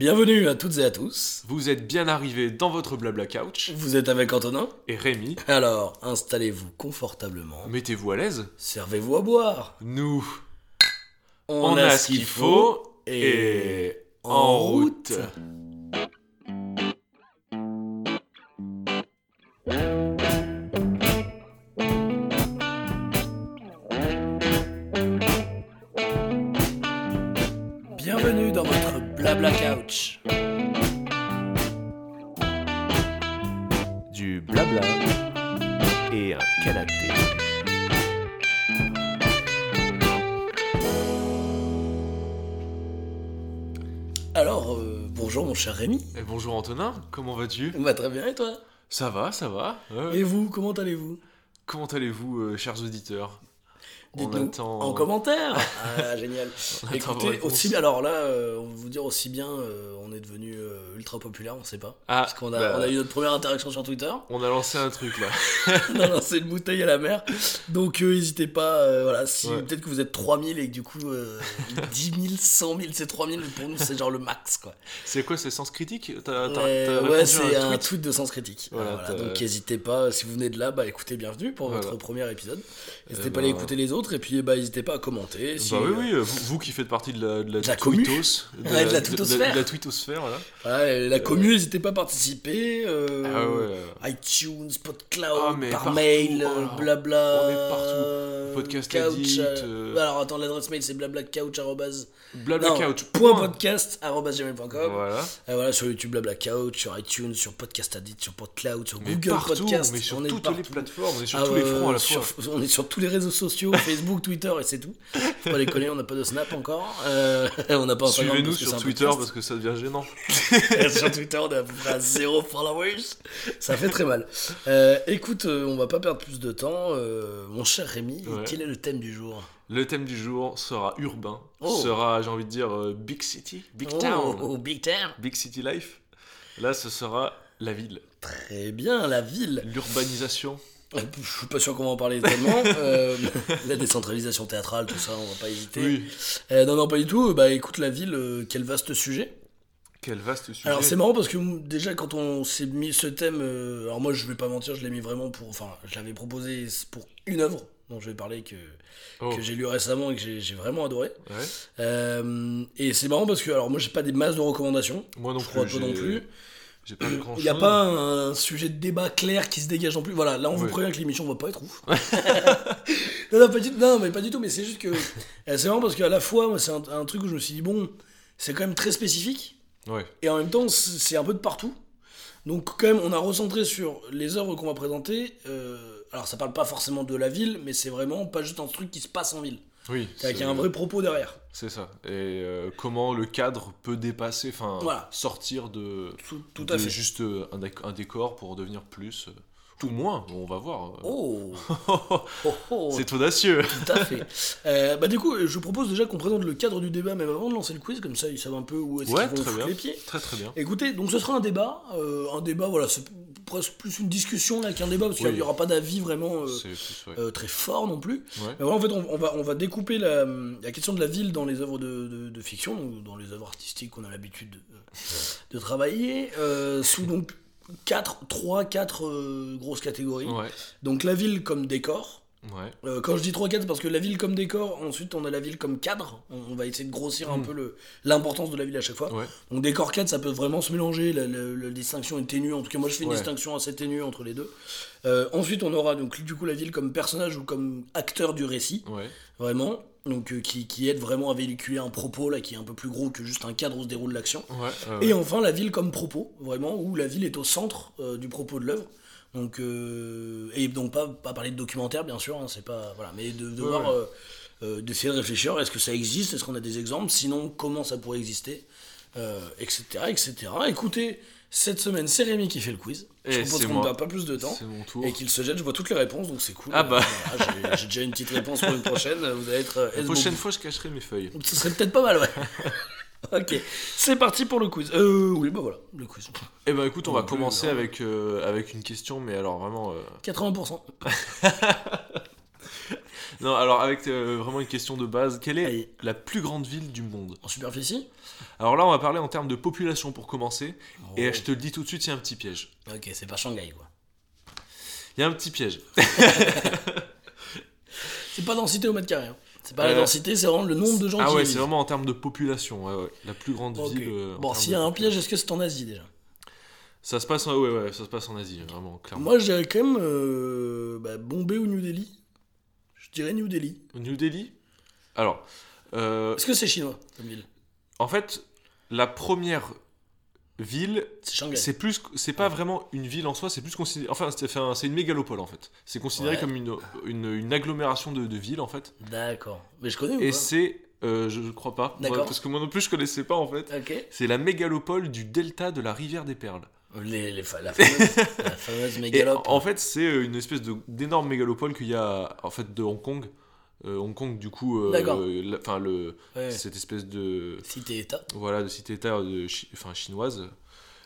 Bienvenue à toutes et à tous. Vous êtes bien arrivés dans votre blabla couch. Vous êtes avec Antonin Et Rémi, Alors, installez-vous confortablement. mettez-vous à l'aise. Servez-vous à boire. Nous, on, a, ce qu'il faut et en route. Bonjour Antonin, comment vas-tu? Bah très bien et toi? Ça va, ça va. Et vous, comment allez-vous? Comment allez-vous, euh, chers auditeurs? Dites-nous attend- en commentaire. Ah génial. Écoutez, aussi alors là, euh, on va vous dire aussi bien, euh, on est devenu euh, ultra populaire, on sait pas. Ah, Parce qu'on a, bah, on a eu notre première interaction sur Twitter. on a lancé un truc là. on a lancé une bouteille à la mer. Donc n'hésitez pas, voilà, si Ouais. peut-être que vous êtes 3000 et que du coup euh, 10 000, 100 000, c'est 3000 pour nous c'est genre le max quoi. C'est quoi, c'est Sens Critique t'as- Ouais, c'est à un tweet de sens critique. Voilà, donc n'hésitez pas, si vous venez de là, bah écoutez, bienvenue pour votre premier épisode. N'hésitez Eh pas à ben- aller écouter les autres et puis bah n'hésitez pas à commenter. si, Bah oui, euh, oui, euh, vous, vous qui faites partie de la, de la, De la commu. tweetos, Ouais, de la tweetosphère. de la tweetosphère, voilà. et la commu, n'hésitez pas à participer. euh, Ah ouais. iTunes, PodCloud, Ah, par partout, mail, oh euh, blabla. on est partout. euh, Podcast couch, euh, euh, Alors attends, l'adresse mail c'est blablacouch. arrobase- Blabla non, couch. point point. podcast arobase gmail.com. Voilà. Euh, voilà, sur YouTube, Blablacouch, sur iTunes, sur Podcast Addict, sur PodCloud, sur Mais Google partout, Podcast. mais sur on est toutes les plateformes, on est sur Ah tous les fronts à la sur- fois. On est sur tous les réseaux sociaux, Facebook, Twitter et c'est tout. Faut pas déconner, on n'a pas de Snap encore. Euh, on n'a pas Suivez-nous sur Twitter parce que ça devient gênant. sur Twitter, on est à peu près à zéro followers. Ça fait très mal. Euh, écoute, euh, on va pas perdre plus de temps. Mon cher Rémi, Ouais. quel est le thème du jour? Le thème du jour sera urbain, Oh. sera, j'ai envie de dire, euh, big city, big oh, town, oh, Big Town. big city life. Là, ce sera la ville, Très bien, la ville. l'urbanisation. Euh, Je suis pas sûr qu'on va en parler tellement. Euh, la décentralisation théâtrale, tout ça, on va pas hésiter. Oui, Euh, non, non, pas du tout. Bah écoute, la ville, euh, quel vaste sujet. quel vaste sujet. Alors c'est marrant parce que déjà quand on s'est mis ce thème, alors moi je vais pas mentir, je l'ai mis vraiment pour, enfin je l'avais proposé pour une œuvre dont je vais parler que, Oh, que j'ai lu récemment et que j'ai vraiment adoré. ouais. Et c'est marrant parce que alors moi j'ai pas des masses de recommandations, Moi non je crois toi non plus. Pas Il n'y a pas un sujet de débat clair qui se dégage non plus. Voilà, là on vous Oui. prévient que l'émission va pas être ouf. non, non, pas du, non, mais pas du tout, mais c'est juste que euh, c'est marrant parce qu'à la fois c'est un, un truc où je me suis dit bon, c'est quand même très spécifique. Et en même temps, c'est c'est un peu de partout. Donc quand même, on a recentré sur les œuvres qu'on va présenter. euh, alors ça parle pas forcément de la ville, mais c'est vraiment pas juste un truc qui se passe en ville. Oui. C'est qu'il y a un vrai propos derrière. C'est ça. Et euh, comment le cadre peut dépasser, enfin, Voilà. sortir de, Tout, tout de à fait. juste euh, un décor pour devenir plus, euh, tout moins. On va voir. Oh, oh, oh, C'est audacieux. tout à fait. Euh, bah du coup, je vous propose déjà qu'on présente le cadre du débat, même avant de lancer le quiz, comme ça ils savent un peu où est-ce Ouais, qu'ils vont bien. les pieds. Très très bien. Écoutez, donc ce sera un débat, euh, un débat, voilà, c'est presque plus une discussion là qu'un débat, parce qu'il n'y aura pas d'avis vraiment euh, C'est plus, ouais. très fort non plus. Ouais. Mais voilà, en fait, on, on va, on va découper la, la question de la ville dans les œuvres de, de- de fiction, donc dans les œuvres artistiques qu'on a l'habitude de, de travailler, sous donc 4, 3, 4 grosses catégories. Ouais. Donc la ville comme décor. Ouais. Euh, quand je dis 3, 4, c'est parce que la ville comme décor, ensuite on a la ville comme cadre. On, on va essayer de grossir un Mm. peu l'importance de la ville à chaque fois. Ouais. Donc décor 4, ça peut vraiment se mélanger, la, la- la distinction est ténue, en tout cas moi je fais une distinction assez ténue entre les deux. Euh, ensuite on aura donc du coup la ville comme personnage ou comme acteur du récit, vraiment, donc euh, qui, qui aide vraiment à véhiculer un propos là qui est un peu plus gros que juste un cadre où se déroule l'action. Ouais. euh, Et enfin la ville comme propos, vraiment, où la ville est au centre euh, du propos de l'œuvre. Donc, euh, et donc pas, pas parler de documentaire bien sûr, hein, c'est pas voilà, mais de, de Ouais, voir, ouais. d'essayer de réfléchir, est-ce que ça existe, est-ce qu'on a des exemples, sinon comment ça pourrait exister, etc., etc. Écoutez, cette semaine c'est Rémi qui fait le quiz. Et Je propose qu'on ne perd pas plus de temps. Mon tour. Et qu'il se jette, je vois toutes les réponses, donc c'est cool. Ah bah. Euh, voilà, j'ai- déjà une petite réponse pour une prochaine, vous allez être... euh, La prochaine fois, je cacherai mes feuilles. Ce serait peut-être pas mal, ouais. ok, c'est parti pour le quiz. Euh, oui, bah voilà, le quiz. Eh ben écoute, on va commencer non. avec, euh, avec une question, mais alors vraiment. euh, 80%. Non, alors avec euh, vraiment une question de base, quelle est Allez. la plus grande ville du monde? En superficie? Alors là, on va parler en termes de population pour commencer. Et Oh. je te le dis tout de suite, il y a un petit piège. Ok, c'est pas Shanghai quoi. Il y a un petit piège. C'est pas densité au mètre carré. hein. C'est pas la Euh, densité, c'est vraiment le nombre de gens Ah qui y ouais, c'est vraiment en termes de population. ouais, ouais. La plus grande ville. euh, bon, s'il y a de un piège, est-ce que c'est en Asie déjà? Ça se passe en, ouais, ouais, ça se passe en Asie, vraiment, clairement. Moi, je dirais quand même euh, bah, Bombay ou New Delhi. Je dirais New Delhi. New Delhi? Alors, euh, Est-ce que c'est chinois comme ville? en fait, la première ville, C'est Shanghai. c'est plus, c'est pas vraiment une ville en soi, c'est plus considéré, enfin, c'est une mégalopole en fait. C'est considéré Ouais. comme une, une, une agglomération de, de villes en fait. D'accord. Mais je connais ou Et c'est, euh, je, je crois pas, D'accord. Moi, parce que moi non plus je connaissais pas en fait. Ok. C'est la mégalopole du delta de la rivière des Perles. Les, les fa- la fameuse, la fameuse Et mégalope. en fait, c'est euh, une espèce d'énorme mégalopole qu'il y a en fait de Hong Kong. Euh, Hong Kong, du coup, euh, enfin le Ouais. cette espèce de Cité-État. voilà de cité-état chi- enfin chinoise.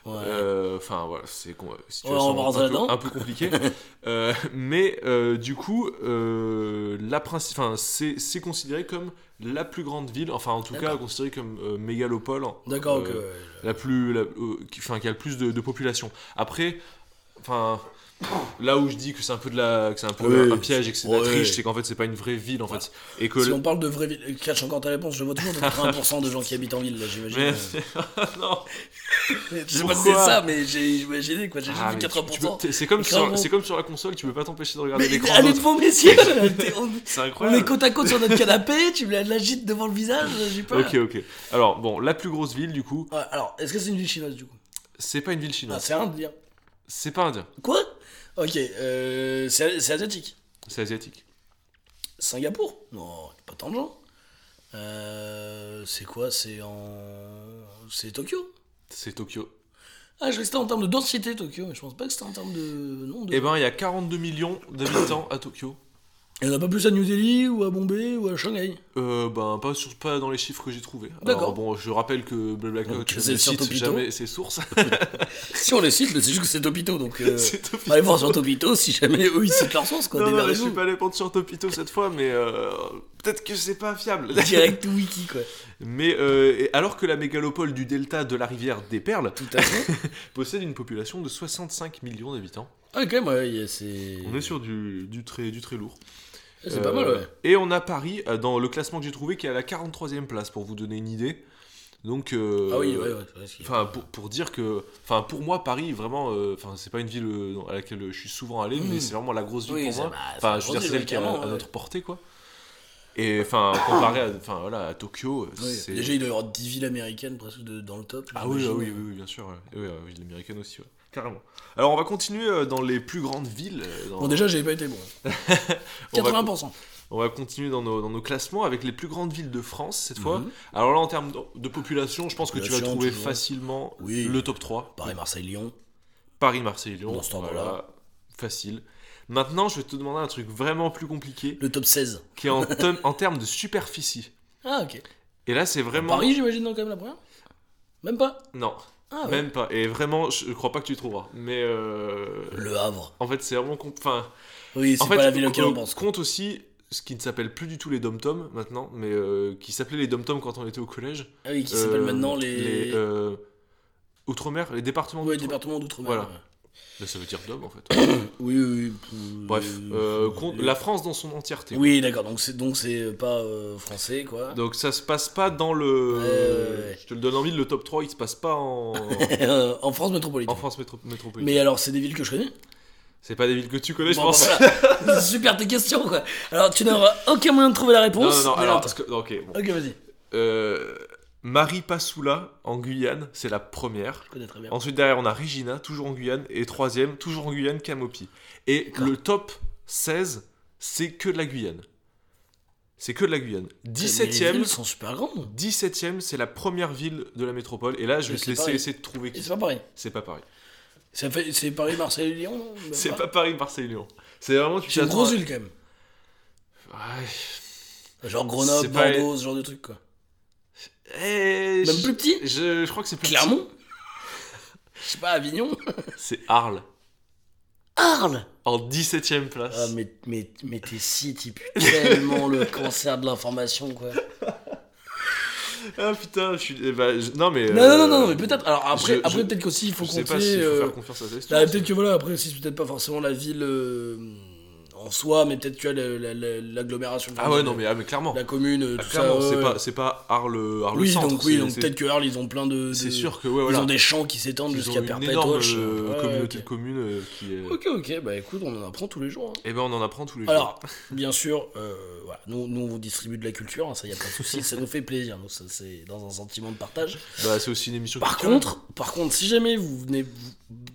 Euh, Enfin voilà, c'est con- situation un, peu, un peu compliquée. Euh, mais euh, du coup, euh, la c'est considéré comme la plus grande ville, enfin en tout cas D'accord. considéré comme euh, mégalopole. D'accord, euh, ok. ouais. la plus la- euh, qui, enfin, qui a le plus de, de population après enfin là où je dis que c'est un peu de la que c'est un peu un piège et que c'est de la triche c'est qu'en fait c'est pas une vraie ville en fait. Et que Si le- on parle de vraie ville, catch encore ta réponse, je vois toujours 80% de gens qui habitent en ville, là, j'imagine. mais Euh, non. Je sais pas si c'est ça, mais j'ai imaginé quoi, j'ai Ah, vu mais tu- 80%. tu peux- t'es- c'est comme sur c'est comme sur la console tu peux pas t'empêcher de regarder l'écran allez devant t'es- on, c'est on est incroyable côte à côte sur notre canapé, tu me la- l'agites devant le visage, j'ai peur. ok ok. Alors bon la plus grosse ville du coup. Alors, est-ce que c'est une ville chinoise du coup? C'est pas une ville Ah, chinoise c'est indien. c'est pas indien. Quoi? Ok, euh, c'est c'est asiatique. c'est asiatique Singapour? Non, pas tant de gens. Euh, c'est quoi? C'est en. C'est Tokyo? C'est Tokyo Ah, je c'était en termes de densité Tokyo, mais je pense pas que c'était en termes de nombre de. et ben il y a 42 millions d'habitants à Tokyo Il n'y en a pas plus à New Delhi, ou à Bombay, ou à Shanghai Euh, ben, pas, sur, pas dans les chiffres que j'ai trouvés. D'accord. Bon, je rappelle que c'est ne sur Topito. jamais ses sources. Si on les cite, mais c'est juste que c'est Topito, donc. euh. Allez voir sur Topito si jamais eux ils citent leur source, quoi. non, non, je suis pas allé prendre sur Topito cette fois, mais euh, peut-être que c'est pas fiable. Direct wiki, quoi. mais euh, alors que la mégalopole du delta de la rivière des Perles Tout à fait. possède une population de 65 millions d'habitants, Ah, ok, ouais, y a- c'est. on est sur du, du, très, du très lourd. C'est pas Euh, mal, ouais. Et on a Paris euh, dans le classement que j'ai trouvé qui est à la 43e place pour vous donner une idée. Donc, euh, Ah oui, ouais, ouais. c'est Enfin, pour, pour dire que. Enfin, pour moi, Paris, vraiment. euh, Enfin, c'est pas une ville euh, à laquelle je suis souvent allé, mais Mm. c'est vraiment la grosse ville Oui, pour c'est- moi. bah, c'est Enfin, je veux grosse dire, ville, celle qui est à, ouais. notre portée, quoi. Et enfin, comparé à, enfin, voilà, à Tokyo, Oui, c'est. Déjà, il doit y avoir 10 villes américaines presque de- dans le top. Ah oui, ah oui, oui, oui, bien sûr. Ouais. Ouais, ouais, ville américaine aussi, ouais. Carrément. Alors, on va continuer euh, dans les plus grandes villes. euh, dans- Bon, déjà, j'ai pas été bon. on va- 80%. On va continuer dans nos, dans nos classements avec les plus grandes villes de France cette fois. Mhm. Alors là, en termes de, population, je pense que tu vas trouver toujours. facilement Oui. le top 3. Paris, Marseille, Lyon. Paris, Marseille, Lyon. Dans cet ordre-là. Facile. Maintenant, je vais te demander un truc vraiment plus compliqué, Le top 16. qui est en, en termes de superficie. Ah, ok. Et là, c'est vraiment... Paris, j'imagine, non, quand même, la première? Même pas? Non, Ah, ouais. même pas. Et vraiment, je crois pas que tu trouveras. Mais euh, Le Havre. en fait, c'est vraiment... comp- Enfin, Oui, c'est en fait, pas la ville auquel euh, on pense. compte aussi ce qui ne s'appelle plus du tout les dom-toms maintenant, mais euh, qui s'appelait les dom-toms quand on était au collège. Ah oui, qui Euh, s'appelle maintenant les. euh, Outre-mer, les départements Ouais, d'outre-mer. départements d'outre-mer. Voilà. Là, ça veut dire dom en fait. Oui, oui, oui. Bref, Euh, euh, compte- la France dans son entièreté. Oui, d'accord, donc c'est donc c'est pas euh, français, quoi. Donc ça se passe pas dans le. Je te le donne en mille, le top 3 il se passe pas en, en France métropolitaine. en France métro- métropolitaine. Mais alors, c'est des villes que je connais C'est pas des villes que tu connais, je pense. bah, voilà. C'est Super tes questions, quoi. Alors, tu n'auras aucun moyen de trouver la non, réponse. non, non, mais alors. parce que- ok, bon. Ok, vas-y. Euh, Marie Passoula en Guyane, c'est la première. Je connais très bien. Ensuite, derrière, on a Regina, toujours en Guyane. Et troisième, toujours en Guyane, Camopi. Et le top 16, c'est que de la Guyane. C'est que de la Guyane. Mais les 17ème, villes sont super grandes. 17ème, c'est la première ville de la métropole. Et là, je vais te c'est laisser pareil. essayer de trouver qui c'est pas pareil. c'est. pas Paris. Ça fait- C'est Paris, Marseille, Lyon, non Même C'est pas Paris, Marseille, Lyon. C'est vraiment, tu C'est une t'attends grosse ville, quand même. Ouais. Genre Grenoble, C'est pas- Bordeaux, ce genre de truc, quoi. Eh, Même je- plus petit je, je crois que c'est plus Clermont Je sais pas, Avignon petit. C'est Arles. Arles? En 17ème place. Ah, mais, mais, mais tes sites, ils puent tellement le cancer de l'information, quoi. Ah putain, je suis. eh ben, je- Non mais. Non, non, non, euh, non, mais peut-être. Alors après, je- après je- peut-être qu'aussi, il faut Je sais pas s'il faut euh, faire confiance à cette histoire. peut-être que voilà, après, si c'est peut-être pas forcément la ville euh, en soi, mais peut-être la- la- la- l'agglomération. Ah ouais, non mais, ah, mais clairement. La commune, Ah, tout clairement, ça. c'est ouais, pas, ouais. c'est pas Arles, Arles Oui, centre. donc oui, donc peut-être que Arles, ils ont plein de. C'est sûr que ouais, Ils voilà. ont des champs qui s'étendent Ils jusqu'à ont une énorme Perpétoche. euh, Ouais, communauté de communes euh, qui est. Ok, ok, bah écoute, on en apprend tous les jours. hein. Et ben on en apprend tous les jours. Alors, bien sûr, euh, voilà, nous, nous, on vous distribue de la culture, hein, ça y a pas de souci, ça nous fait plaisir, nous, ça, c'est dans un sentiment de partage. Bah, c'est aussi une émission. Par culturelle. contre, par contre, si jamais vous venez vous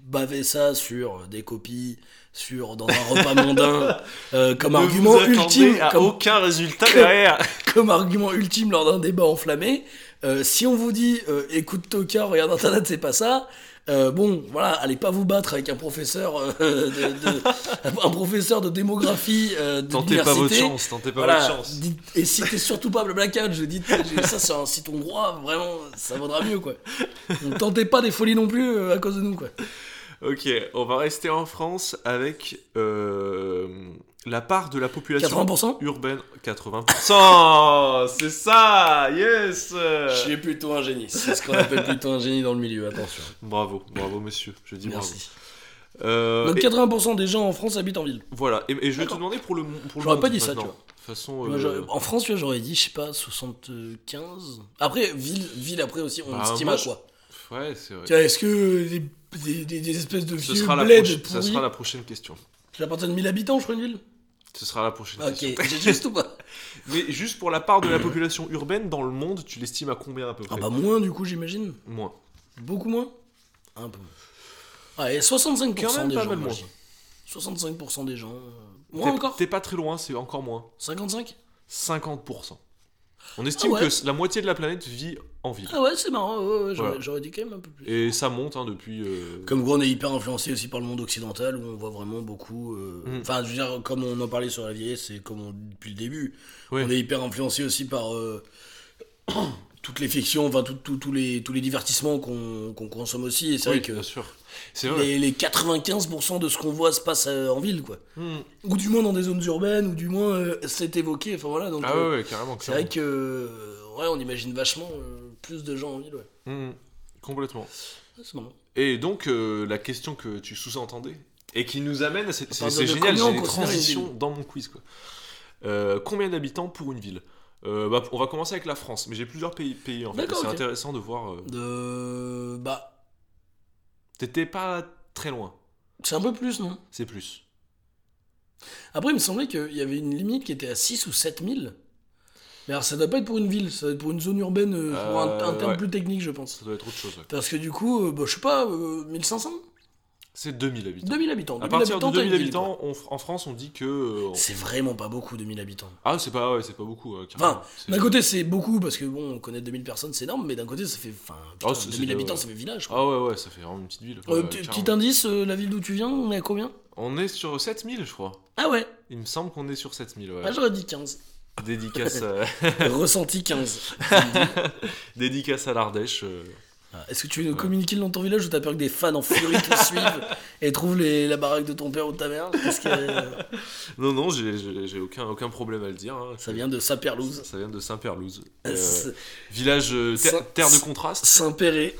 baver ça sur des copies, sur dans un repas mondain, euh, comme Ne argument vous ultime, à comme, aucun résultat derrière. comme argument ultime lors d'un débat enflammé, euh, si on vous dit euh, écoute Toka, regarde internet, c'est pas ça. bon, voilà, allez pas vous battre avec un professeur, de, de- un professeur de démographie de Tentez pas votre chance, tentez pas Voilà, votre chance. dites- et citez surtout pas Blablacar, je dis ça sur un site hongrois, vraiment, ça vaudra mieux quoi. Donc tentez pas des folies non plus à cause de nous quoi. Ok, on va rester en France avec euh, la part de la population 80% urbaine. 80%. C'est ça. Yes. Je suis plutôt un génie, c'est ce qu'on appelle plutôt un génie dans le milieu, attention. Bravo, bravo monsieur. Je dis bravo. Merci. Euh, Donc et- 80% des gens en France habitent en ville. Voilà. Et, et je vais te demander pour le pour le J'aurais pas dit ça, tu vois. Façon. Euh, en France, tu vois, j'aurais dit, je sais pas, 75. Après, ville, ville après aussi, on Bah, estime à quoi Ouais, c'est vrai. Est-ce que des- des- des espèces de Ce vieux sera, la bleds ça pourris sera la prochaine question. C'est à partir de 1000 habitants, je crois, une ville Ce sera la prochaine Ok, question. j'ai juste ou pas Mais juste pour la part de la population urbaine dans le monde, tu l'estimes à combien à peu Ah près bah moins, du coup, j'imagine. Moins. Beaucoup moins Un peu moins. Ouais, 65% Quand même des pas gens, mal moi, moins. je dis. 65% des gens. euh, Moins encore T'es pas très loin, c'est encore moins. 55 50%. On estime Ah ouais que la moitié de la planète vit en ville. Ah ouais, c'est marrant, ouais, ouais, j'aurais Voilà. j'aurais dit quand même un peu plus. Et ça monte hein, depuis. euh, Comme quoi, on est hyper influencé aussi par le monde occidental où on voit vraiment beaucoup. euh, Mm. Enfin, je veux dire, comme on en parlait sur la vieillesse, c'est comme on dit depuis le début. Ouais. On est hyper influencé aussi par euh, toutes les fictions, enfin, tout- tout- tous les, tous les divertissements qu'on qu'on consomme aussi. Et c'est oui, vrai que bien sûr. C'est vrai. les, les 95% de ce qu'on voit se passe euh, en ville, quoi. Hmm. Ou du moins dans des zones urbaines, ou du moins euh, c'est évoqué. Enfin voilà, donc. Ah euh, ouais, ouais, carrément. c'est vrai que. euh, ouais, on imagine vachement euh, plus de gens en ville, ouais. Hmm, Complètement. Ouais, C'est marrant. Et donc, euh, la question que tu sous-entendais, et qui nous amène à cette. C'est partir c'est de génial, combien j'ai on des considère une transitions ville dans mon quiz, quoi. Euh, combien d'habitants pour une ville? Euh, bah, On va commencer avec la France, mais j'ai plusieurs pays, pays en fait. C'est intéressant de voir. De. Bah. T'étais pas très loin, C'est un peu plus, non? C'est plus. Après, il me semblait qu'il y avait une limite qui était à 6 ou 7 000. Mais alors, ça doit pas être pour une ville, ça doit être pour une zone urbaine, euh, pour un, Euh, un terme ouais. plus technique, je pense. Ça doit être autre chose. ouais. Parce que du coup, euh, bah, je sais pas, euh, 1500 C'est 2000 habitants. 2000 habitants. À 2000 partir habitants, de t'as une 2000 ville, quoi. habitants, on- en France, on dit que. euh, on- C'est vraiment pas beaucoup, 2000 habitants. Ah, c'est pas, ouais, c'est pas beaucoup. euh, carrément. Enfin, C'est- d'un côté, c'est beaucoup parce que bon, on connaît 2000 personnes, c'est énorme, mais d'un côté, ça fait. Enfin, putain, Oh, c'est- 2000 c'est- habitants, ouais. ça fait village. Quoi. Ah ouais, ouais, ça fait vraiment une petite ville. Euh, ouais, petit- carrément. petit indice, euh, la ville d'où tu viens, on est à combien? On est sur 7000, je crois. Ah ouais, Il me semble qu'on est sur 7000, ouais. ah, j'aurais dit 15. Dédicace, à... Ressenti 15. Dédicace à l'Ardèche. euh. Ah, Est-ce que tu veux nous communiquer le nom de ton village ou t'as peur que des fans en furie te suivent et trouvent les, la baraque de ton père ou de ta mère? Que- Non, non, j'ai- aucun, aucun problème à le dire. hein. Ça vient de Saperlouse. Ça vient de Saint-Perlouse. Euh, village euh, ter- terre de contraste. Saint-Péret,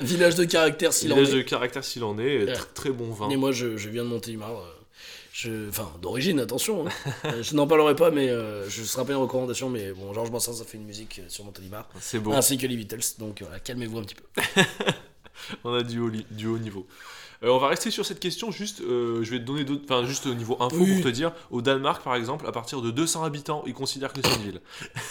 village de caractère s'il en Village de est. caractère s'il en est. Très bon vin. Et moi, je, je viens de Montélimar. euh, Je, enfin, d'origine, attention. hein. Euh, je n'en parlerai pas, mais euh, je serai pas une recommandation. Mais bon, Georges Brassens a fait une musique euh, sur Montélimar, C'est beau. ainsi que les Beatles. Donc voilà, calmez-vous un petit peu. On a du haut, du haut niveau. Euh, on va rester sur cette question, juste, euh, je vais te donner d'autres, enfin juste au niveau info Oui. pour te dire, au Danemark par exemple, à partir de 200 habitants, ils considèrent que c'est une ville.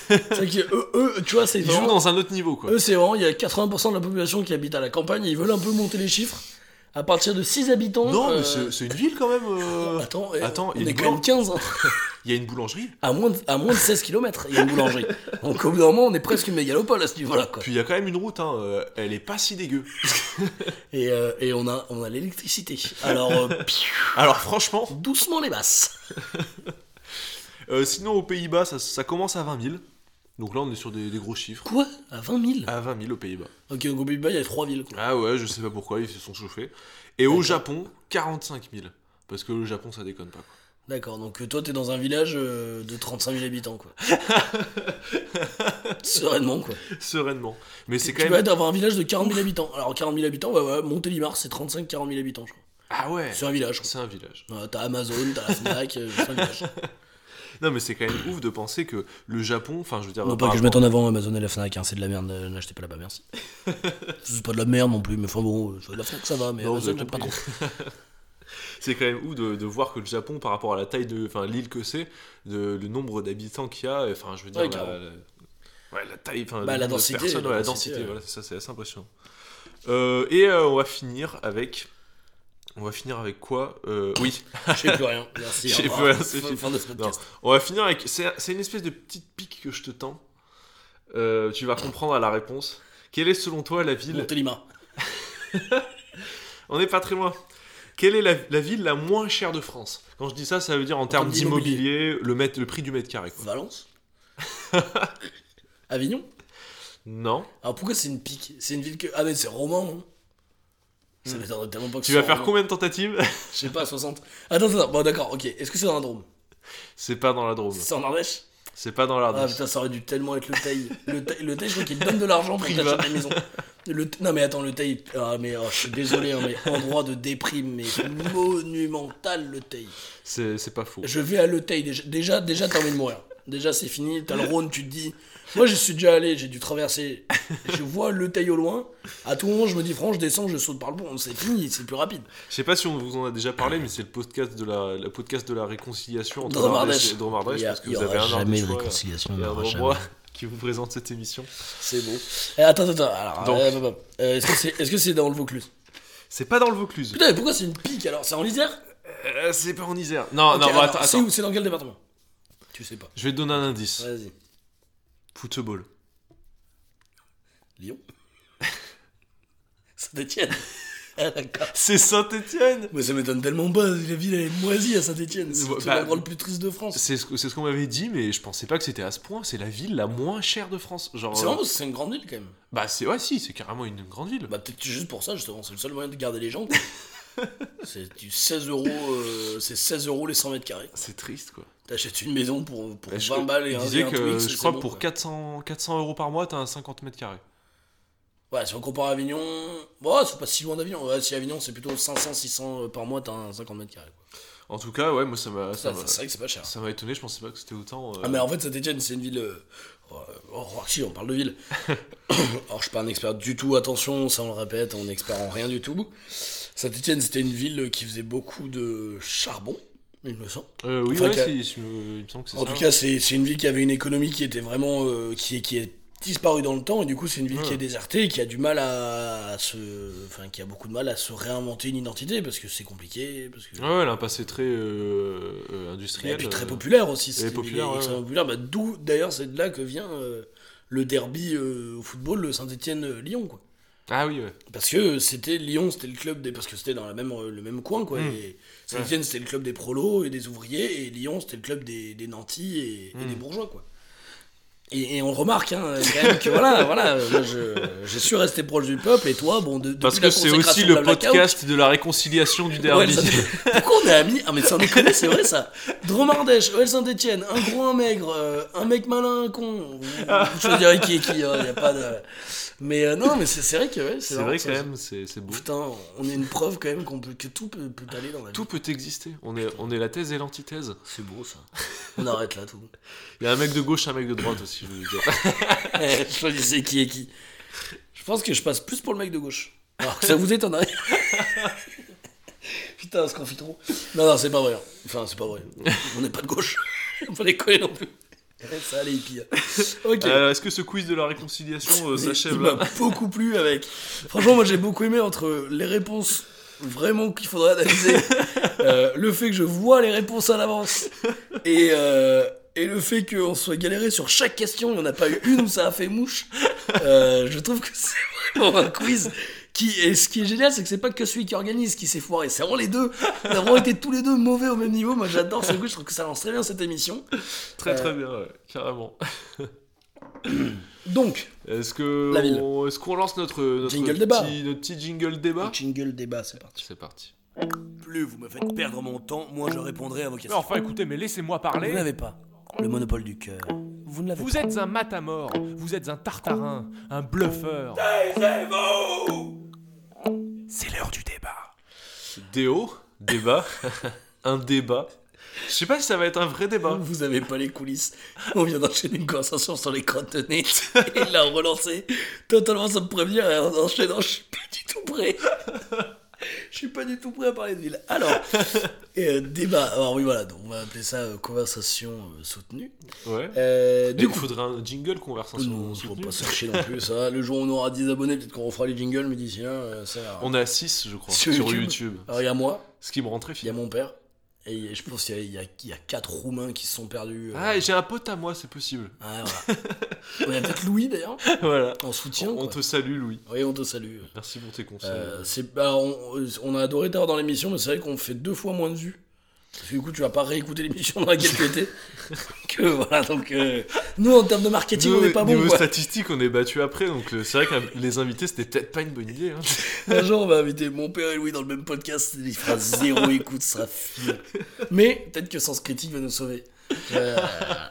C'est vrai que eux, eux, tu vois, c'est Ils jouent dans un autre niveau quoi. Eux, c'est vraiment, il y a 80% de la population qui habite à la campagne et ils veulent un peu monter les chiffres. À partir de 6 habitants. non, euh, mais c'est c'est une ville quand même. euh. Attends, eh, Attends, on il est quand même 15. hein. Il y a une boulangerie, À moins, de, à moins de 16 km, il y a une boulangerie. Donc au bout d'un moment, on est presque une mégalopole à ce niveau-là. Quoi. puis il y a quand même une route, hein, euh, elle est pas si dégueu. Et, euh, et on a, on a l'électricité. Alors, euh, Alors franchement, doucement les basses. euh, sinon aux Pays-Bas, ça, ça commence à 20 000. Donc là, on est sur des, des gros chiffres. Quoi? À 20 000 À 20 000 aux Pays-Bas. Ok, donc au Pays-Bas, il y a 3 villes. Quoi. Ah ouais, je sais pas pourquoi, ils se sont chauffés. Et au Japon, 45 000. Parce que le Japon, ça déconne pas. Quoi. D'accord, donc euh, toi t'es dans un village euh, de 35 000 habitants quoi. Sereinement quoi. Sereinement. Mais c'est Tu quand vas même. être avoir un village de 40 000 habitants. Alors 40 000 habitants, bah ouais, Montélimar c'est 35-40 000 habitants je crois. Ah ouais C'est un village. C'est un village. Ouais, T'as Amazon, t'as la Fnac, euh, c'est un village. Non, mais c'est quand même ouf de penser que le Japon, enfin, je veux dire. Non pas que je mette en avant Amazon et la Fnac, hein, c'est de la merde, euh, n'achetez pas là-bas, merci. c'est pas de la merde non plus, mais enfin bon, euh, la Fnac ça va, mais Non, Amazon j'aime pas trop. C'est quand même ouf de, de voir que le Japon, par rapport à la taille de. Enfin, l'île que c'est, le nombre d'habitants qu'il y a, enfin, je veux dire. Ouais, la, carrément. la- ouais, la taille. Enfin, Bah, la densité, la ouais, la densité, voilà, c'est ça, c'est assez impressionnant. Euh, et euh, on va finir avec. On va finir avec quoi Euh, Oui, Je sais plus rien, merci. Je sais plus rien, c'est Fin- de ce podcast. on va finir avec. C'est une espèce de petite pique que je te tends. Euh, tu vas comprendre à la réponse. Quelle est selon toi la ville Montélimar. On n'est pas très loin. Quelle est la, la ville la moins chère de France? Quand je dis ça, ça veut dire en termes termes d'immobilier. le, le prix du mètre carré. quoi. Valence Avignon Non. Alors pourquoi c'est une pique? C'est une ville que. Ah mais c'est roman, hein Ça m'étonnerait tellement pas que Tu vas faire combien de tentatives? Je sais pas, 60. Attends, attends, bon d'accord, ok. Est-ce que c'est dans un drôme? C'est pas dans la Drôme. C'est en Ardèche? C'est pas dans Ah l'Ardèche. putain, ça aurait dû tellement être le taille. Le taille, le taille je crois qu'il donne de l'argent pour t'acheter des maisons. Le non mais attends, le taille. Ah mais oh, je suis désolé, hein, mais endroit de déprime, mais monumental le taille. C'est c'est pas faux. Je vais à le taille déjà. Déjà, déjà t'as envie de mourir. Déjà c'est fini, t'as le Rhône, tu te dis. Moi je suis déjà allé, j'ai dû traverser. Je vois le taille au loin. À tout moment je me dis, franchement, je descends, je saute par le pont. C'est fini, c'est plus rapide. Je sais pas si on vous en a déjà parlé, mais c'est le podcast de la, podcast de la réconciliation entre Drôme Ardèche Ardèche. et Drôme Ardèche, Il y a- parce que y vous avez un jamais de réconciliation, il y un qui vous présente cette émission. C'est beau. Eh, attends, attends, alors. Euh, euh, Est-ce que c'est est -ce c'est dans le Vaucluse? C'est pas dans le Vaucluse. Putain, mais pourquoi c'est une pique alors? C'est en Isère? Euh, c'est pas en Isère. Non, non, bah, attends, C'est dans quel département? Tu sais pas. Je vais te donner un indice. Vas-y. Football. Lyon Saint-Etienne Ah. C'est Saint-Etienne Mais ça m'étonne tellement pas, la ville elle est moisie à Saint-Etienne. C'est Bah, l'endroit le plus triste de France. C'est ce, qu'on m'avait dit, mais je pensais pas que c'était à ce point. C'est la ville la moins chère de France. Genre, C'est euh, vraiment, c'est une grande ville quand même. Bah, c'est ouais, si, c'est carrément une grande ville. Bah peut-être juste pour ça justement, c'est le seul moyen de garder les gens. c'est du 16 euros, euh, c'est 16 euros les 100 mètres carrés. C'est triste, quoi. T'achètes une maison pour, pour Et je- 20 balles et un, disait et un que Twix, je crois bon, pour quoi. 400, 400 euros par mois, t'as un 50 mètres carrés. Ouais, si on compare à Avignon, bon, c'est pas si loin d'Avignon. Ouais, si Avignon c'est plutôt 500, 600 par mois, t'as un 50 mètres carrés. quoi. En tout cas, ouais, moi ça m'a ça Ça, m'a- c'est vrai que c'est pas cher. ça m'a étonné. Je pensais pas que c'était autant. euh, Ah, mais en fait, Saint-Etienne, c'est une ville. euh, Oh, oh, si, on parle de ville. Alors, je suis pas un expert du tout, attention, ça on le répète, on est expert en rien du tout. Saint-Etienne, c'était une ville qui faisait beaucoup de charbon, il me semble. euh, oui, Enfin, ouais, qu'à- si, si, il me semble que c'est En ça. tout cas, c'est une ville qui avait une économie qui était vraiment. euh, qui, qui est disparue dans le temps, et du coup, c'est une ville qui est désertée, et qui a du mal à, se. Enfin, qui a beaucoup de mal à se réinventer une identité, parce que c'est compliqué, parce que. Ouais, elle a un passé très euh, euh, Et industriel. puis très populaire aussi. c'est populaire, ouais, populaire. Bah, D'où, d'ailleurs, c'est de là que vient le derby au football, le Saint-Etienne-Lyon, quoi. Ah oui, ouais. Parce que c'était Lyon, c'était le club des. Parce que c'était dans la même, le même coin, quoi. Mm. Et Saint-Etienne, c'était le club des prolos et des ouvriers, et Lyon, c'était le club des, des nantis et, et des bourgeois, quoi. Et, et on remarque, hein, quand même, que voilà, voilà, je suis resté proche du peuple, et toi, bon, de, Parce que c'est aussi le podcast de la réconciliation du derby. Pourquoi on est amis? Ah mais sans déconner, c'est vrai ça. Dromardèche, OL Saint-Etienne, un gros, un maigre, euh, un mec malin, un con. Je te dirais qui est qui, il y a pas de... Mais euh, non, mais c'est vrai que ouais, c'est vrai ça. quand même, c'est beau. Putain, on est une preuve quand même qu'on peut, que tout peut, peut aller dans la vie. Tout peut exister. On est, on est la thèse et l'antithèse. C'est beau ça. On arrête là tout. Il y a un mec de gauche, un mec de droite aussi, je veux vous dire. Eh, Choisissez qui est qui. Je pense que je passe plus pour le mec de gauche. Alors que ça vous étonnerait. Putain, ce trop. Non, non, c'est pas vrai. Enfin, c'est pas vrai. On n'est pas de gauche. On peut les coller non plus. Ça allait, pire. Ok. Euh, Est-ce que ce quiz de la réconciliation euh, s'achève Il là m'a beaucoup plu avec. Franchement, moi j'ai beaucoup aimé entre les réponses vraiment qu'il faudrait analyser, euh, le fait que je vois les réponses à l'avance et, euh, et le fait qu'on soit galéré sur chaque question, il n'y en a pas eu une où ça a fait mouche. Euh, je trouve que c'est vraiment un quiz. Qui, et ce qui est génial, c'est que c'est pas que celui qui organise qui s'est foiré, c'est vraiment les deux. On a vraiment été tous les deux mauvais au même niveau. Moi j'adore ce quiz, je trouve que ça lance très bien cette émission. Très Euh, très bien, ouais, carrément. Donc, Est-ce que on- est-ce qu'on lance notre, notre Jingle petit, débat. notre petit jingle débat jingle débat, c'est parti. C'est parti. Plus vous me faites perdre mon temps, moins je répondrai à vos Mais questions. enfin, écoutez, mais laissez-moi Vous parler. n'avez pas le monopole du cœur. Vous ne l'avez Vous pas. êtes un matamor, vous êtes un tartarin, un bluffeur. C'est l'heure du débat. Déo, débat, un débat. Je sais pas si ça va être un vrai débat. Vous avez pas les coulisses. On vient d'enchaîner une conversation sur les crottes de nez. Et il l'a relancé totalement sans me prévenir. Et en enchaînant, je suis pas du tout prêt. Je suis pas du tout prêt à parler de ville. Alors, et, euh, débat. Alors oui, voilà. Donc on va appeler ça euh, conversation euh, soutenue. Ouais. Du du coup, faudrait un jingle conversation. non, faut soutenue. pas se chercher non plus. Ça. Le jour où on aura 10 abonnés, peut-être qu'on refera les jingles. Mais d'ici là, ça. On est à 6, je crois, Sur sur, YouTube. YouTube. Alors il y a moi, Ce qui me rend très il y a mon père. Et je pense qu'il y a, y y quatre Roumains qui se sont perdus. euh. Ah, et j'ai un pote à moi, c'est possible. Ah, voilà. Il y a peut-être Louis d'ailleurs, voilà. en soutien. On quoi. te salue, Louis. Oui, on te salue. Merci pour tes conseils. Euh, c'est, bah, on, on a adoré t'avoir dans l'émission, mais c'est vrai qu'on fait deux fois moins de vues. Parce que du coup, tu vas pas réécouter l'émission dans laquelle tu étais. que voilà, donc nous en termes de marketing, on n'est pas bon. niveau Quoi. statistiques, on est battu après, donc euh, c'est vrai que les invités, c'était peut-être pas une bonne idée. hein. Un jour, on va inviter mon père et Louis dans le même podcast. Il fera zéro écoute, ça sera fini. Mais peut-être que Sens Critique va nous sauver. Euh,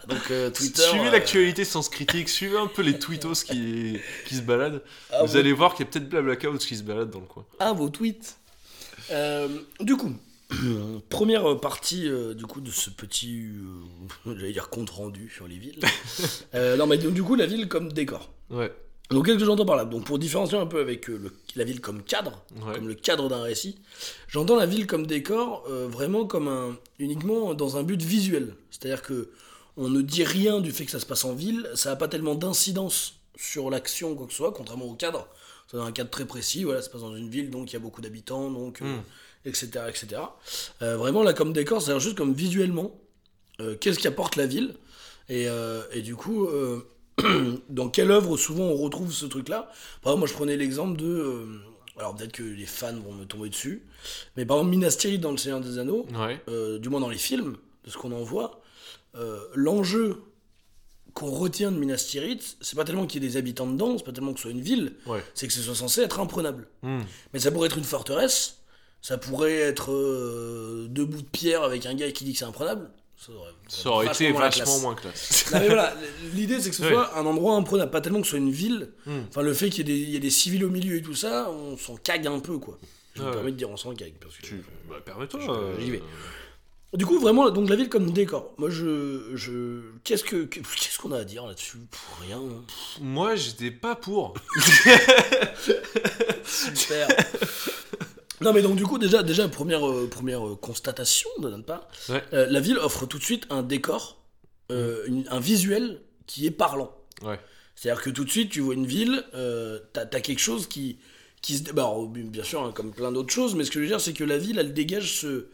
donc euh, Twitter. Suivez euh, l'actualité sans critique, suivez un peu les tweetos qui, qui se baladent. ah, Vous allez voir qu'il y a peut-être Blablacar qui se balade dans le coin. à vos tweets. Euh, du coup, première partie euh, du coup de ce petit, euh, j'allais dire compte rendu sur les villes. Euh, non, mais donc, du coup, la ville comme décor. Ouais, Donc, qu'est-ce que j'entends par là? Donc, pour différencier un peu avec euh, le- la ville comme cadre, ouais. comme le cadre d'un récit, j'entends la ville comme décor vraiment comme un, uniquement dans un but visuel. C'est-à-dire que on ne dit rien du fait que ça se passe en ville, ça n'a pas tellement d'incidence sur l'action quoi que ce soit, contrairement au cadre. C'est un cadre très précis, voilà, ça se passe dans une ville, donc il y a beaucoup d'habitants, donc, euh, Mm. Etc. etc. Euh, vraiment, là, comme décor, c'est juste comme visuellement, euh, qu'est-ce qu'apporte la ville et, euh, et du coup, dans quelle œuvre souvent on retrouve ce truc-là? Par exemple, moi je prenais l'exemple de. alors peut-être que les fans vont me tomber dessus, mais par exemple, Minas Tirith dans Le Seigneur des Anneaux, Ouais, du moins dans les films, de ce qu'on en voit, l'enjeu qu'on retient de Minas Tirith, c'est pas tellement qu'il y ait des habitants dedans, c'est pas tellement que ce soit une ville, ouais. c'est que ce soit censé être imprenable. Hmm. Mais ça pourrait être une forteresse, ça pourrait être euh, deux bouts de pierre avec un gars qui dit que c'est imprenable. Ça aurait, Ça aurait été vachement classe. moins classe. Non, mais voilà, l'idée c'est que ce soit un endroit imprenable, pas tellement que ce soit une ville. Hmm. Enfin, le fait qu'il y, ait des- il y ait des civils au milieu et tout ça, on s'en cague un peu, quoi. Je me permets de dire on s'en cague. Parce que... Tu... Bah, permets-toi. Je- euh, j'y vais. Du coup, vraiment, donc la ville comme décor. Moi, je. je... Qu'est-ce que qu'est-ce qu'on a à dire là-dessus? Pff, Rien. hein. Moi, j'étais pas pour. Super. non, mais donc, du coup, déjà, déjà première, euh, première euh, constatation de notre part Ouais. euh, la ville offre tout de suite un décor, euh, une- un visuel qui est parlant. Ouais. C'est-à-dire que tout de suite, tu vois une ville, euh, t'as as quelque chose qui, qui se. bah, alors, bien sûr, hein, comme plein d'autres choses, mais ce que je veux dire, c'est que la ville, elle dégage ce.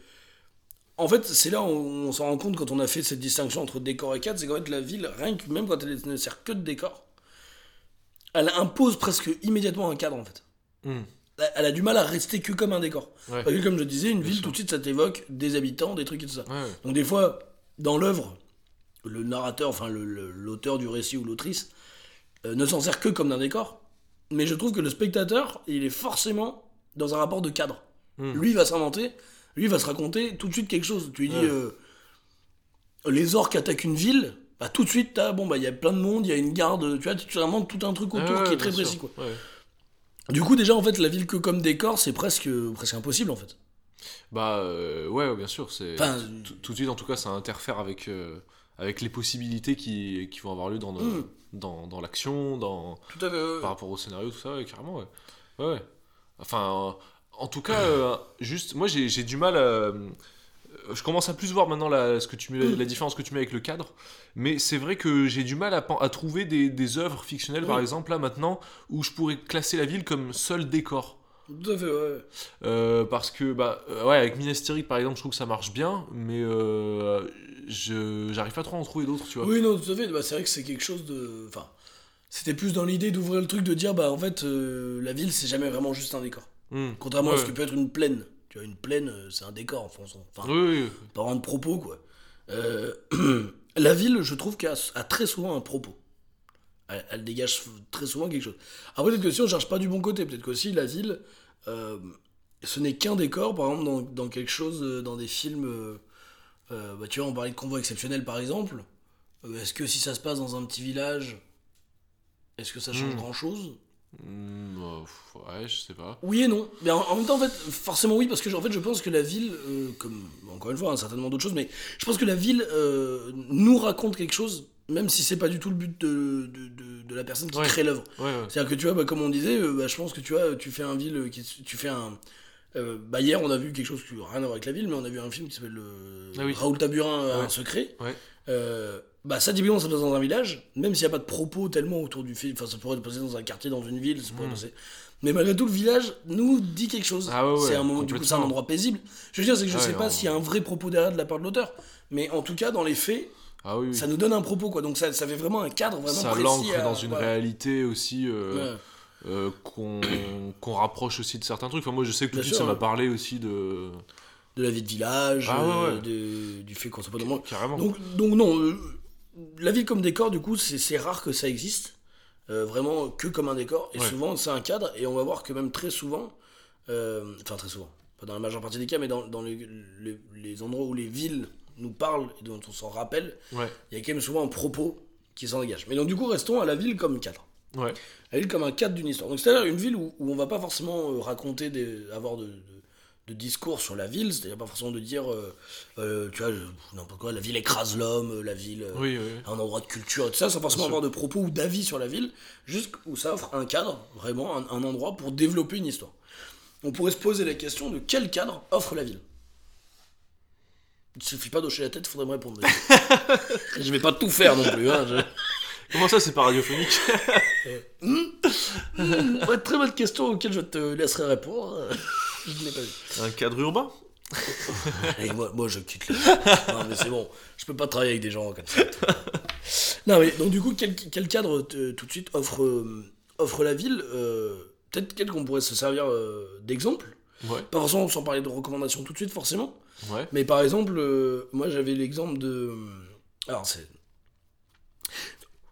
En fait, c'est là où on s'en rend compte quand on a fait cette distinction entre décor et cadre, c'est qu'en fait, la ville, rien que même quand elle ne sert que de décor, elle impose presque immédiatement un cadre, en fait. Hmm. Elle- a du mal à rester que comme un décor. Ouais. Parce que, comme je disais, une Bien ville, sûr. tout de suite, ça t'évoque des habitants, des trucs et tout ça. Ouais. Donc des fois, dans l'œuvre, le narrateur, enfin l'auteur du récit ou l'autrice, euh, ne s'en sert que comme d'un décor. Mais je trouve que le spectateur, il est forcément dans un rapport de cadre. Hmm. Lui, il va s'inventer, lui, il va se raconter tout de suite quelque chose. Tu lui dis, euh, les orques attaquent une ville, bah tout de suite, t'as, bon, bah il y a plein de monde, il y a une garde, tu vois, tu vraiment tout un truc autour Ouais, qui est très précis, quoi. Du coup, déjà, en fait, la ville que comme décor, c'est presque, presque impossible, en fait. Bah euh, ouais, ouais, bien sûr. C'est Enfin, tout, de suite, en tout cas, ça interfère avec euh, avec les possibilités qui, qui vont avoir lieu dans le- Hmm. dans, dans l'action, dans Tout à fait. par rapport au scénario, tout ça, ouais, carrément, ouais. Ouais, ouais. Enfin, euh, en tout cas, euh, juste, moi j'ai j'ai du mal à. euh, Je commence à plus voir maintenant la, ce que tu mets, la différence que tu mets avec le cadre, mais c'est vrai que j'ai du mal à, trouver des, des œuvres fictionnelles, par exemple, là maintenant, où je pourrais classer la ville comme seul décor. Tout à fait, ouais. Euh, parce que, bah, euh, ouais, avec Minas Tirith, par exemple, je trouve que ça marche bien, mais euh, je j'arrive pas trop à en trouver d'autres, tu vois. Oui, non, tout à fait. Bah, c'est vrai que c'est quelque chose de. Enfin, c'était plus dans l'idée d'ouvrir le truc, de dire, bah, en fait, la ville, c'est jamais vraiment juste un décor. Hmm. Contrairement à ce qui peut être une plaine. Tu vois, une plaine, euh, c'est un décor, en France. Enfin, Oui, oui, pas vraiment de propos, quoi. Euh, la ville, je trouve qu'elle a, a très souvent un propos. Elle, elle dégage très souvent quelque chose. Après, peut-être que si on cherche pas du bon côté, peut-être qu'aussi la ville, euh, ce n'est qu'un décor, par exemple, dans, dans quelque chose, dans des films. euh, bah, tu vois, on parlait de convoi exceptionnel par exemple. Est-ce que si ça se passe dans un petit village, est-ce que ça change Hmm. grand Hmm, bah, ouais, je sais pas. Oui et non. Mais en, en même temps, en fait, forcément oui, parce que en fait, je pense que la ville, euh, comme encore une fois, hein, certainement d'autres choses, mais je pense que la ville euh, nous raconte quelque chose, même si c'est pas du tout le but de, de, de- de la personne qui Ouais. crée l'œuvre. Ouais, ouais. C'est-à-dire que tu vois, bah, comme on disait, euh, bah, je pense que tu vois, tu fais un ville, qui, tu fais un. bah hier, on a vu quelque chose qui n'a rien à voir avec la ville, mais on a vu un film qui s'appelle Ah oui. Raoul Taburin, Ouais. un secret. Ouais. Bah ça, typiquement, ça se passe dans un village, même s'il n'y a pas de propos tellement autour du film. Enfin, ça pourrait se passer dans un quartier, dans une ville, ça pourrait Mm. passer. Mais malgré tout, le village nous dit quelque chose. Ah ouais, ouais, c'est un moment, du coup, c'est un endroit paisible. Je veux dire, c'est que je Ouais, sais pas s'il y a un vrai propos derrière de la part de l'auteur, mais en tout cas, dans les faits, Ah oui, oui. ça nous donne un propos, quoi. Donc ça, ça fait vraiment un cadre vraiment Ça précis. l'ancre à- dans une réalité aussi euh, euh, qu'on rapproche aussi de certains trucs. Enfin, moi, je sais que tout de suite, ça m'a parlé aussi de. de la vie de village, Ah ouais, euh, ouais. de- du fait qu'on soit pas dans le monde. Carrément. Donc, donc non, euh, la ville comme décor, du coup, c'est rare que ça existe. Euh, vraiment que comme un décor. Et Ouais. souvent, c'est un cadre. Et on va voir que même très souvent, euh, enfin très souvent, pas dans la majeure partie des cas, mais dans, dans les, les- les endroits où les villes nous parlent et dont on s'en rappelle, Ouais. il y a quand même souvent un propos qui s'en dégage. Mais donc, du coup, restons à la ville comme cadre. Ouais. La ville comme un cadre d'une histoire. Donc c'est-à-dire une ville où, où on va pas forcément euh, raconter, des, avoir de, de- de discours sur la ville, c'est-à-dire pas forcément de dire, euh, euh, tu vois, n'importe quoi, la ville écrase l'homme, euh, la ville, euh, Oui, oui. un endroit de culture et tout ça, sans forcément avoir de propos ou d'avis sur la ville, juste où ça offre un cadre, vraiment un, un endroit pour développer une histoire. On pourrait se poser la question de quel cadre offre la ville Il suffit pas d'hocher la tête, il faudrait me répondre. je vais pas tout faire non plus. Hein, je- Comment ça, c'est pas radiophonique Ouais, très bonne question auquel je te laisserai répondre. Je l'ai pas vu. Un cadre urbain moi, moi, je quitte le. non, mais c'est bon. Je peux pas travailler avec des gens comme ça. non, mais donc, du coup, quel, quel cadre tout de suite offre, euh, offre la ville euh, Peut-être quel qu'on pourrait se servir euh, d'exemple. Ouais. Pas forcément sans parler de recommandations tout de suite, forcément. Ouais. Mais par exemple, euh, moi, j'avais l'exemple de. Alors, c'est.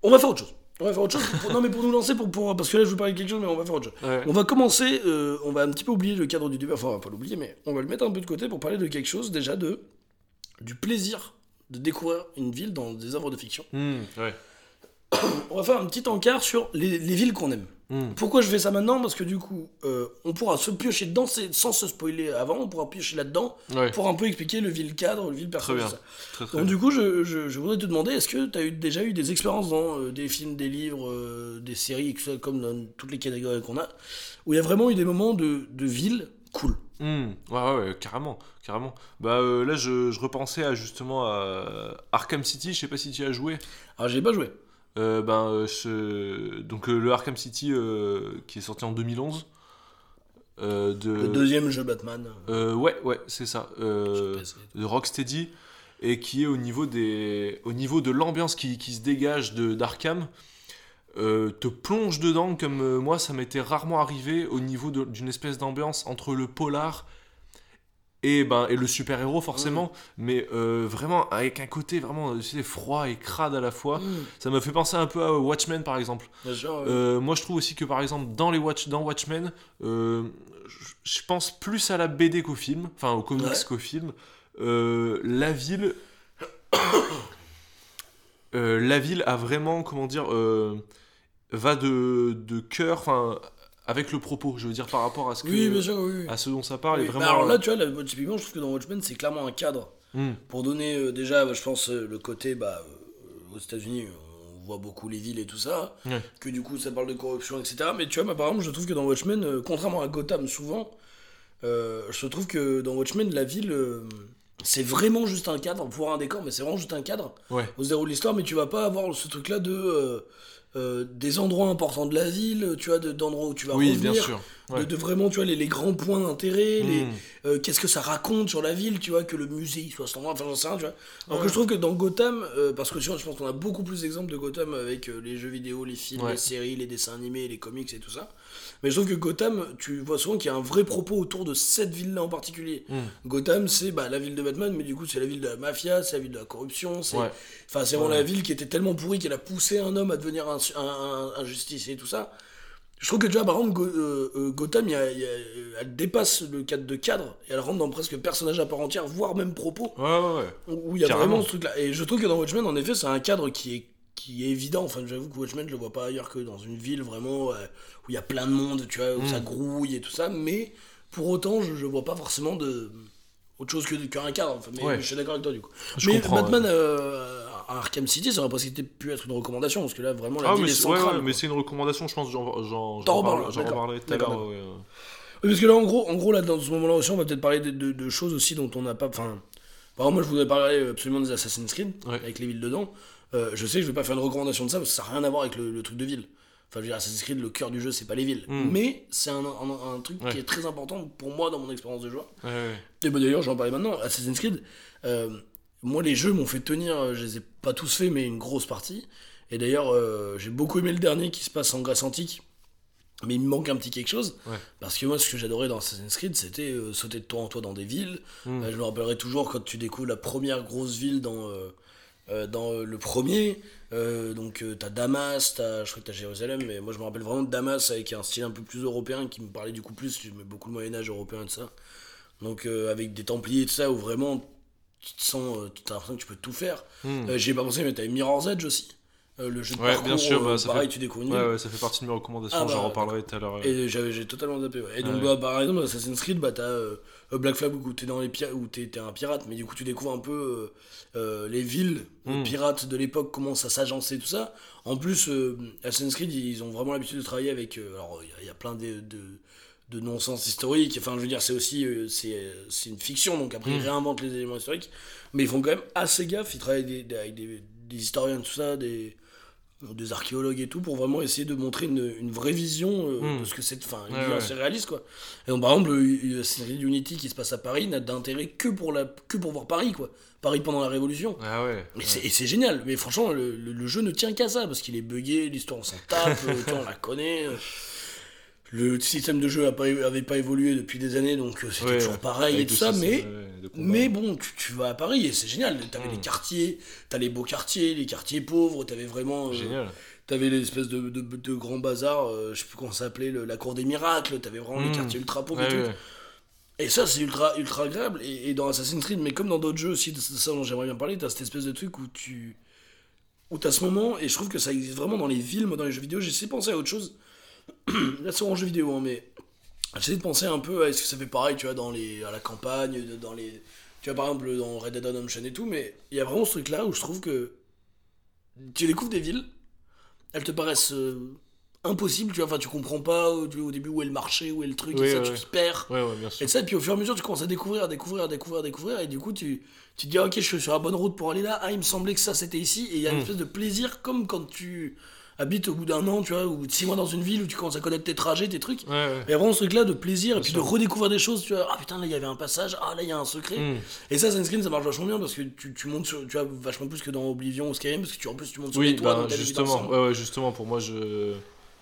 On va faire autre chose. On va faire autre chose. Pour- non, mais pour nous lancer, pour, pour, parce que là, je veux parler de quelque chose, mais on va faire autre chose. Ouais. On va commencer, euh, on va un petit peu oublier le cadre du débat, enfin on va pas l'oublier, mais on va le mettre un peu de côté pour parler de quelque chose déjà de du plaisir de découvrir une ville dans des œuvres de fiction. Hmm, ouais. On va faire un petit encart sur les, les villes qu'on aime. Hmm. Pourquoi je fais ça maintenant? Parce que du coup, euh, on pourra se piocher dedans sans se spoiler avant, on pourra piocher là-dedans Ouais. pour un peu expliquer le ville cadre, le ville Très personnage. Donc bien. du coup, je, je- je voudrais te demander, est-ce que tu as eu, déjà eu des expériences dans euh, des films, des livres, euh, des séries, comme dans toutes les catégories qu'on a, où il y a vraiment eu des moments de, de ville cool? Hmm, ouais, ouais, ouais, carrément, carrément. Bah là, je, je repensais à justement à Arkham City. Je sais pas si tu y as joué. Alors j'ai pas joué. Euh, ben, euh, donc euh, le Arkham City qui est sorti en 2011. euh, de... Le deuxième jeu Batman. Euh, ouais, ouais, c'est ça. Euh, de Rocksteady et qui est au niveau des au niveau de l'ambiance qui, qui se dégage de d'Arkham te plonge dedans comme moi ça m'était rarement arrivé au niveau d'une espèce d'ambiance entre le polar et ben et le super héros forcément mais euh, vraiment avec un côté vraiment froid et crade à la fois Mmh, ça me fait penser un peu à Watchmen par exemple euh, moi, je trouve aussi que par exemple, dans, les Watch, dans Watchmen, euh, je- pense plus à la BD qu'au film, enfin au comics Ouais. qu'au film. La ville. La ville a vraiment, comment dire, va de, de cœur, enfin, avec le propos, je veux dire, par rapport à ce, que, oui, bien sûr, oui. oui. à ce dont ça parle. Oui, alors là, tu vois, là, typiquement, je trouve que dans Watchmen, c'est clairement un cadre Hmm, pour donner euh, déjà, bah, je pense, euh, le côté, bah, euh, aux États-Unis, on voit beaucoup les villes et tout ça, que du coup, ça parle de corruption, etc. Mais tu vois, moi, par exemple, je trouve que dans Watchmen, euh, contrairement à Gotham, souvent, euh, je trouve que dans Watchmen, la ville, euh, c'est vraiment juste un cadre, pour un décor, mais c'est vraiment juste un cadre. ouais, On se déroule l'histoire, mais tu vas pas avoir ce truc-là de euh, des endroits importants de la ville, tu vois, de- d'endroits où tu vas oui, revenir, bien sûr. De, Ouais. de vraiment, tu vois, les, les grands points d'intérêt, les Hmm, euh, qu'est-ce que ça raconte sur la ville, tu vois, que le musée il soit endroit, enfin j'en sais rien, tu vois. Alors Ouais. que je trouve que dans Gotham, euh, parce que tu vois, je pense qu'on a beaucoup plus d'exemples de Gotham avec euh, les jeux vidéo, les films, Ouais. les séries, les dessins animés, les comics et tout ça. Mais je trouve que Gotham, tu vois souvent qu'il y a un vrai propos autour de cette ville-là en particulier. hmm. Gotham, c'est bah, la ville de Batman, mais du coup, c'est la ville de la mafia, c'est la ville de la corruption, c'est enfin, c'est vraiment la ville qui était tellement pourrie qu'elle a poussé un homme à devenir un, un, un- un justicier et tout ça. Je trouve que déjà, par exemple, Go- euh, euh, Gotham, il y a- il y a- elle dépasse le cadre de cadre et elle rentre dans presque personnage à part entière, voire même propos, Ouais, ouais, ouais. où il y a Carrément. vraiment ce truc-là. Et je trouve que dans Watchmen, en effet, c'est un cadre qui est, qui est évident. Enfin, j'avoue que Watchmen, je le vois pas ailleurs que dans une ville vraiment euh, où il y a plein de monde, tu vois, où Mm. ça grouille et tout ça, mais pour autant, je, je vois pas forcément de. Autre chose que qu'un cadre, enfin, mais Ouais. je suis d'accord avec toi du coup. Je mais comprends, Batman euh, Arkham City, ça aurait presque pu être une recommandation, parce que là, vraiment, la Ah, ville mais est ouais, centrale. ouais, quoi. mais c'est une recommandation, je pense, j'en reparlerai tout à l'heure. parce que là, en gros, en gros là, dans ce moment-là aussi, on va peut-être parler de, de- de choses aussi dont on n'a pas. Enfin, par exemple, moi, je voudrais parler absolument des Assassin's Creed, Ouais. avec les villes dedans. Euh, je sais que je vais pas faire une recommandation de ça, parce que ça n'a rien à voir avec le, le truc de ville. Enfin, je veux dire, Assassin's Creed, le cœur du jeu, c'est pas les villes. Mm. Mais c'est un, un- un truc Ouais. qui est très important pour moi dans mon expérience de joueur. Ouais. Et bah, d'ailleurs, j'en parlais maintenant. Assassin's Creed, euh, moi, les jeux m'ont fait tenir, euh, je les ai pas tous faits, mais une grosse partie. Et d'ailleurs, euh, j'ai beaucoup aimé le dernier qui se passe en Grèce antique. Mais il me manque un petit quelque chose. Ouais. Parce que moi, ce que j'adorais dans Assassin's Creed, c'était euh, sauter de toit en toit dans des villes. Mm. Euh, je me rappellerai toujours quand tu découvres la première grosse ville dans, dans le premier. Donc, t'as Damas, t'as, je crois que t'as Jérusalem, mais moi, je me rappelle vraiment de Damas avec un style un peu plus européen qui me parlait du coup plus. J'aimais beaucoup le Moyen-Âge européen et tout ça. Donc, avec des Templiers et tout ça, où vraiment tu te sens, euh, t'as l'impression que tu peux tout faire. Hmm. Euh, J'y ai pas pensé, mais t'avais Mirror's Edge aussi. Euh, le jeu de Ouais, parcours, bien sûr, bah, ça pareil, fait- tu découvres une Ouais, ouais, ça fait partie de mes recommandations, Ah, bah, j'en reparlerai tout à l'heure. Et j'avais, j'ai totalement zappé. Ouais. Et donc, bah, par exemple, Assassin's Creed, bah, t'as Black Flag où t'es dans les où t'es, t'es un pirate, mais du coup, tu découvres un peu les villes les Mm. pirates de l'époque, comment ça s'agençait, tout ça. En plus, Assassin's Creed, ils ont vraiment l'habitude de travailler avec. alors, il y a- il y, a plein de. de de non-sens historique, enfin je veux dire c'est aussi euh, c'est, euh, c'est une fiction donc après ils Mm. réinventent les éléments historiques mais ils font quand même assez gaffe ils travaillent avec des, avec des, des historiens tout ça des, des archéologues et tout pour vraiment essayer de montrer une, une vraie vision euh, Mm. de ce que c'est enfin une Ouais, vision ouais. assez réaliste quoi et donc par exemple le- le Assassin's Creed Unity qui se passe à Paris n'a d'intérêt que pour la que pour voir Paris quoi Paris pendant la Révolution Ah ouais. et c'est- génial, mais franchement, le, le- le jeu ne tient qu'à ça, parce qu'il est buggé, l'histoire on s'en tape, euh, on la connaît. Le système de jeu a pas, évolué depuis des années, donc euh, c'était Ouais, toujours pareil et tout ça, mais, de bon, tu, tu vas à Paris et c'est génial. T'avais Mm. les quartiers, t'as les beaux quartiers, les quartiers pauvres, t'avais vraiment. euh, Génial. T'avais l'espèce de, de, de grand bazar, euh, je sais plus comment ça s'appelait, la cour des miracles, t'avais vraiment les Mm. quartiers ultra pauvres et tout. ouais. Et ça, c'est ultra, ultra agréable. Et, et dans Assassin's Creed, mais comme dans d'autres jeux aussi, c'est ça dont j'aimerais bien parler, t'as cette espèce de truc où tu. où t'as ce moment, et je trouve que ça existe vraiment dans les villes, moi dans les jeux vidéo, j'essaie de penser à autre chose. Là, c'est en jeu vidéo, hein, mais j'essaie de penser un peu à est-ce que ça fait pareil, tu vois, dans les, à la campagne, dans les. Tu vois, par exemple, dans Red Dead Redemption et tout, mais il y a vraiment ce truc-là où je trouve que. Tu découvres des villes, elles te paraissent. euh, impossibles, tu vois, enfin tu comprends pas tu vois, au début où est le marché, où est le truc, Oui, et ça ouais, tu t'y perds. Ouais, ouais, bien sûr. Et ça, et puis au fur et à mesure, tu commences à découvrir, à découvrir, à découvrir, à découvrir, et du coup, tu, tu te dis, ah, ok, je suis sur la bonne route pour aller là, ah, il me semblait que ça c'était ici, et il y a une Mm. espèce de plaisir, comme quand tu habites au bout d'un an, tu vois, ou six mois dans une ville où tu commences à connaître tes trajets, tes trucs. Ouais, ouais. A vraiment ce truc-là de plaisir, et puis sûr. de redécouvrir des choses, tu vois, ah putain, là il y avait un passage, ah là il y a un secret. Hmm. Et ça, Sunscreen, ça marche vachement bien parce que tu, tu montes sur, tu vois, vachement plus que dans Oblivion ou Skyrim, parce que tu, en plus tu montes sur Oui, les toits, des justement, ouais, ouais, justement, pour moi, je.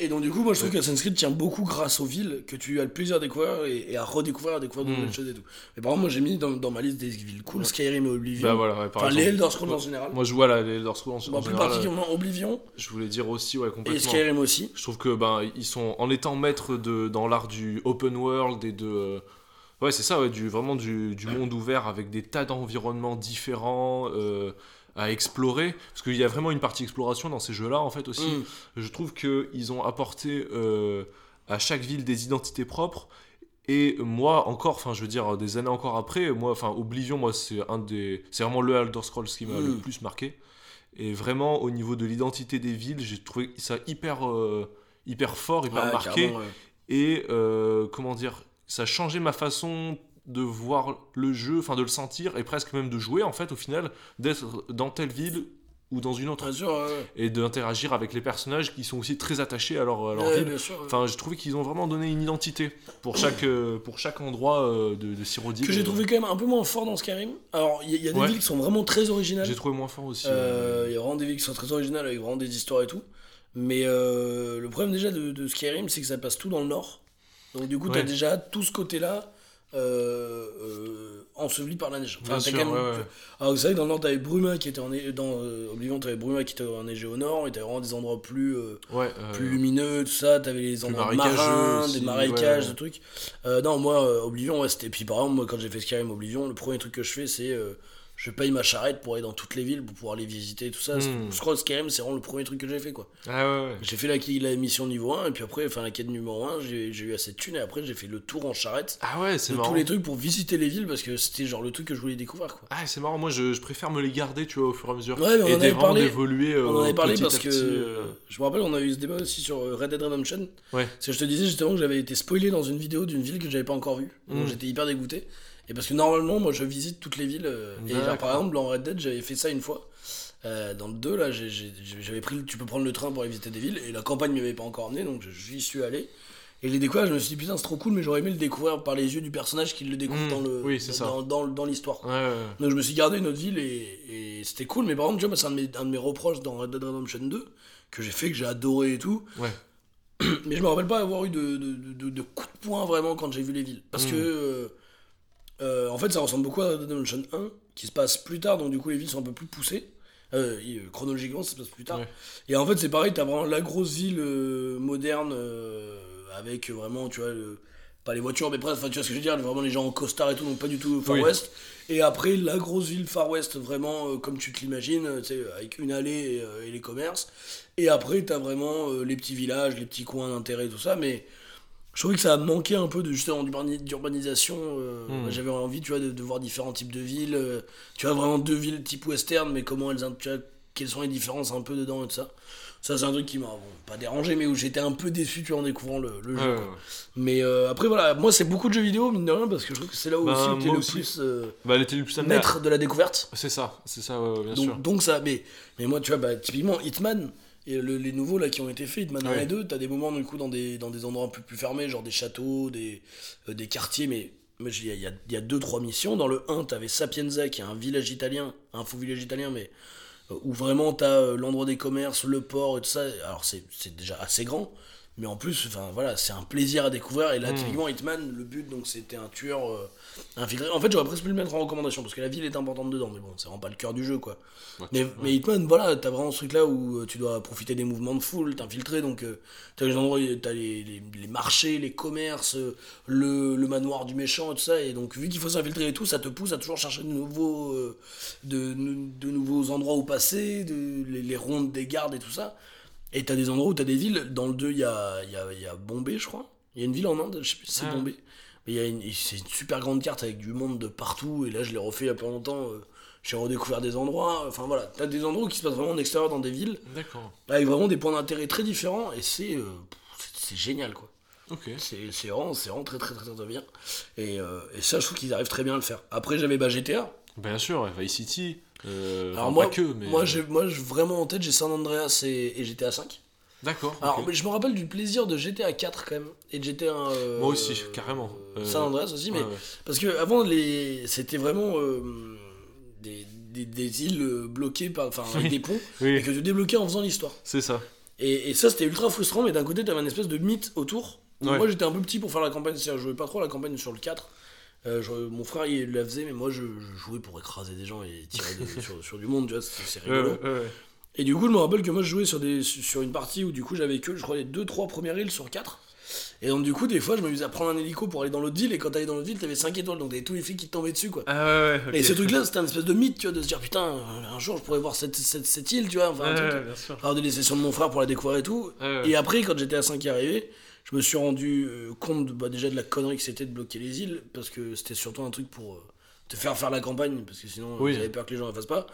Et donc du coup, moi je trouve que Assassin's Creed tient beaucoup grâce aux villes, que tu as le plaisir à découvrir et, et à redécouvrir, à découvrir de Mm. nouvelles choses et tout. Mais par exemple, moi j'ai mis dans, dans ma liste des villes cool, Skyrim et Oblivion. Bah voilà, ouais, par enfin, les. Elder Scrolls en général. Moi, je vois là, les Elder Scrolls en, Bon, en plus général. particulièrement Oblivion Je voulais dire aussi, ouais, et complètement. Skyrim aussi. Je trouve que ben ils sont en étant maîtres de dans l'art du open world et de euh, ouais c'est ça ouais, du vraiment du, du monde ouvert avec des tas d'environnements différents euh, à explorer parce qu'il y a vraiment une partie exploration dans ces jeux là en fait aussi. Mm. Je trouve que ils ont apporté euh, à chaque ville des identités propres. Et moi encore, enfin je veux dire des années encore après, moi enfin Oblivion moi c'est un des c'est vraiment le Elder Scrolls qui m'a Mm. le plus marqué. Et vraiment au niveau de l'identité des villes, j'ai trouvé ça hyper euh, hyper fort, hyper Ouais, marqué ouais. et euh, comment dire, ça a changé ma façon de voir le jeu, enfin de le sentir et presque même de jouer en fait au final, d'être dans telle ville ou dans une autre Bien sûr, ouais, et d'interagir avec les personnages qui sont aussi très attachés à leur, à leur Ouais, ville. bien sûr, ouais. Enfin, j'ai trouvé qu'ils ont vraiment donné une identité pour chaque, euh, pour chaque endroit euh, de, de Cyrodiil. que j'ai trouvé quand même un peu moins fort dans Skyrim. Alors, il y, a- il y a des villes qui sont vraiment très originales. J'ai trouvé moins fort aussi. Euh, Il y a vraiment des villes qui sont très originales avec vraiment des histoires et tout. Mais le problème déjà de, de Skyrim, c'est que ça passe tout dans le nord. Donc du coup, t'as Ouais. déjà tout ce côté-là euh, euh, ensevelies par la neige. Enfin, sûr, quand même- ouais, ouais. Alors, vous savez, dans le Nord, t'avais Bruma qui était en dans euh, Oblivion, t'avais Bruma qui était enneigé au Nord, et t'avais vraiment des endroits plus. euh, Ouais, euh, plus lumineux, tout ça, t'avais les endroits marins, aussi, des marécages, des trucs. Non, moi, Oblivion, ouais, c'était. Puis par exemple, moi, quand j'ai fait Skyrim Oblivion, le premier truc que je fais, c'est. Euh, je paye ma charrette pour aller dans toutes les villes, pour pouvoir les visiter, tout ça. Hmm. Skyrim, c'est vraiment le premier truc que j'ai fait, quoi. Ah ouais, ouais. J'ai fait la, la mission niveau 1, et puis après, enfin, la quête numéro 1, j'ai eu assez de thunes, et après, j'ai fait le tour en charrette Ah ouais, c'est de marrant. tous les trucs pour visiter les villes, parce que c'était genre le truc que je voulais découvrir, quoi. Ah, c'est marrant, moi je, je préfère me les garder, tu vois, au fur et à mesure. Ouais, mais on et en avait vraiment parlé. d'évoluer euh, On en avait parlé parce que euh, je me rappelle on avait eu ce débat aussi sur euh, Red Dead Redemption Ouais. parce que je te disais justement que j'avais été spoilé dans une vidéo d'une ville que j'avais pas encore vue donc Mm. j'étais hyper dégoûté et parce que normalement moi je visite toutes les villes euh, et genre, par exemple dans Red Dead j'avais fait ça une fois Euh, dans le 2 là j'avais pris le- tu peux prendre le train pour aller visiter des villes et la campagne m'y avait pas encore emmené donc j'y suis allé et les découvrir je me suis dit putain c'est trop cool mais j'aurais aimé le découvrir par les yeux du personnage qui le découvre Mm. dans le Oui, dans, dans, dans l'histoire Ouais, ouais. donc je me suis gardé une autre ville et, et c'était cool, mais par contre, tu vois, c'est un, de mes- un de mes reproches dans Red Dead Redemption 2, que j'ai fait, que j'ai adoré et tout, mais je me rappelle pas avoir eu de, de, de, coup de poing vraiment quand j'ai vu les villes. Parce Mm. que, euh, euh, en fait, ça ressemble beaucoup à Dead Redemption 1, qui se passe plus tard, donc du coup, les villes sont un peu plus poussées. Euh, euh, chronologiquement, ça se passe plus tard. Ouais. Et en fait, c'est pareil, t'as vraiment la grosse ville euh, moderne, avec vraiment, tu vois, le- pas les voitures, mais presque, enfin, tu vois ce que je veux dire, vraiment les gens en costard et tout, donc pas du tout Far Oui. West. Et après, la grosse ville Far West, vraiment comme tu te l'imagines, tu sais, avec une allée et, et les commerces. Et après, t'as vraiment les petits villages, les petits coins d'intérêt, tout ça, mais je trouvais que ça manquait un peu de justement d'urbani- d'urbanisation. euh, Hmm. J'avais envie, tu vois, de, de voir différents types de villes. euh, tu vois, vraiment deux villes type western, mais comment elles, in- tu vois, quelles sont les différences un peu dedans et tout ça. Ça, c'est un truc qui m'a bon, pas dérangé, mais où j'étais un peu déçu, tu vois, en découvrant le, le jeu. Ouais, quoi. ouais. Mais euh, après, voilà, moi, c'est beaucoup de jeux vidéo, mine de rien, parce que je trouve que c'est là où Ben, aussi t'es le aussi. plus Bah, était le plus maître de la découverte. C'est ça, c'est ça, ouais, bien sûr. Donc, donc ça, mais, mais moi, tu vois, bah, typiquement, Hitman, et le- les nouveaux là qui ont été faits, Hitman 1 Ouais. et 2, t'as des moments du coup dans des, dans des endroits un peu plus fermés, genre des châteaux, des, euh, des quartiers, mais mais il y a, il y a- y a deux, trois missions. Dans le 1, t'avais Sapienza, qui est un village italien, un faux village italien, mais euh, où vraiment t'as euh, l'endroit des commerces, le port et tout ça. Alors c'est déjà assez grand, mais en plus, enfin voilà, c'est un plaisir à découvrir. Et là, Mm. typiquement, Hitman, le but, donc c'était un tueur euh, infiltré. En fait, j'aurais presque pu le mettre en recommandation, parce que la ville est importante dedans, mais bon, c'est vraiment pas le cœur du jeu, quoi. Mais, Hitman, voilà, t'as vraiment ce truc-là où euh, tu dois profiter des mouvements de foule, t'infiltrer, donc euh, t'as les endroits, t'as les, les, les marchés, les commerces, le, le manoir du méchant et tout ça, et donc vu qu'il faut s'infiltrer et tout, ça te pousse à toujours chercher de nouveaux, euh, de, de nouveaux endroits où passer, de, les, les rondes des gardes et tout ça. Et t'as des endroits où t'as des villes, dans le 2, il y a, y, a, y a Bombay, je crois. Il y a une ville en Inde, je sais plus si c'est Ah. Bombay. Mais c'est une super grande carte avec du monde de partout, et là je l'ai refait il y a pas longtemps. euh, j'ai redécouvert des endroits, enfin voilà, t'as des endroits qui se passent vraiment en extérieur dans des villes, D'accord. avec vraiment des points d'intérêt très différents, et c'est euh, c'est- génial quoi. Ok. C'est vraiment, c'est vraiment très, très très très bien. Et, euh, et ça, je trouve qu'ils arrivent très bien à le faire. Après, j'avais bah, GTA. Bien sûr, Vice City. Euh, Alors moi, pas que, mais. moi, euh, j'ai, moi vraiment en tête, j'ai San Andreas et, et GTA 5. D'accord. Alors, mais je me rappelle du plaisir de GTA 4 quand même. Et de GTA. euh, Moi aussi, carrément. euh, San Andreas aussi, mais. Ouais. Parce que avant, les... c'était vraiment euh, des, des, des îles bloquées par, enfin, avec des ponts, Oui, et que tu débloquais en faisant l'histoire. c'est ça. Et, et ça, c'était ultra frustrant, mais d'un côté, t'avais une espèce de mythe autour. Ouais. Moi, j'étais un peu petit pour faire la campagne, c'est-à-dire, je jouais pas trop à la campagne sur le 4. Euh, je- mon frère, il la faisait, mais moi, je, je jouais pour écraser des gens et tirer de- sur, sur du monde, tu vois, c'est rigolo. ouais, ouais. Et du coup, je me rappelle que moi, je jouais sur, des, sur une partie où, du coup, j'avais que, je crois, les 2-3 premières îles sur 4. Et donc, du coup, des fois, je m'amusais à prendre un hélico pour aller dans l'autre ville, et quand t'allais dans l'autre ville, t'avais 5 étoiles, donc t'avais tous les flics qui te tombaient dessus, quoi. Ah ouais. Et ce truc-là, c'était un espèce de mythe, tu vois, de se dire, putain, un jour, je pourrais voir cette, cette, cette île, tu vois, enfin, un Ouais, truc. bien sûr. Regarder les sessions de mon frère pour la découvrir et tout. Et après, quand j'étais à 5 arrivé, je me suis rendu euh, compte de- bah, déjà de la connerie que c'était de bloquer les îles, parce que c'était surtout un truc pour euh, te faire faire la campagne, parce que sinon, Oui. j'avais peur que les gens la fassent pas.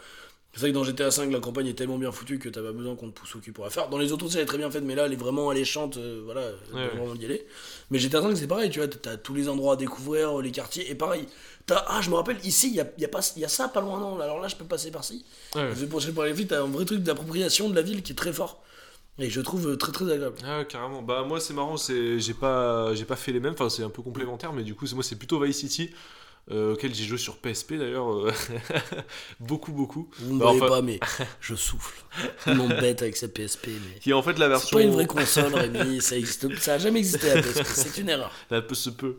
C'est vrai que dans GTA 5, la campagne est tellement bien foutue que t'as pas besoin qu'on te pousse au cul pour la faire. Dans les autres aussi, elle est très bien faite, mais là, elle est vraiment alléchante, euh, voilà, Ouais, ouais. vraiment y aller. Mais GTA 5, c'est pareil, tu vois, t'as tous les endroits à découvrir, les quartiers, et pareil. T'as, ah, je me rappelle, ici, il y a, y a pas- y a ça pas loin, non, alors là, je peux passer par-ci. Ouais. Je vais pencher pour aller vite, t'as un vrai truc d'appropriation de la ville qui est très fort. Et je trouve euh, très très agréable. Ah carrément. Bah moi c'est marrant, c'est j'ai pas j'ai pas fait les mêmes, enfin c'est un peu complémentaire, mais du coup c'est moi c'est plutôt Vice City. euh, auquel j'ai joué sur PSP d'ailleurs, euh, beaucoup beaucoup. Vous ne Bah, voyez enfin- pas, mais je souffle. Tout le monde bête avec sa PSP. Mais... Qui est en fait la C'est version. pas une vraie console, Rémi. Ça, existe... ça a jamais existé la PSP. C'est une erreur. Un peu se peut.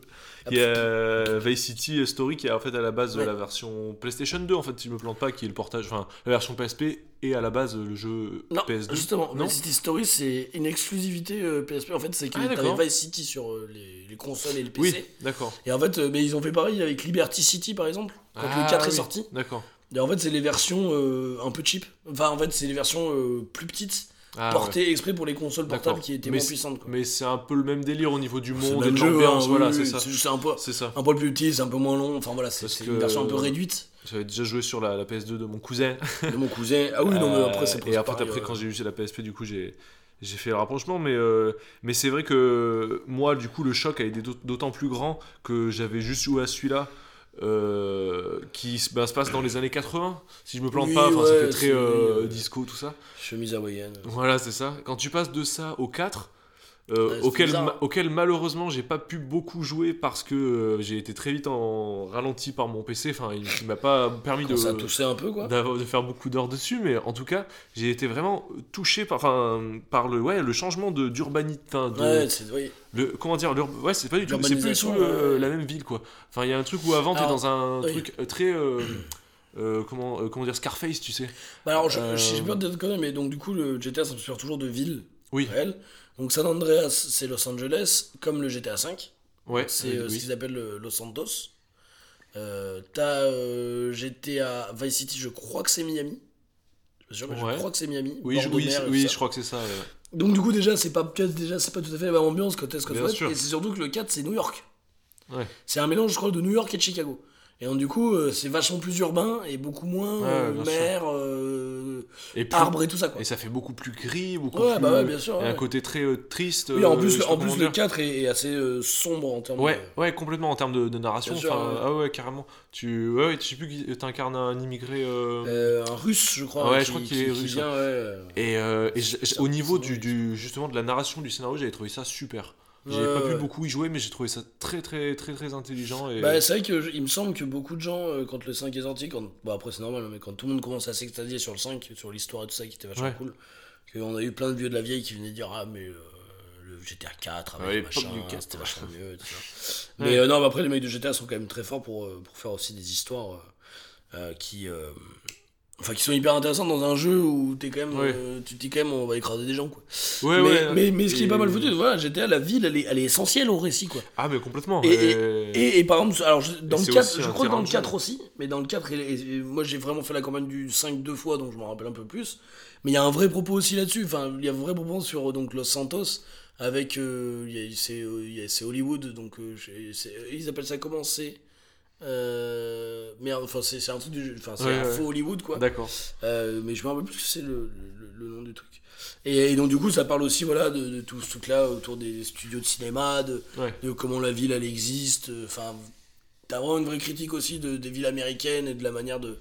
Il y a euh, Vice City Story qui est en fait à la base de la version PlayStation 2 en fait si je me plante pas qui est le portage enfin la version PSP et à la base le jeu Non, PS2 justement, non Vice City Story, c'est une exclusivité euh, PSP. En fait, c'est que Ah, t'avais Vice City sur euh, les, les consoles et le PC. oui d'accord Et en fait, euh, mais ils ont fait pareil avec Liberty City, par exemple, quand Ah, le 4 est oui, sorti. d'accord Et en fait, c'est les versions euh, un peu cheap. Enfin, en fait, c'est les versions euh, plus petites, Ah, ouais. portées exprès pour les consoles portables qui étaient Mais moins puissantes. quoi. mais c'est un peu le même délire au niveau du monde et de l'ambiance hein, voilà oui, c'est ça C'est juste un peu, ça un poil plus petit, c'est un peu moins long. Enfin voilà, c'est une version un peu réduite j'avais déjà joué sur la, la PS2 de mon cousin de mon cousin. Ah oui, non, mais après, Euh, c'est et c'est après, après euh, quand j'ai eu la PSP du coup j'ai j'ai fait le rapprochement mais euh, mais c'est vrai que moi du coup le choc a été d'aut- d'autant plus grand que j'avais juste joué à celui-là euh, qui se- ben, se passe dans les années 80 si je me plante Oui, pas enfin ça ouais, fait très c'est- euh, disco tout ça Chemise hawaïenne. voilà c'est ça quand tu passes de ça au 4 euh, auquel, ma- auquel malheureusement j'ai pas pu beaucoup jouer parce que euh, j'ai été très vite en ralenti par mon PC enfin il, il m'a pas permis de ça un peu, quoi? de faire beaucoup d'heures dessus, mais en tout cas, j'ai été vraiment touché par, enfin, par le, ouais, le changement d'urbanité. Ouais. Oui. le, comment dire Ouais, c'est pas du tout, c'est plus tout le- la même ville, quoi. Enfin, il y a un truc où avant, t'es dans un oui. truc euh, très. euh, euh, comment, euh, comment dire, Scarface, tu sais. Bah alors, je, Euh, je sais pas de te connaître, mais donc du coup, le GTA, ça se fait toujours de ville Oui. réelle. Donc San Andreas, c'est Los Angeles, comme le GTA V. Ouais, C'est oui, euh, ce qu'ils appellent le Los Santos. Euh, T'as euh, GTA Vice City, je crois que c'est Miami. Je, suis sûr, mais Ouais. je crois que c'est Miami. Oui, je, oui, oui, crois que c'est ça. Donc du coup déjà c'est pas peut-être déjà c'est pas tout à fait la même ambiance quand est-ce que et c'est surtout que le 4 c'est New York. Ouais. C'est un mélange je crois de New York et de Chicago. Et donc du coup euh, c'est vachement plus urbain et beaucoup moins euh, mer, euh, Et, plus- arbre et tout ça quoi. et ça fait beaucoup plus gris, beaucoup Ouais, plus. bah ouais, bien sûr, a un côté très euh, triste. Oui en plus, en le dire. 4 est, est assez sombre en termes Ouais, de... ouais, complètement en termes de, de narration. Sûr. Ah ouais, carrément. Tu, ouais, je sais plus qui t'incarnes un immigré. un russe je crois. Ouais, qui, je crois qu'il qui- est russe, vient, euh, Et, et au niveau du- justement de la narration du scénario, j'avais trouvé ça super. Ouais, pas pu ouais. beaucoup y jouer, mais j'ai trouvé ça très très très très intelligent. Et... Bah, c'est vrai que je- il me semble que beaucoup de gens, euh, quand le 5 est sorti, quand, bah après c'est normal, mais quand tout le monde commence à s'extasier sur le 5, sur l'histoire et tout ça qui était vachement Ouais. cool, qu'on a eu plein de vieux de la vieille qui venaient dire Ah, mais euh, le GTA 4 avec Ouais, machin, l'époque du 4, c'était vachement mieux. Mais euh, non, mais après les mecs de GTA sont quand même très forts pour, pour faire aussi des histoires euh, qui. Enfin, qui sont hyper intéressantes dans un jeu où t'es quand même, Ouais. euh, tu te dis quand même, on va écraser des gens quoi. ouais, mais, ouais. mais, mais ce qui est pas mal foutu, voilà, GTA, la ville, elle est, elle est essentielle au récit quoi. Ah, mais complètement. Et- et- Et, par exemple, alors je- dans le c'est 4, aussi je crois que dans le de 4 jeu. aussi, mais dans le 4, et- et- et moi j'ai vraiment fait la campagne du 5 deux fois, donc je m'en rappelle un peu plus. Mais il y a un vrai propos aussi là-dessus, enfin, il y a un vrai propos sur donc, Los Santos, avec. euh, c'est Hollywood, donc euh, ils appellent ça comment? C'est euh, Merde, enfin, c'est c'est un truc du. Enfin, c'est Ouais, un ouais. faux Hollywood, quoi. D'accord. Euh, mais je me rappelle plus que c'est le, le, le nom du truc. Et, et donc, du coup, ça parle aussi voilà, de, de tout ce truc-là autour des studios de cinéma, de, Ouais. de comment la ville elle existe. Enfin, t'as vraiment une vraie critique aussi de, des villes américaines et de la manière de,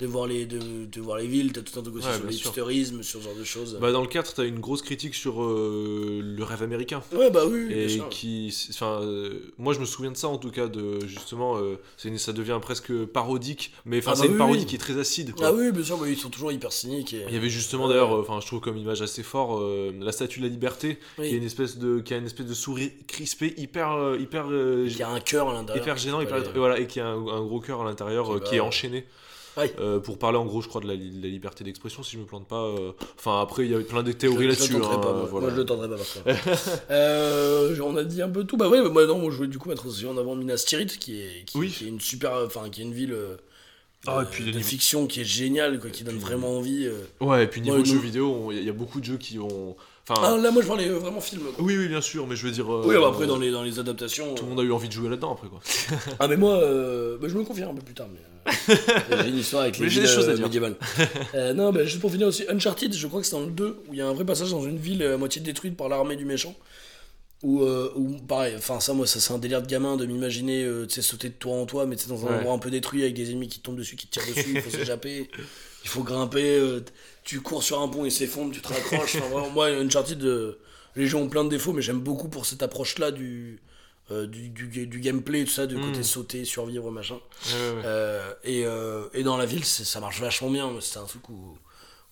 de, voir, les, de, de voir les villes. T'as tout un truc aussi Ouais, sur l'hipstérisme, sur ce genre de choses. Bah, dans le 4, t'as une grosse critique sur euh, le rêve américain. ouais, bah oui, bien Et sûr. qui. Enfin, euh, moi je me souviens de ça en tout cas, de justement. euh, une- ça devient presque parodique, mais enfin, Ah bah c'est une oui, parodie oui. qui est très acide. Quoi. Ah oui, bien sûr, bah, ils sont toujours hyper cyniques. Et... Il y avait justement Ouais. d'ailleurs, euh, enfin je trouve comme image assez fort, la statue de la liberté, Oui. qui, est une espèce de, qui a une espèce de sourire crispé, hyper, hyper, Il y a un cœur à l'intérieur. hyper gênant, qui hyper, et voilà, et qui a un, un gros cœur à l'intérieur, Qui qui est enchaîné. Euh, pour parler en gros, je crois, de la, li- la liberté d'expression, si je me plante pas. euh. Enfin, après, il y a plein de théories je là-dessus. hein, pas, moi. voilà. Moi, je pas par contre. euh, on a dit un peu tout. Bah ouais, bah, moi, non, moi, je voulais du coup mettre aussi en avant Minas Tirith, qui est, qui, Oui. qui est une super, enfin, qui est une ville euh, Ah, et euh, puis de le niveau- fiction qui est géniale, quoi, qui donne vraiment envie. euh. Ouais, et puis niveau Ouais, jeux vidéo, il y, a- beaucoup de jeux qui ont. Enfin, Ah, là, moi, je parlais euh, vraiment film. quoi. oui, oui, bien sûr, mais je veux dire. euh, Oui, bah, après, dans les, dans les adaptations. Tout le euh, monde a eu envie de jouer là-dedans après quoi. Ah, mais moi, euh, bah, je me le confie un peu plus tard. Mais, euh, j'ai une histoire avec les Mais j'ai villes des choses à euh, dire. médiévales. Euh, non, bah, juste pour finir aussi, Uncharted, je crois que c'est dans le 2, où il y a un vrai passage dans une ville euh, à moitié détruite par l'armée du méchant. Où, euh, où, pareil, enfin, ça, moi, ça, c'est un délire de gamin de m'imaginer, euh, tu sais, sauter de toit en toit, mais sais, dans un Ouais. endroit un peu détruit avec des ennemis qui tombent dessus, qui te tirent dessus, il faut s'échapper, il faut grimper, euh, tu cours sur un pont, il s'effondre, tu te raccroches. Enfin, vraiment, moi, Uncharted, les jeux ont plein de défauts, mais j'aime beaucoup pour cette approche-là du. Euh, du, du, du gameplay, tout ça, de côté Mm. sauter, survivre, machin. Ouais, ouais, ouais. Euh, et, euh, et dans la ville, ça marche vachement bien. C'est un truc où,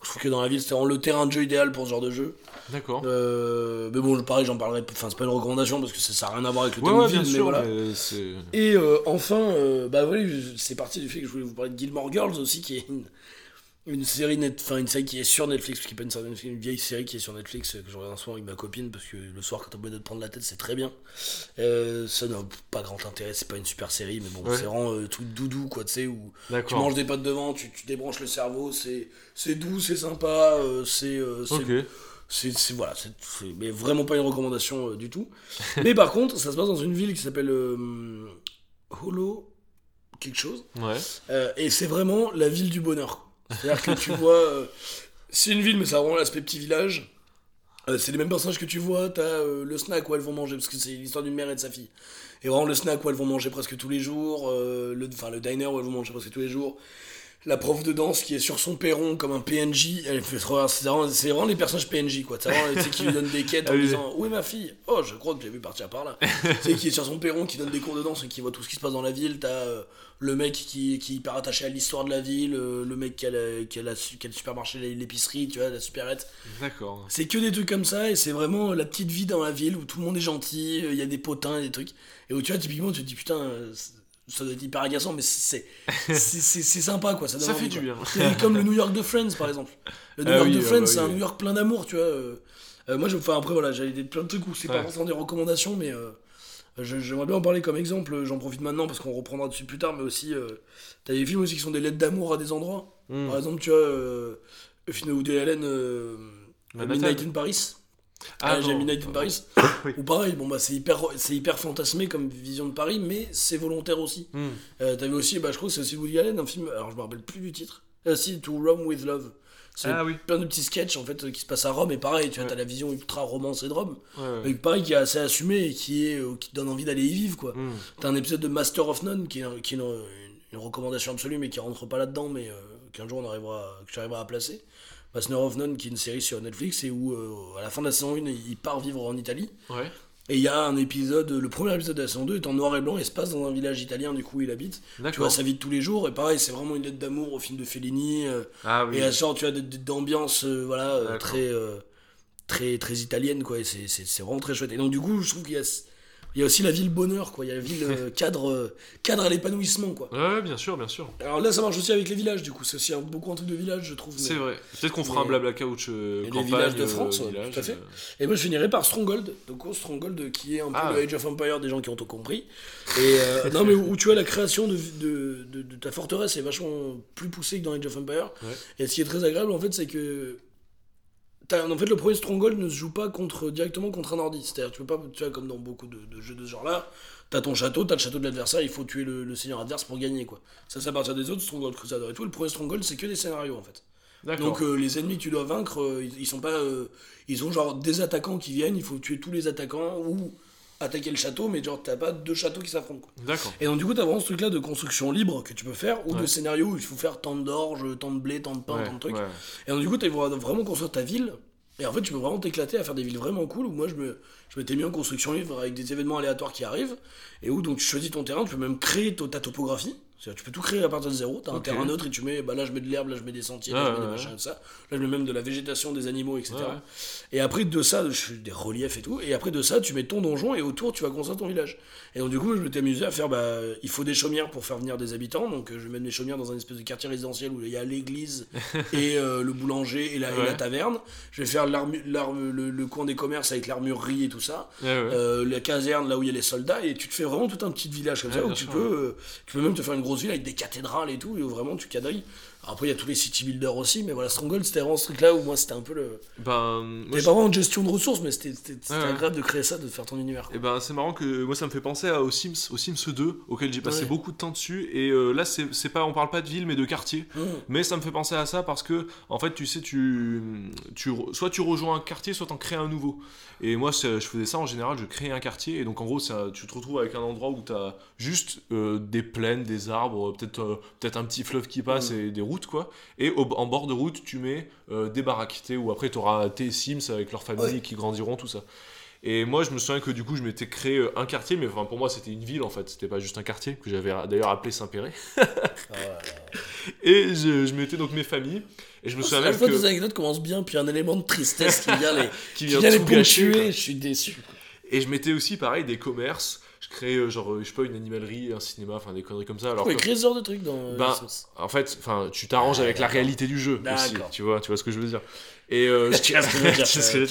je trouve que dans la ville, c'est vraiment le terrain de jeu idéal pour ce genre de jeu. D'accord. Euh, mais bon, pareil, j'en parlerai. Enfin, c'est pas une recommandation parce que ça n'a rien à voir avec le thème ouais, de ville, mais sûr, voilà. mais. Et euh, enfin, euh, bah je- c'est parti du fait que je voulais vous parler de Gilmore Girls aussi, qui est une, une série net, enfin une série qui est sur Netflix, qui est pas une, série- une vieille série qui est sur Netflix euh, que je regarde souvent avec ma copine parce que le soir quand t'as besoin de te prendre la tête, c'est très bien. Euh, ça n'a pas grand intérêt, c'est pas une super série, mais bon, Ouais. c'est vraiment euh, truc doudou quoi, tu sais où tu manges des pâtes devant, tu, tu débranches le cerveau, c'est c'est doux, c'est sympa, euh, c'est euh, c'est Ok. c'est c'est- voilà c'est mais vraiment pas une recommandation du tout mais par contre ça se passe dans une ville qui s'appelle Holo quelque chose Ouais. Euh, et c'est vraiment la ville du bonheur c'est à dire que tu vois euh, c'est une ville mais ça a vraiment l'aspect petit village. Euh, c'est les mêmes personnages que tu vois t'as euh, le snack où elles vont manger parce que c'est l'histoire d'une mère et de sa fille. Et vraiment le snack où elles vont manger presque tous les jours le enfin le diner où elles vont manger presque tous les jours la prof de danse qui est sur son perron comme un PNJ, elle fait trop c'est vraiment, c'est vraiment les personnages PNJ quoi. C'est vraiment qui lui donne des quêtes en Ah oui. disant où est ma fille? Oh je crois que j'ai vu partir par là. tu sais qui est sur son perron qui donne des cours de danse et qui voit tout ce qui se passe dans la ville. T'as euh, le mec qui, qui est hyper attaché à l'histoire de la ville, euh, le mec qui a, la- qui a, la- qui a le supermarché, l'épicerie, tu vois, la supérette. D'accord. C'est que des trucs comme ça et c'est vraiment la petite vie dans la ville où tout le monde est gentil, euh, il y a des potins et des trucs. Et où tu vois, typiquement, tu te dis putain, euh, c'est- ça doit être hyper agaçant, mais c'est sympa quoi. Ça, donne Ça envie, fait du bien. C'est comme le New York de Friends par exemple. Le New Ah York oui, de ah Friends, bah c'est oui, un oui. New York plein d'amour, tu vois. euh. Euh, moi, je, enfin, après, voilà, j'avais plein de trucs où c'est pas forcément des recommandations, mais euh, j'aimerais bien en parler comme exemple. J'en profite maintenant parce qu'on reprendra dessus plus tard, mais aussi, t'as des films aussi qui sont des lettres d'amour à des endroits. Hmm. Par exemple, tu vois, le film de Woody Allen. Midnight in Paris. Ah, j'ai. Midnight in Paris. Oui. Ou pareil, bon bah c'est hyper, c'est hyper fantasmé comme vision de Paris, mais c'est volontaire aussi. Hmm. Euh, T'avais aussi, bah je crois que c'est aussi Woody Allen, un film, alors je me rappelle plus du titre. Ah si, To Rome with Love. C'est Ah oui. plein de petits sketchs en fait euh, qui se passent à Rome et pareil, tu vois, Ouais. t'as la vision ultra romancée de Rome, Ouais, ouais. mais pareil qui est assez assumé et qui est, euh, qui te donne envie d'aller y vivre quoi. Hmm. T'as un épisode de Master of None qui est, qui est une, une recommandation absolue mais qui rentre pas là-dedans mais euh, qu'un jour on arrivera, que j'arriverai à placer. Master of None qui est une série sur Netflix et où euh, à la fin de la saison 1 il part vivre en Italie Ouais. et il y a un épisode, le premier épisode de la saison 2 est en noir et blanc et se passe dans un village italien du coup où il habite. Tu vois sa vie de tous les jours et pareil c'est vraiment une lettre d'amour au film de Fellini euh, Ah oui. et à genre tu d- d'ambiance euh, voilà euh, très très très italienne quoi et c'est vraiment très chouette et donc du coup je trouve qu'il y a il y a aussi la ville bonheur quoi il y a la ville euh, cadre euh, cadre à l'épanouissement quoi Ouais, bien sûr, bien sûr. alors là ça marche aussi avec les villages du coup c'est aussi un, beaucoup un truc de village je trouve C'est vrai. Peut-être qu'on fera mais- un blabla couch euh, les campagne, villages de euh, France, village, tout à fait. Et moi je finirai par Stronghold, donc oh, Stronghold qui est un peu Ah. le Age of Empire des gens qui ont tout compris. Et non mais où tu vois la création de, de, de- de ta forteresse est vachement plus poussée que dans Age of Empire. Ouais. Et ce qui est très agréable en fait c'est que en fait le premier Stronghold ne se joue pas contre directement contre un ordi. C'est-à-dire tu peux pas tu vois comme dans beaucoup de, de jeux de ce genre là. T'as ton château, t'as le château de l'adversaire, il faut tuer le, le seigneur adverse pour gagner quoi. Ça c'est à partir des autres Stronghold Crusader et tout. Le premier Stronghold c'est que des scénarios en fait. Donc euh, les ennemis que tu dois vaincre, euh, ils, ils sont pas, euh, ils ont genre des attaquants qui viennent, il faut tuer tous les attaquants ou attaquer le château, mais genre t'as pas deux châteaux qui s'affrontent. quoi. D'accord. Et donc du coup t'as vraiment ce truc là de construction libre que tu peux faire ou de scénario où il faut faire tant d'orge, tant de blé, tant de pain, Ouais, tant de trucs. ouais. Et donc du coup tu vas vraiment construire ta ville. Et en fait tu peux vraiment t'éclater à faire des villes vraiment cool où moi je me je m'étais mis en construction libre avec des événements aléatoires qui arrivent et où donc tu choisis ton terrain, tu peux même créer ta topographie. Tu peux tout créer à partir de zéro, t'as un Ok. terrain neutre et tu mets, bah là je mets de l'herbe, là je mets des sentiers, là je mets des machins ouais. tout ça. Là je mets même de la végétation, des animaux, etc. Ouais. Et après de ça, je fais des reliefs et tout. Et après de ça, tu mets ton donjon et autour tu vas construire ton village. Et donc du coup, je m'étais amusé à faire, bah, il faut des chaumières pour faire venir des habitants. Donc euh, je vais mettre mes chaumières dans un espèce de quartier résidentiel où il y a l'église et euh, le boulanger et la, et la Ouais. taverne. Je vais faire le, le coin des commerces avec l'armurerie et tout ça. Euh, la caserne là où il y a les soldats et tu te fais vraiment tout un petit village comme ça où tu peux euh, tu peux même te faire une avec des cathédrales et tout et où vraiment tu Alors après il y a tous les city builders aussi mais voilà Stronghold c'était vraiment ce truc là où moi c'était un peu le Ben, moi, c'était je- pas vraiment une gestion de ressources mais c'était Ouais, agréable de créer ça de faire ton univers Et ben c'est marrant que moi ça me fait penser à- aux Sims, aux Sims 2 auquel j'ai passé Ouais. beaucoup de temps dessus et euh, là c'est pas on parle pas de ville mais de quartier. Mmh. Mais ça me fait penser à ça parce que en fait tu sais tu, tu soit tu rejoins un quartier soit t'en crées un nouveau. Et moi je faisais ça en général, je créais un quartier et donc en gros ça, tu te retrouves avec un endroit où t'as juste euh, des plaines, des arbres, peut-être euh, peut-être un petit fleuve qui passe et des routes quoi. Et au- en bord de route tu mets euh, des baraques tu où après t'auras tes Sims avec leur famille Ouais. qui grandiront tout ça. Et moi, je me souviens que du coup, je m'étais créé euh, un quartier, mais enfin, pour moi, c'était une ville en fait. C'était pas juste un quartier que j'avais d'ailleurs appelé Saint-Péret. Voilà. Et je, je mettais donc mes familles. Et je me souviens La même fois que. des anecdotes commencent bien, puis un élément de tristesse qui vient les, Qui qui vient les ponctuer. Je suis déçu. quoi. Et je mettais aussi, pareil, des commerces. Je créais, euh, genre, euh, je sais pas, une animalerie, un cinéma, enfin des conneries comme ça. Alors Faut que- écrire ce genre de trucs dans euh, Ben, en fait, enfin, tu t'arranges Ah, avec la réalité du jeu aussi. Tu vois, tu vois ce que je veux dire. Et euh, je euh.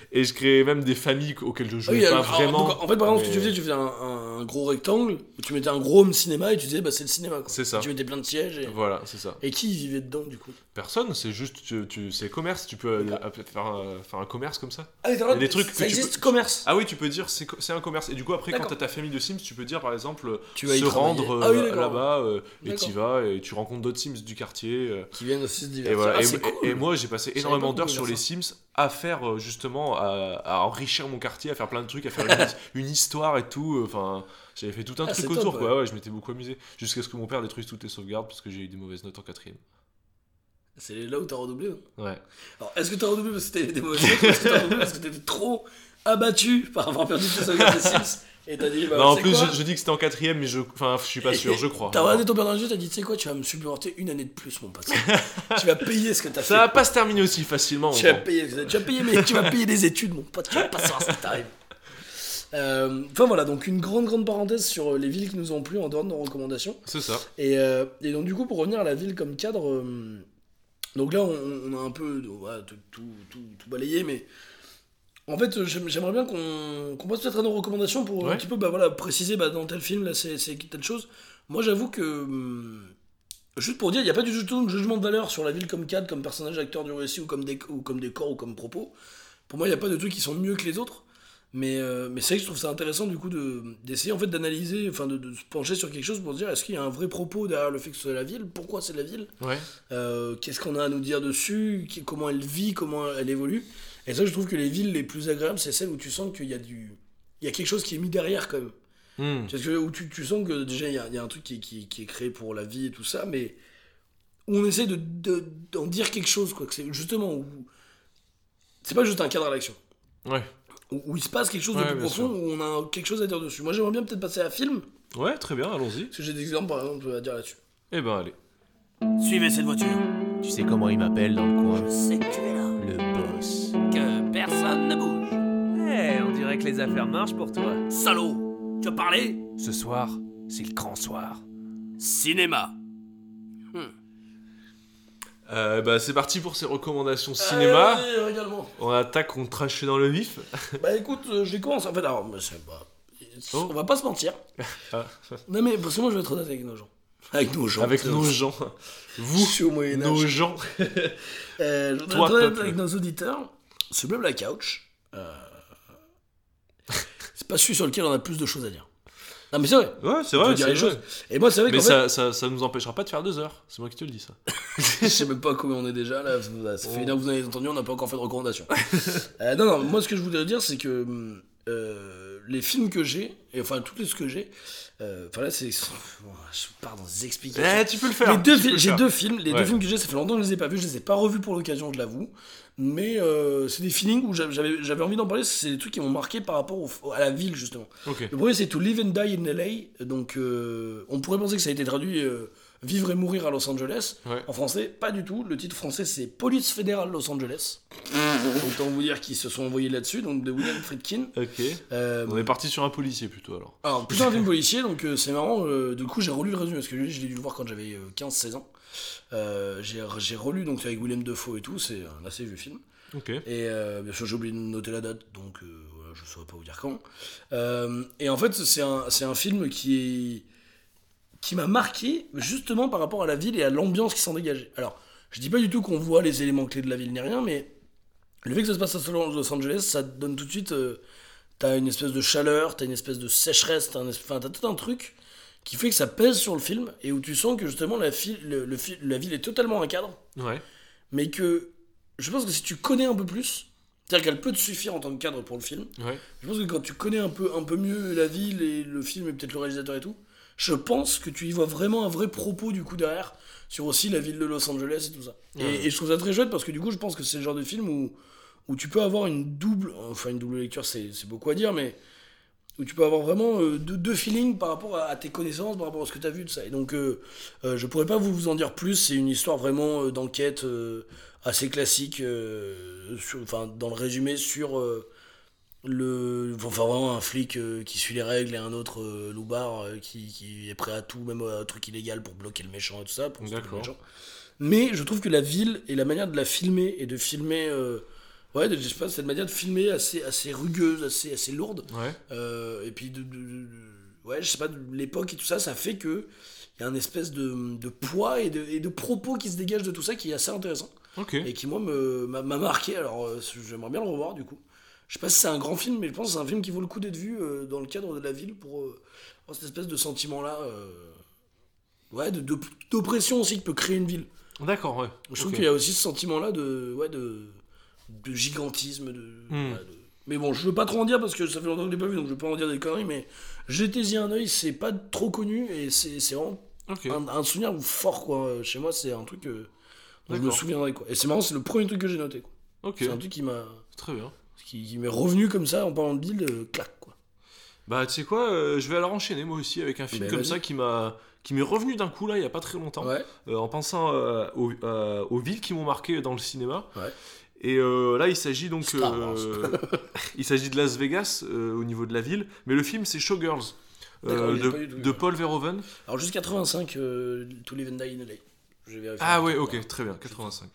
Et je créais même des familles auxquelles je Ah jouais oui, pas alors, vraiment. donc, en fait, par exemple, ce que tu faisais, tu faisais un, un gros rectangle, tu mettais un gros home cinéma et tu disais, bah, c'est le cinéma. C'est ça. Tu mettais plein de sièges. Et, Voilà, c'est ça. et qui vivait dedans, du coup? Personne, c'est juste, tu, tu- c'est commerce. Tu peux euh, D'accord. faire, un, faire un commerce comme ça. Ah, des trucs Ça existe, peux- commerce. Ah oui, tu peux dire c'est un commerce. Et du coup, après, quand t'as ta famille de Sims, tu peux dire par exemple Tu vas se rendre Ah oui, euh, là-bas euh, et tu vas et tu rencontres d'autres Sims du quartier. euh, Qui viennent aussi se Et. Ah, moi, j'ai passé énormément sur les Sims à faire euh, justement, à, à enrichir mon quartier, à faire plein de trucs, à faire une, une histoire et tout. Enfin, j'avais fait tout un Ah, truc autour, top, quoi. ouais. Je m'étais beaucoup amusé. Jusqu'à ce que mon père détruise toutes les sauvegardes parce que j'ai eu des mauvaises notes en quatrième. C'est là où t'as redoublé. hein. Ouais. Alors, est-ce que t'as redoublé parce que t'avais des mauvaises notes ou est-ce que t'as redoublé parce que t'étais trop abattu par avoir perdu tes sauvegardes des Sims? Et t'as dit, bah, non, en plus, je, je dis que c'était en quatrième, mais je, enfin, je suis pas sûr, je crois. T'as regardé ton père dans les yeux, t'as dit, tu sais quoi, tu vas me supporter une année de plus, mon pote. tu vas payer ce que t'as fait. Ça va pas se terminer aussi facilement. Tu vas payer, tu vas payer, mais tu vas payer des études, mon pote. Tu vas pas savoir ce qui t'arrive. Euh, Enfin voilà, donc une grande grande parenthèse sur euh, les villes qui nous ont plu en dehors de nos recommandations. C'est ça. Et, euh, et donc du coup pour revenir à la ville comme cadre, euh, donc là on, on a un peu ouais, tout, tout, tout, tout balayé, mais en fait j'aime- j'aimerais bien qu'on passe peut-être à nos recommandations pour un petit peu bah, voilà, préciser bah, dans tel film là c'est telle chose. Moi j'avoue que hum, juste pour dire, il n'y a pas du tout de jugement de valeur sur la ville comme cadre, comme personnage, acteur du récit ou comme, déc- ou comme décor ou comme propos. Pour moi il n'y a pas de trucs qui sont mieux que les autres. Mais, euh, mais c'est vrai que je trouve ça intéressant du coup de- d'essayer en fait d'analyser, enfin de, de se pencher sur quelque chose pour se dire est-ce qu'il y a un vrai propos derrière le fait que ce soit la ville, pourquoi c'est la ville, Ouais. euh, qu'est-ce qu'on a à nous dire dessus, comment elle vit, comment elle évolue? Et ça je trouve que les villes les plus agréables c'est celles où tu sens qu'il y a du... Il y a quelque chose qui est mis derrière quand même. Hmm. Parce que où tu, tu sens que déjà il y, a- il y a un truc qui, qui- qui est créé pour la vie et tout ça, mais où on essaie de, de- d'en dire quelque chose, quoi. Que c'est justement où. C'est pas juste un cadre à l'action. Ouais. Où, où il se passe quelque chose de Ouais, plus profond, où on a quelque chose à dire dessus. Moi j'aimerais bien peut-être passer à film, Ouais, très bien, allons-y. parce que j'ai des exemples par exemple à dire là-dessus. Eh ben, allez. Suivez cette voiture. Tu sais comment il m'appelle dans le coin Je sais que tu es les affaires marchent pour toi. Salaud Tu as parlé? Ce soir, c'est le grand soir. Cinéma. Euh, bah, c'est parti pour ces recommandations cinéma. Allez. On attaque, on trache dans le vif. Bah écoute, euh, je vais commencer. En fait, alors, bah, pas- Oh. on va pas se mentir. Ah. Non mais parce que moi je vais être honnête avec nos gens. Avec nos gens. Avec nos gens. Je Vous, suis au Moyen nos gens. Euh, je Toi, être honnête avec nos auditeurs. Ce meuble à couch, euh, pas celui sur lequel on a plus de choses à dire. Non mais c'est vrai. Ouais, c'est vrai, dire les vrai. choses. Et moi c'est vrai Mais ça, ça, ça nous empêchera pas de faire deux heures. C'est moi qui te le dis, ça. fait, je sais même pas combien on est déjà là. Ça ça fait Oh. une heure que vous avez entendu, on n'a pas encore fait de recommandation. Euh, non non, moi ce que je voudrais dire c'est que euh, les films que j'ai, et enfin tous les ce que j'ai, euh, enfin là c'est, je pars dans des explications. Eh, tu peux le faire. J'ai deux films, les Ouais. deux films que j'ai, ça fait longtemps que je les ai pas vus, je les ai pas revus pour l'occasion, je l'avoue. Mais euh, c'est des feelings où j'avais- envie d'en parler, c'est des trucs qui m'ont marqué par rapport au- à la ville justement. Le premier c'est To Live and Die in LA, donc euh, on pourrait penser que ça a été traduit Vivre et mourir à Los Angeles. Ouais. En français, pas du tout. Le titre français c'est Police fédérale Los Angeles. Autant vous dire qu'ils se sont envoyés là-dessus, donc de William Friedkin. Ok. Euh, On est parti sur un policier plutôt alors. alors, plutôt un film policier, donc euh, c'est marrant. euh, du coup, j'ai relu le résumé parce que lui, je l'ai dû le voir quand j'avais euh, 15-16 ans. Euh, j'ai j'ai relu donc avec Willem Dafoe et tout, c'est un assez vieux film. Ok. Et bien sûr, j'ai oublié de noter la date, donc je ne saurais pas vous dire quand. Euh, et en fait, c'est un, c'est un film qui est qui m'a marqué justement par rapport à la ville et à l'ambiance qui s'en dégageait. Alors, je dis pas du tout qu'on voit les éléments clés de la ville ni rien, mais le fait que ça se passe à Los Angeles, ça te donne tout de suite. euh, t'as une espèce de chaleur, t'as une espèce de sécheresse, t'as enfin, t'as tout un truc qui fait que ça pèse sur le film et où tu sens que justement la, le- le la ville est totalement un cadre Ouais. mais que je pense que si tu connais un peu plus, c'est-à-dire qu'elle peut te suffire en tant que cadre pour le film, Ouais. je pense que quand tu connais un peu, un peu mieux la ville et le film et peut-être le réalisateur et tout, je pense que tu y vois vraiment un vrai propos du coup derrière sur aussi la ville de Los Angeles et tout ça. Et- je trouve ça très chouette parce que du coup je pense que c'est le genre de film où, où tu peux avoir une double, enfin une double lecture, c'est beaucoup à dire, mais où tu peux avoir vraiment euh, deux, deux feelings par rapport à, à tes connaissances, par rapport à ce que tu as vu de ça. Et donc, euh, euh, je pourrais pas vous, vous en dire plus. C'est une histoire vraiment euh, d'enquête euh, assez classique, sur- enfin dans le résumé sur le, enfin vraiment un flic euh, qui suit les règles et un autre euh, loupard euh, qui, qui est prêt à tout, même à un truc illégal pour bloquer le méchant et tout ça. Pour le méchant. Mais je trouve que la ville et la manière de la filmer et de filmer, euh, ouais, de- je sais pas, cette manière de filmer assez, assez rugueuse, assez, assez lourde. Ouais. Euh, et puis de, de- ouais, je sais pas, l'époque et tout ça, ça fait que il y a un espèce de, de poids et de, et de propos qui se dégagent de tout ça qui est assez intéressant Ok. et qui moi me m'a m'a marqué. Alors euh, j'aimerais bien le revoir du coup. Je sais pas si c'est un grand film, mais je pense que c'est un film qui vaut le coup d'être vu euh, dans le cadre de la ville pour euh, avoir cette espèce de sentiment là, ouais, de- de- d'oppression aussi que peut créer une ville. D'accord, ouais. Je trouve Ok. qu'il y a aussi ce sentiment-là de, ouais, de, de gigantisme. De, Hmm. de- Mais bon, je veux pas trop en dire parce que ça fait longtemps que je l'ai pas vu, donc je veux pas en dire des conneries. Mais jetez-y un œil, c'est pas trop connu et c'est c'est vraiment Ok. un, un souvenir fort quoi. Chez moi, c'est un truc euh, dont je me D'accord. souviendrai quoi. Et c'est marrant, c'est le premier truc que j'ai noté. quoi. Ok. C'est un truc qui m'a, Très bien. Qui, qui m'est revenu comme ça en parlant de Bill, euh, clac quoi. Bah, tu sais quoi, euh, je vais alors enchaîner moi aussi avec un film Ben, comme ça qui m'a qui m'est revenu d'un coup là il y a pas très longtemps Ouais. Euh, en pensant aux, aux villes qui m'ont marqué dans le cinéma. Ouais. Et là il s'agit donc il s'agit de Las Vegas au niveau de la ville, mais le film c'est Showgirls de, tout. Paul Verhoeven. Alors juste 85, euh, To Live and Die in LA. Ah ouais, ok, très bien, 85.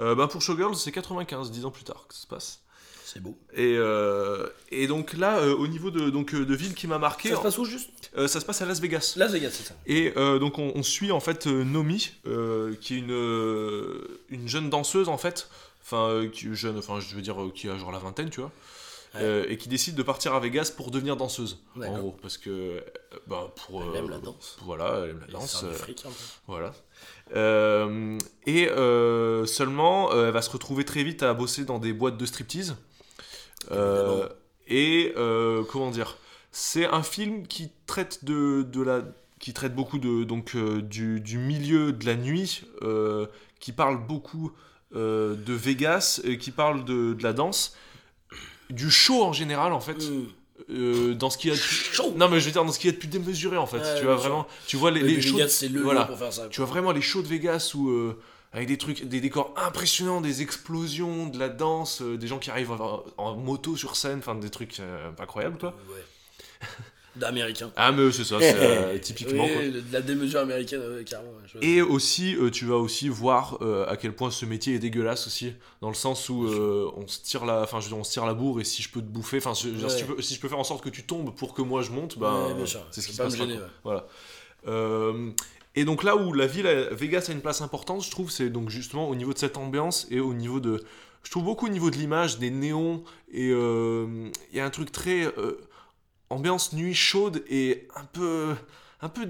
Euh, bah pour Showgirls c'est 95, 10 ans plus tard que ça se passe. C'est beau. Et, euh, et donc là, euh, au niveau de, donc, euh, de ville qui m'a marqué, Ça se passe où juste? Euh, ça se passe à Las Vegas. Las Vegas, c'est ça. Et donc on, on suit en fait Nomi, qui est une, une jeune danseuse en fait, enfin qui jeune, enfin je veux dire qui a genre la vingtaine, tu vois, Ouais. et qui décide de partir à Vegas pour devenir danseuse, en gros, parce que bah, pour Elle aime la danse. voilà, elle aime la Et danse, un fric, un peu. voilà. Euh, et euh, seulement, euh, elle va se retrouver très vite à bosser dans des boîtes de striptease. Euh, et euh, comment dire C'est un film qui traite de, de la qui traite beaucoup de donc euh, du, du milieu de la nuit, euh, qui parle beaucoup euh, de Vegas, et qui parle de, de la danse, du show en général en fait. Mm. euh, dans ce qu'il y a de non mais je veux dire dans ce qu'il y a de plus démesuré en fait Ouais, tu vois vraiment tu vois les, Les, shows Vegas, le voilà. pour faire ça. tu vois vraiment les shows de Vegas où euh, avec des trucs, des décors impressionnants, des explosions, de la danse, euh, des gens qui arrivent en, en moto sur scène, enfin des trucs euh, incroyables, toi. Ouais. D'américain. Ah mais c'est ça, c'est euh, typiquement Oui, quoi. de la démesure américaine, carrément. ouais, Et aussi, tu vas aussi voir à quel point ce métier est dégueulasse aussi, dans le sens où on se tire la, enfin on se tire la bourre et si je peux te bouffer, enfin si, Ouais. je peux faire en sorte que tu tombes pour que moi je monte, ben c'est ce qui se pas me passera. gêner. quoi. ouais. Voilà. Et donc là où la ville, Vegas a une place importante, je trouve, c'est donc justement au niveau de cette ambiance et au niveau de, je trouve beaucoup au niveau de l'image, des néons et euh, il y a un truc très euh, ambiance nuit chaude et un peu, un peu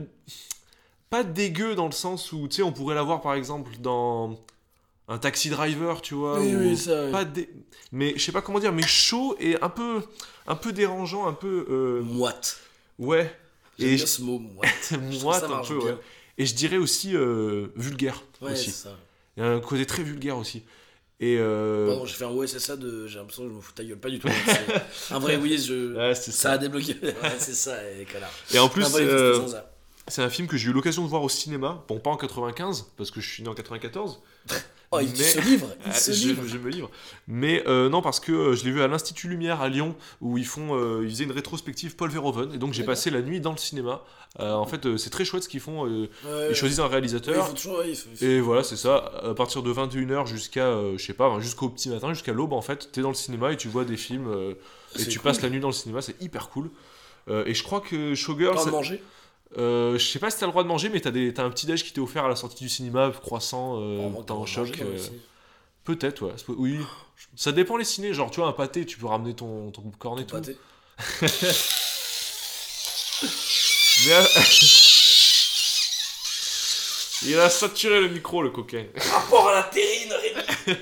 pas dégueu dans le sens où tu sais on pourrait l'avoir par exemple dans un taxi driver, tu vois. Oui, ou- oui, ça. dé- mais je sais pas comment dire, mais chaud et un peu, un peu dérangeant, un peu, euh, Moite. ouais. J'aime Et bien ce mot, moite. Moite un peu, bien. ouais. Et je dirais aussi euh, vulgaire Ouais, aussi. ça. Il y a un côté très vulgaire aussi. Et euh, Pardon, j'ai fait un ouais, c'est ça de. J'ai l'impression que je me fous ta gueule. Pas du tout. C'est un vrai oui, je. ouais, Ça ça. a débloqué. Ouais, c'est ça, les connards. Et en plus, euh, c'est un film que j'ai eu l'occasion de voir au cinéma. Bon, pas en 95, parce que je suis né en 94. Oh, il mais- se livre. Il Ah, se je, livre. je me livre. Mais euh, non, parce que euh, je l'ai vu à l'Institut Lumière à Lyon, où ils font, euh, ils faisaient une rétrospective Paul Verhoeven, et donc j'ai passé la nuit dans le cinéma. Euh, en fait, c'est très chouette ce qu'ils font. ils choisissent un réalisateur. toujours. ouais, faut- Et voilà, c'est ça. À partir de 21h jusqu'à, je sais pas, jusqu'au petit matin, jusqu'à l'aube, en fait, t'es dans le cinéma et tu vois des films et tu cool. passes la nuit dans le cinéma, c'est hyper cool. Et je crois que Showgirl, Pas ça- manger. Euh, je sais pas si t'as le droit de manger, mais t'as, des, t'as un petit déj qui t'est offert à la sortie du cinéma, croissant, euh, Oh, t'as choc. euh, peut-être, ouais. Oui. Ça dépend les ciné, genre tu vois, un pâté, tu peux ramener ton, ton cornet et tout. Pâté. Mais, euh, Il a saturé le micro, le coquin. Rapport à la terrine,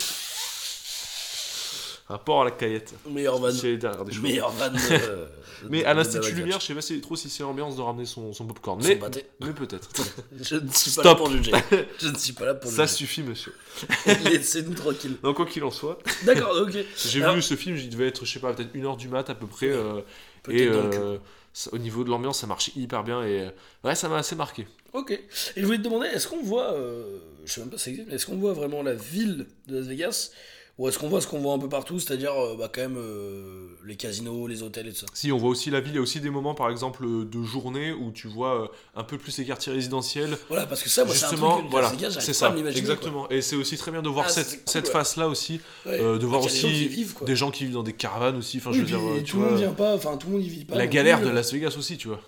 Porc à la caillette. Meilleur van. C'est derrière des choses. Meilleur van. euh, Mais à l'Institut. Lumière, je sais pas si- trop si c'est l'ambiance de ramener son, son popcorn. Mais, peut-être. Je ne suis pas Stop. là pour juger. Je ne suis pas là pour Ça juger. suffit, monsieur. Laissez-nous tranquille. Donc, quoi qu'il en soit, D'accord, ok. j'ai Alors- vu ce film, il devait être, je sais pas, peut-être une heure du mat à peu près. Euh, et euh, ça- au niveau de l'ambiance, ça marchait hyper bien. Et ouais, ça m'a assez marqué. Ok. Et je voulais te demander, est-ce qu'on voit, euh, je sais même pas si ça existe, mais est-ce qu'on voit vraiment la ville de Las Vegas Ou est-ce qu'on voit ce qu'on voit un peu partout, c'est-à-dire euh, bah, quand même euh, les casinos, les hôtels et tout ça? Si, on voit aussi la ville, il y a aussi des moments, par exemple, de journée où tu vois euh, un peu plus les quartiers résidentiels. Voilà, parce que ça, moi, c'est Justement, truc, voilà, c'est ça, exactement. Et c'est aussi très bien de voir Ah, cette, c'est cool, cette ouais. face-là aussi. Ouais. euh, de voir Qu'il y a des gens aussi vivent, des gens qui vivent dans des caravanes aussi. Enfin, Oui, je veux dire, euh, tu tout le monde vient pas, enfin tout le monde y vit pas. la galère de euh. Las Vegas aussi, tu vois.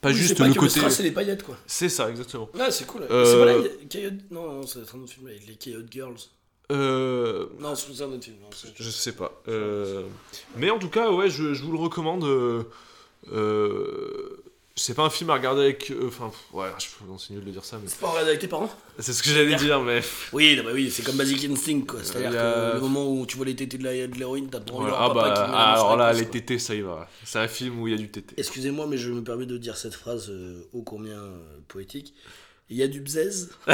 Pas Oui, juste c'est pas le côté. et les paillettes, quoi. C'est ça, exactement. Ouais, c'est cool. Euh, C'est pas là, Non, non, c'est un autre film avec les Coyote Girls? Euh, Non, c'est un autre film. non, Je sais pas. Euh, Mais en tout cas, ouais, je, je vous le recommande. Euh... C'est pas un film à regarder avec. Enfin, ouais, je... c'est nul de dire ça, mais. C'est pas regarder avec tes parents C'est ce que j'allais dire, mais. Oui, non, bah oui, c'est comme Basic Instinct, quoi. C'est-à-dire a- que le moment où tu vois les tétés de l'héroïne, t'as envie Voilà. Ah papa bah, qui met la ah, alors là, les tétés, ça y va. C'est un film où il y a du tété. Excusez-moi, mais je me permets de dire cette phrase ô combien poétique. Il y a du bzèze.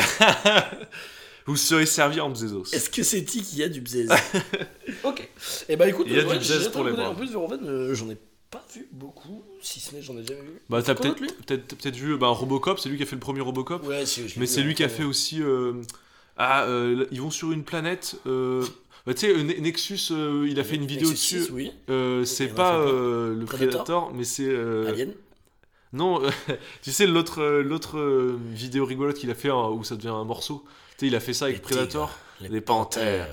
Vous serez servi en bzezos. Est-ce que c'est dit qu'il y a du bzèze Ok. Et bah écoute, Il y a ouais, du j'ai pour les bras. En plus, Verhoeven, euh, j'en ai pas vu beaucoup, si ce n'est j'en ai jamais vu. Bah, t'as peut-être peut-être peut-être vu bah, Robocop, c'est lui qui a fait le premier Robocop. Ouais, si, je Mais c'est lui qui a fait aussi. euh, Ah, euh, ils vont sur une planète. euh, Bah, tu sais, euh, Ne- Nexus, euh, il a fait une vidéo Nexus dessus. six, Oui. Euh, Il c'est pas euh, le Predator Predator, mais c'est. euh, Alien. Non, euh, tu sais, l'autre euh, l'autre euh, vidéo rigolote qu'il a fait hein, où ça devient un morceau. Tu sais, il a fait ça avec Les Predator. tigres, les panthères.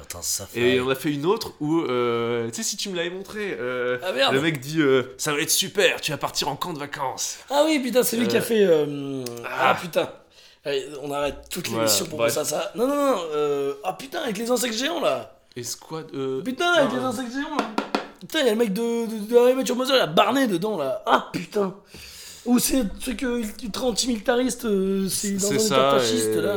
Et on a fait une autre où, euh, tu sais, si tu me l'avais montré, euh, Ah merde le mec dit euh, Ça va être super, tu vas partir en camp de vacances. Ah oui, putain, c'est lui qui a Euh, fait. euh, Ah, ah. putain. Allez, on arrête toute Voilà, l'émission pour bref. penser à ça. Non, non, non. Ah putain, avec les insectes géants là. Et Squad. Putain, avec les insectes géants là. Putain, il y a le mec de, de, de Harry Your Mother, il a Barney dedans là. Ah putain. Ou c'est le truc ultra antimilitariste, c'est dans un état fasciste et- là.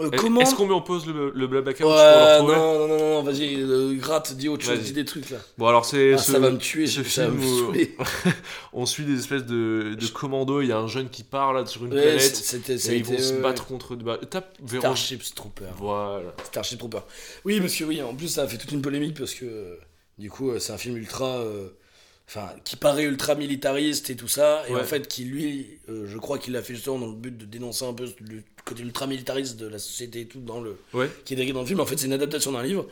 Euh, comment Est-ce qu'on met en pause le, le Blablacar Ouais, pour non, non, non, non, vas-y, euh, gratte, dis autre chose, dis des trucs là. Bon, alors c'est. Ah, ce- ça va me tuer, ce ça va me film saouler. On suit des espèces de, de commandos, il y a un jeune qui part là sur une Ouais, planète. c'était, Et ils vont se battre contre. Bah, tape. Starship Trooper. Voilà. Starship Trooper. Oui, parce que oui, en plus ça a fait toute une polémique parce que euh, du coup euh, c'est un film ultra, enfin qui paraît ultra militariste et tout ça, et Ouais. en fait qui lui, euh, je crois qu'il l'a fait justement dans le but de dénoncer un peu le côté ultra militariste de la société et tout dans le, Ouais. qui est décrit dans le film. En fait, c'est une adaptation d'un livre.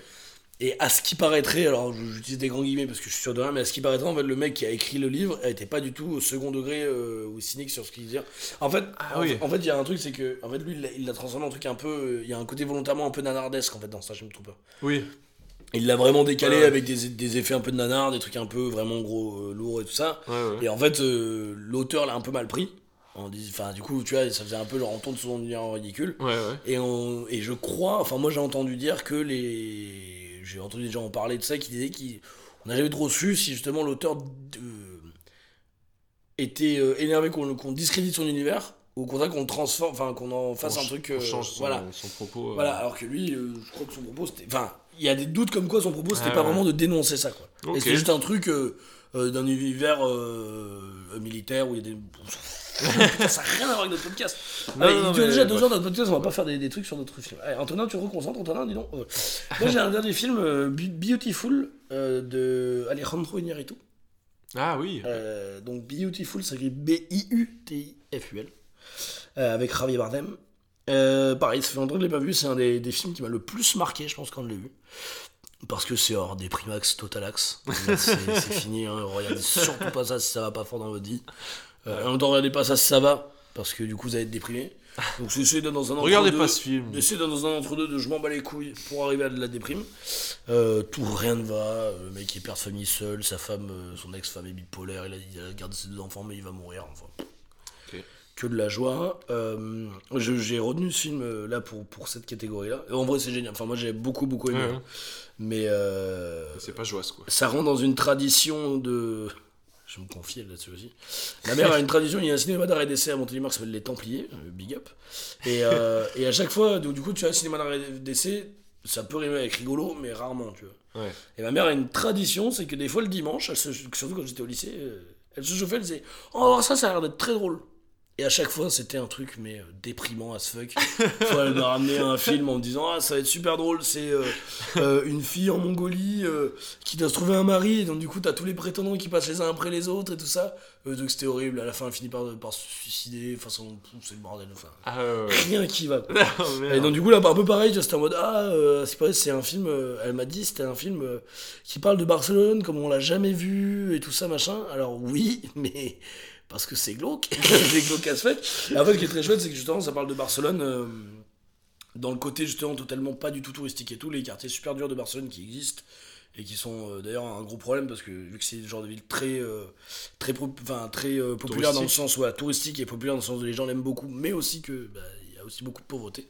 Et à ce qui paraîtrait, alors j'utilise des grands guillemets parce que je suis sûr de rien, mais à ce qui paraîtrait, en fait, le mec qui a écrit le livre était pas du tout au second degré euh, ou cynique sur ce qu'il disait. En fait, Ah en, oui. en fait, il y a un truc, c'est que, en fait, lui, il l'a- transformé en truc un peu, euh, il y a un côté volontairement un peu nanardesque en fait dans Starship Trooper. Oui. Il l'a vraiment décalé Ouais. avec des, des effets un peu de nanar, des trucs un peu vraiment gros, euh, lourds et tout ça. Ouais, ouais. Et en fait, euh, l'auteur l'a un peu mal pris. Enfin, du coup, tu vois, ça faisait un peu leur entonne de son univers en ridicule. Et, on, et je crois, enfin, moi j'ai entendu dire que les. J'ai entendu des gens en parler de ça qui disaient qu'on n'a jamais trop su si justement l'auteur était euh, énervé qu'on qu'on discrédite son univers ou au contraire qu'on transforme, enfin qu'on en fasse On un truc. on euh, change son, voilà. son propos. euh. Voilà, alors que lui, euh, je crois que son propos c'était. Enfin, il y a des doutes comme quoi son propos c'était Ah, pas ouais. vraiment de dénoncer ça, quoi. Ok. Et c'était juste un truc euh, euh, d'un univers euh, militaire où il y a des. Putain, ça n'a rien à voir avec notre podcast. Non, Allez, non, il dure mais déjà deux heures notre podcast, on va pas faire des, des trucs sur notre film. Allez, Antonin, tu reconcentres, Antonin, dis donc. Moi j'ai un dernier film, Be- Beautiful, de Alejandro Iñárritu. Ah oui. Donc Beautiful, ça s'écrit B-I-U-T-I-F-U-L. Avec Javier Bardem. Pareil, ça fait longtemps que je l'ai pas vu, c'est un des, des films qui m'a le plus marqué, je pense, quand je l'ai vu. Parce que c'est hors des Primax Totalax. C'est c'est fini, hein, regardez surtout pas ça si ça va pas fort dans votre vie. Euh, en même temps, regardez pas ça si ça va, parce que du coup vous allez être déprimé. Donc essayez d'être dans un Regardez entre-deux- pas ce film. Essayez d'être dans un entre-deux de je m'en bats les couilles pour arriver à de la déprime. Euh, tout, rien ne va. Euh, Le mec est père de famille seul, sa femme, euh, son ex-femme est bipolaire, il a, il a gardé ses deux enfants, mais il va mourir. Enfin. Que de la joie. Euh, j'ai retenu ce film euh, là pour, pour cette catégorie-là. En vrai, c'est génial. Enfin, moi, j'ai beaucoup, beaucoup aimé. Hein. Mais euh, C'est pas joyeux quoi. ça rentre dans une tradition de. Je me confier là-dessus aussi. Ma mère a une tradition, il y a un cinéma d'arrêt d'essai à Montélimar qui s'appelle Les Templiers, big up. Et, euh, et à chaque fois, du coup, tu as un cinéma d'arrêt d'essai, ça peut rimer avec rigolo, mais rarement, tu vois. Ouais. Et ma mère a une tradition, c'est que des fois le dimanche, elle se- surtout quand j'étais au lycée, elle se chauffait, elle disait Oh, ça, ça a l'air d'être très drôle. Et à chaque fois, c'était un truc, mais euh, déprimant as fuck. Elle m'a ramené un film en me disant Ah, ça va être super drôle. C'est euh, euh, une fille en Mongolie euh, qui doit se trouver un mari. Et donc, du coup, t'as tous les prétendants qui passent les uns après les autres et tout ça. Donc, c'était horrible. À la fin, elle finit par, par se suicider. Enfin, c'est c'est le bordel. Enfin, Ah ouais, rien qui va. merde. Et donc du coup là un peu pareil, c'était en mode ah c'est pareil, c'est un film. elle m'a dit c'était un film qui parle de Barcelone comme on l'a jamais vu et tout ça machin. Alors oui, mais parce que c'est glauque, c'est glauque à se fait. Et en fait, ce qui est très chouette, c'est que justement ça parle de Barcelone. euh, dans le côté justement totalement pas du tout touristique et tout, les quartiers super durs de Barcelone qui existent et qui sont euh, d'ailleurs un gros problème parce que vu que c'est le genre de ville très euh, très pro- enfin très euh, populaire dans le sens ouais, touristique et populaire dans le sens où les gens l'aiment beaucoup mais aussi que bah, y a aussi beaucoup de pauvreté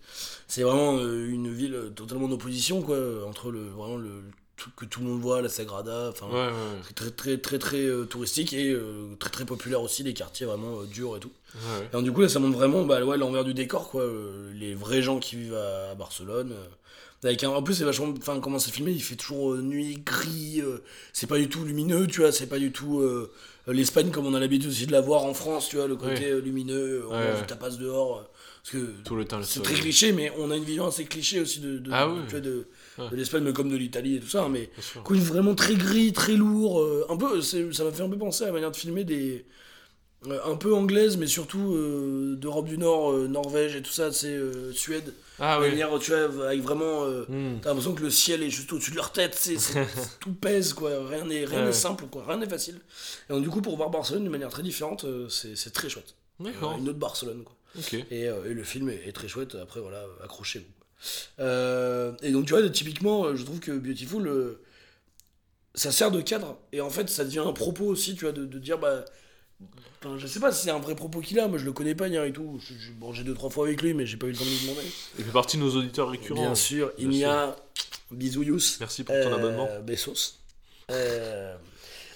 c'est vraiment une ville totalement en opposition quoi entre le vraiment le tout, que tout le monde voit la Sagrada enfin Ouais, ouais, très très très très euh, touristique et euh, très très populaire aussi les quartiers vraiment euh, durs et tout Ouais, et donc, du coup, là, ça montre vraiment bah, ouais, l'envers du décor, quoi. les vrais gens qui vivent à, à Barcelone. avec un, en plus, c'est vachement. Enfin, comment c'est filmé Il fait toujours nuit, gris. c'est pas du tout lumineux, tu vois. C'est pas du tout l'Espagne comme on a l'habitude aussi de la voir en France, tu vois. Le côté lumineux, on mange ouais. du tapas dehors. parce que Tout le temps, c'est très cliché, mais on a une vision assez cliché aussi de, de, Ah de- oui. tu vois, de, Ouais. de l'Espagne, mais comme de l'Italie et tout ça. hein, Mais vraiment très gris, très lourd. euh, un peu, ça m'a fait un peu penser à la manière de filmer des. euh, un peu anglaise, mais surtout euh, d'Europe du Nord, Norvège et tout ça, c'est Suède. Ah De oui. manière, tu vois, avec vraiment. Hmm. T'as l'impression que le ciel est juste au-dessus de leur tête, c'est, tout pèse, quoi. Rien n'est, rien Ouais. n'est simple, quoi. Rien n'est facile. Et donc, du coup, pour voir Barcelone de manière très différente, c'est, très chouette. D'accord. Une autre Barcelone, quoi. Et, euh, et le film est, est très chouette. Après, voilà, accrochez-vous. Euh, et donc, tu vois, typiquement, euh, je trouve que Beautiful, euh, ça sert de cadre. Et en fait, ça devient un propos aussi, tu vois, de, de dire, bah. je sais pas si c'est un vrai propos qu'il a, moi je le connais pas, Nier et tout. Je- je- bon, j'ai deux, trois fois avec lui, mais j'ai pas eu le temps de lui demander. Il fait partie de nos auditeurs récurrents. Bien sûr, il y a. Bisous, Yous. Merci pour ton Euh, abonnement. Bessos. Euh,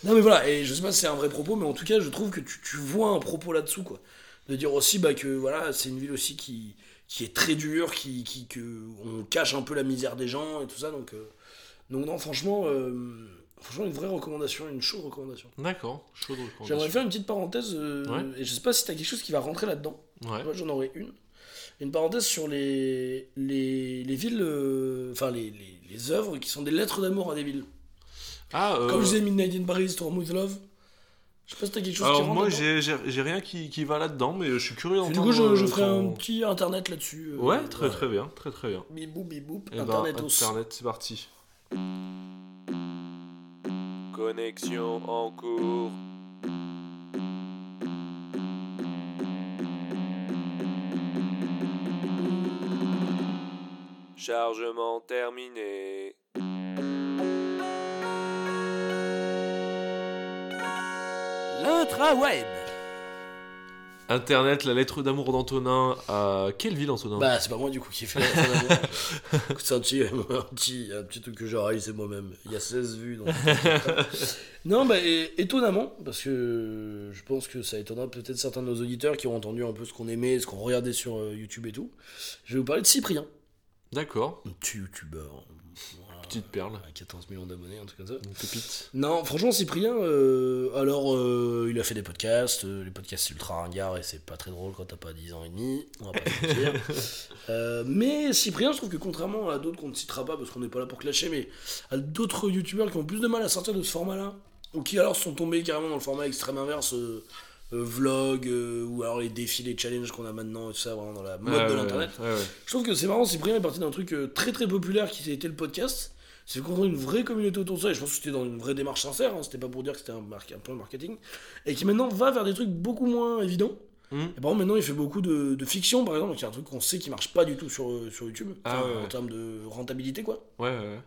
Non mais voilà, et je sais pas si c'est un vrai propos, mais en tout cas je trouve que tu, tu vois un propos là-dessous quoi. De dire aussi bah, que voilà, c'est une ville aussi qui, qui est très dure, qui, qui, que on cache un peu la misère des gens et tout ça, donc, euh, donc non franchement, euh, franchement une vraie recommandation, une chaude recommandation. D'accord. Chaud de recommandation. J'aimerais faire une petite parenthèse, euh, Ouais. et je sais pas si t'as quelque chose qui va rentrer là-dedans. Ouais. Moi, j'en aurais une. Une parenthèse sur les, les, les villes, euh, enfin les, les, les œuvres qui sont des lettres d'amour à des villes. Ah, Comme je disais, Midnight in Paris, Storm with Love. Je sais pas si t'as quelque chose qui Alors rentre moi j'ai j'ai- j'ai rien qui, qui va là-dedans mais je suis curieux Et Du coup, je, je euh, ferai ton- un petit internet là-dessus. euh, Ouais, très très bien, très très bien. Bibou, bibou, Eh ben, internetos. Internet, c'est parti. Connexion en cours. Chargement terminé. L'intraweb. Internet, la lettre d'amour d'Antonin à quelle ville Antonin? Bah, c'est pas moi du coup qui fait la lettre d'amour. C'est un petit, un, petit, un petit truc que j'ai réalisé moi-même. Il y a 16 vues. Donc... non, bah, et- étonnamment, parce que je pense que ça étonnera peut-être certains de nos auditeurs qui ont entendu un peu ce qu'on aimait, ce qu'on regardait sur euh, YouTube et tout. Je vais vous parler de Cyprien. D'accord, Un petit youtubeur. Petite perle, à 14 millions d'abonnés, un truc comme ça. une pépite. Non, franchement, Cyprien, euh, alors, euh, il a fait des podcasts. euh, les podcasts, c'est ultra ringard et c'est pas très drôle quand t'as pas 10 ans et demi. On va pas se mentir. Mais Cyprien, je trouve que contrairement à d'autres qu'on ne citera pas parce qu'on n'est pas là pour clasher, mais à d'autres youtubeurs qui ont plus de mal à sortir de ce format-là, ou qui alors sont tombés carrément dans le format extrême inverse, euh, vlog, euh, ou alors les défis, les challenges qu'on a maintenant et tout ça, vraiment dans la mode de ouais, l'internet. ouais, ouais. Je trouve que c'est marrant, Cyprien est parti d'un truc euh, très très populaire qui était le podcast. C'est qu'on a une vraie communauté autour de ça, et je pense que c'était dans une vraie démarche sincère, hein, c'était pas pour dire que c'était un, mar- un plan marketing, et qui maintenant va vers des trucs beaucoup moins évidents. Mhm. Et par exemple, maintenant il fait beaucoup de, de fiction, par exemple, qui est un truc qu'on sait qui marche pas du tout sur, euh, sur YouTube, Ah ouais, en ouais. termes de rentabilité, quoi. Ouais, ouais, ouais.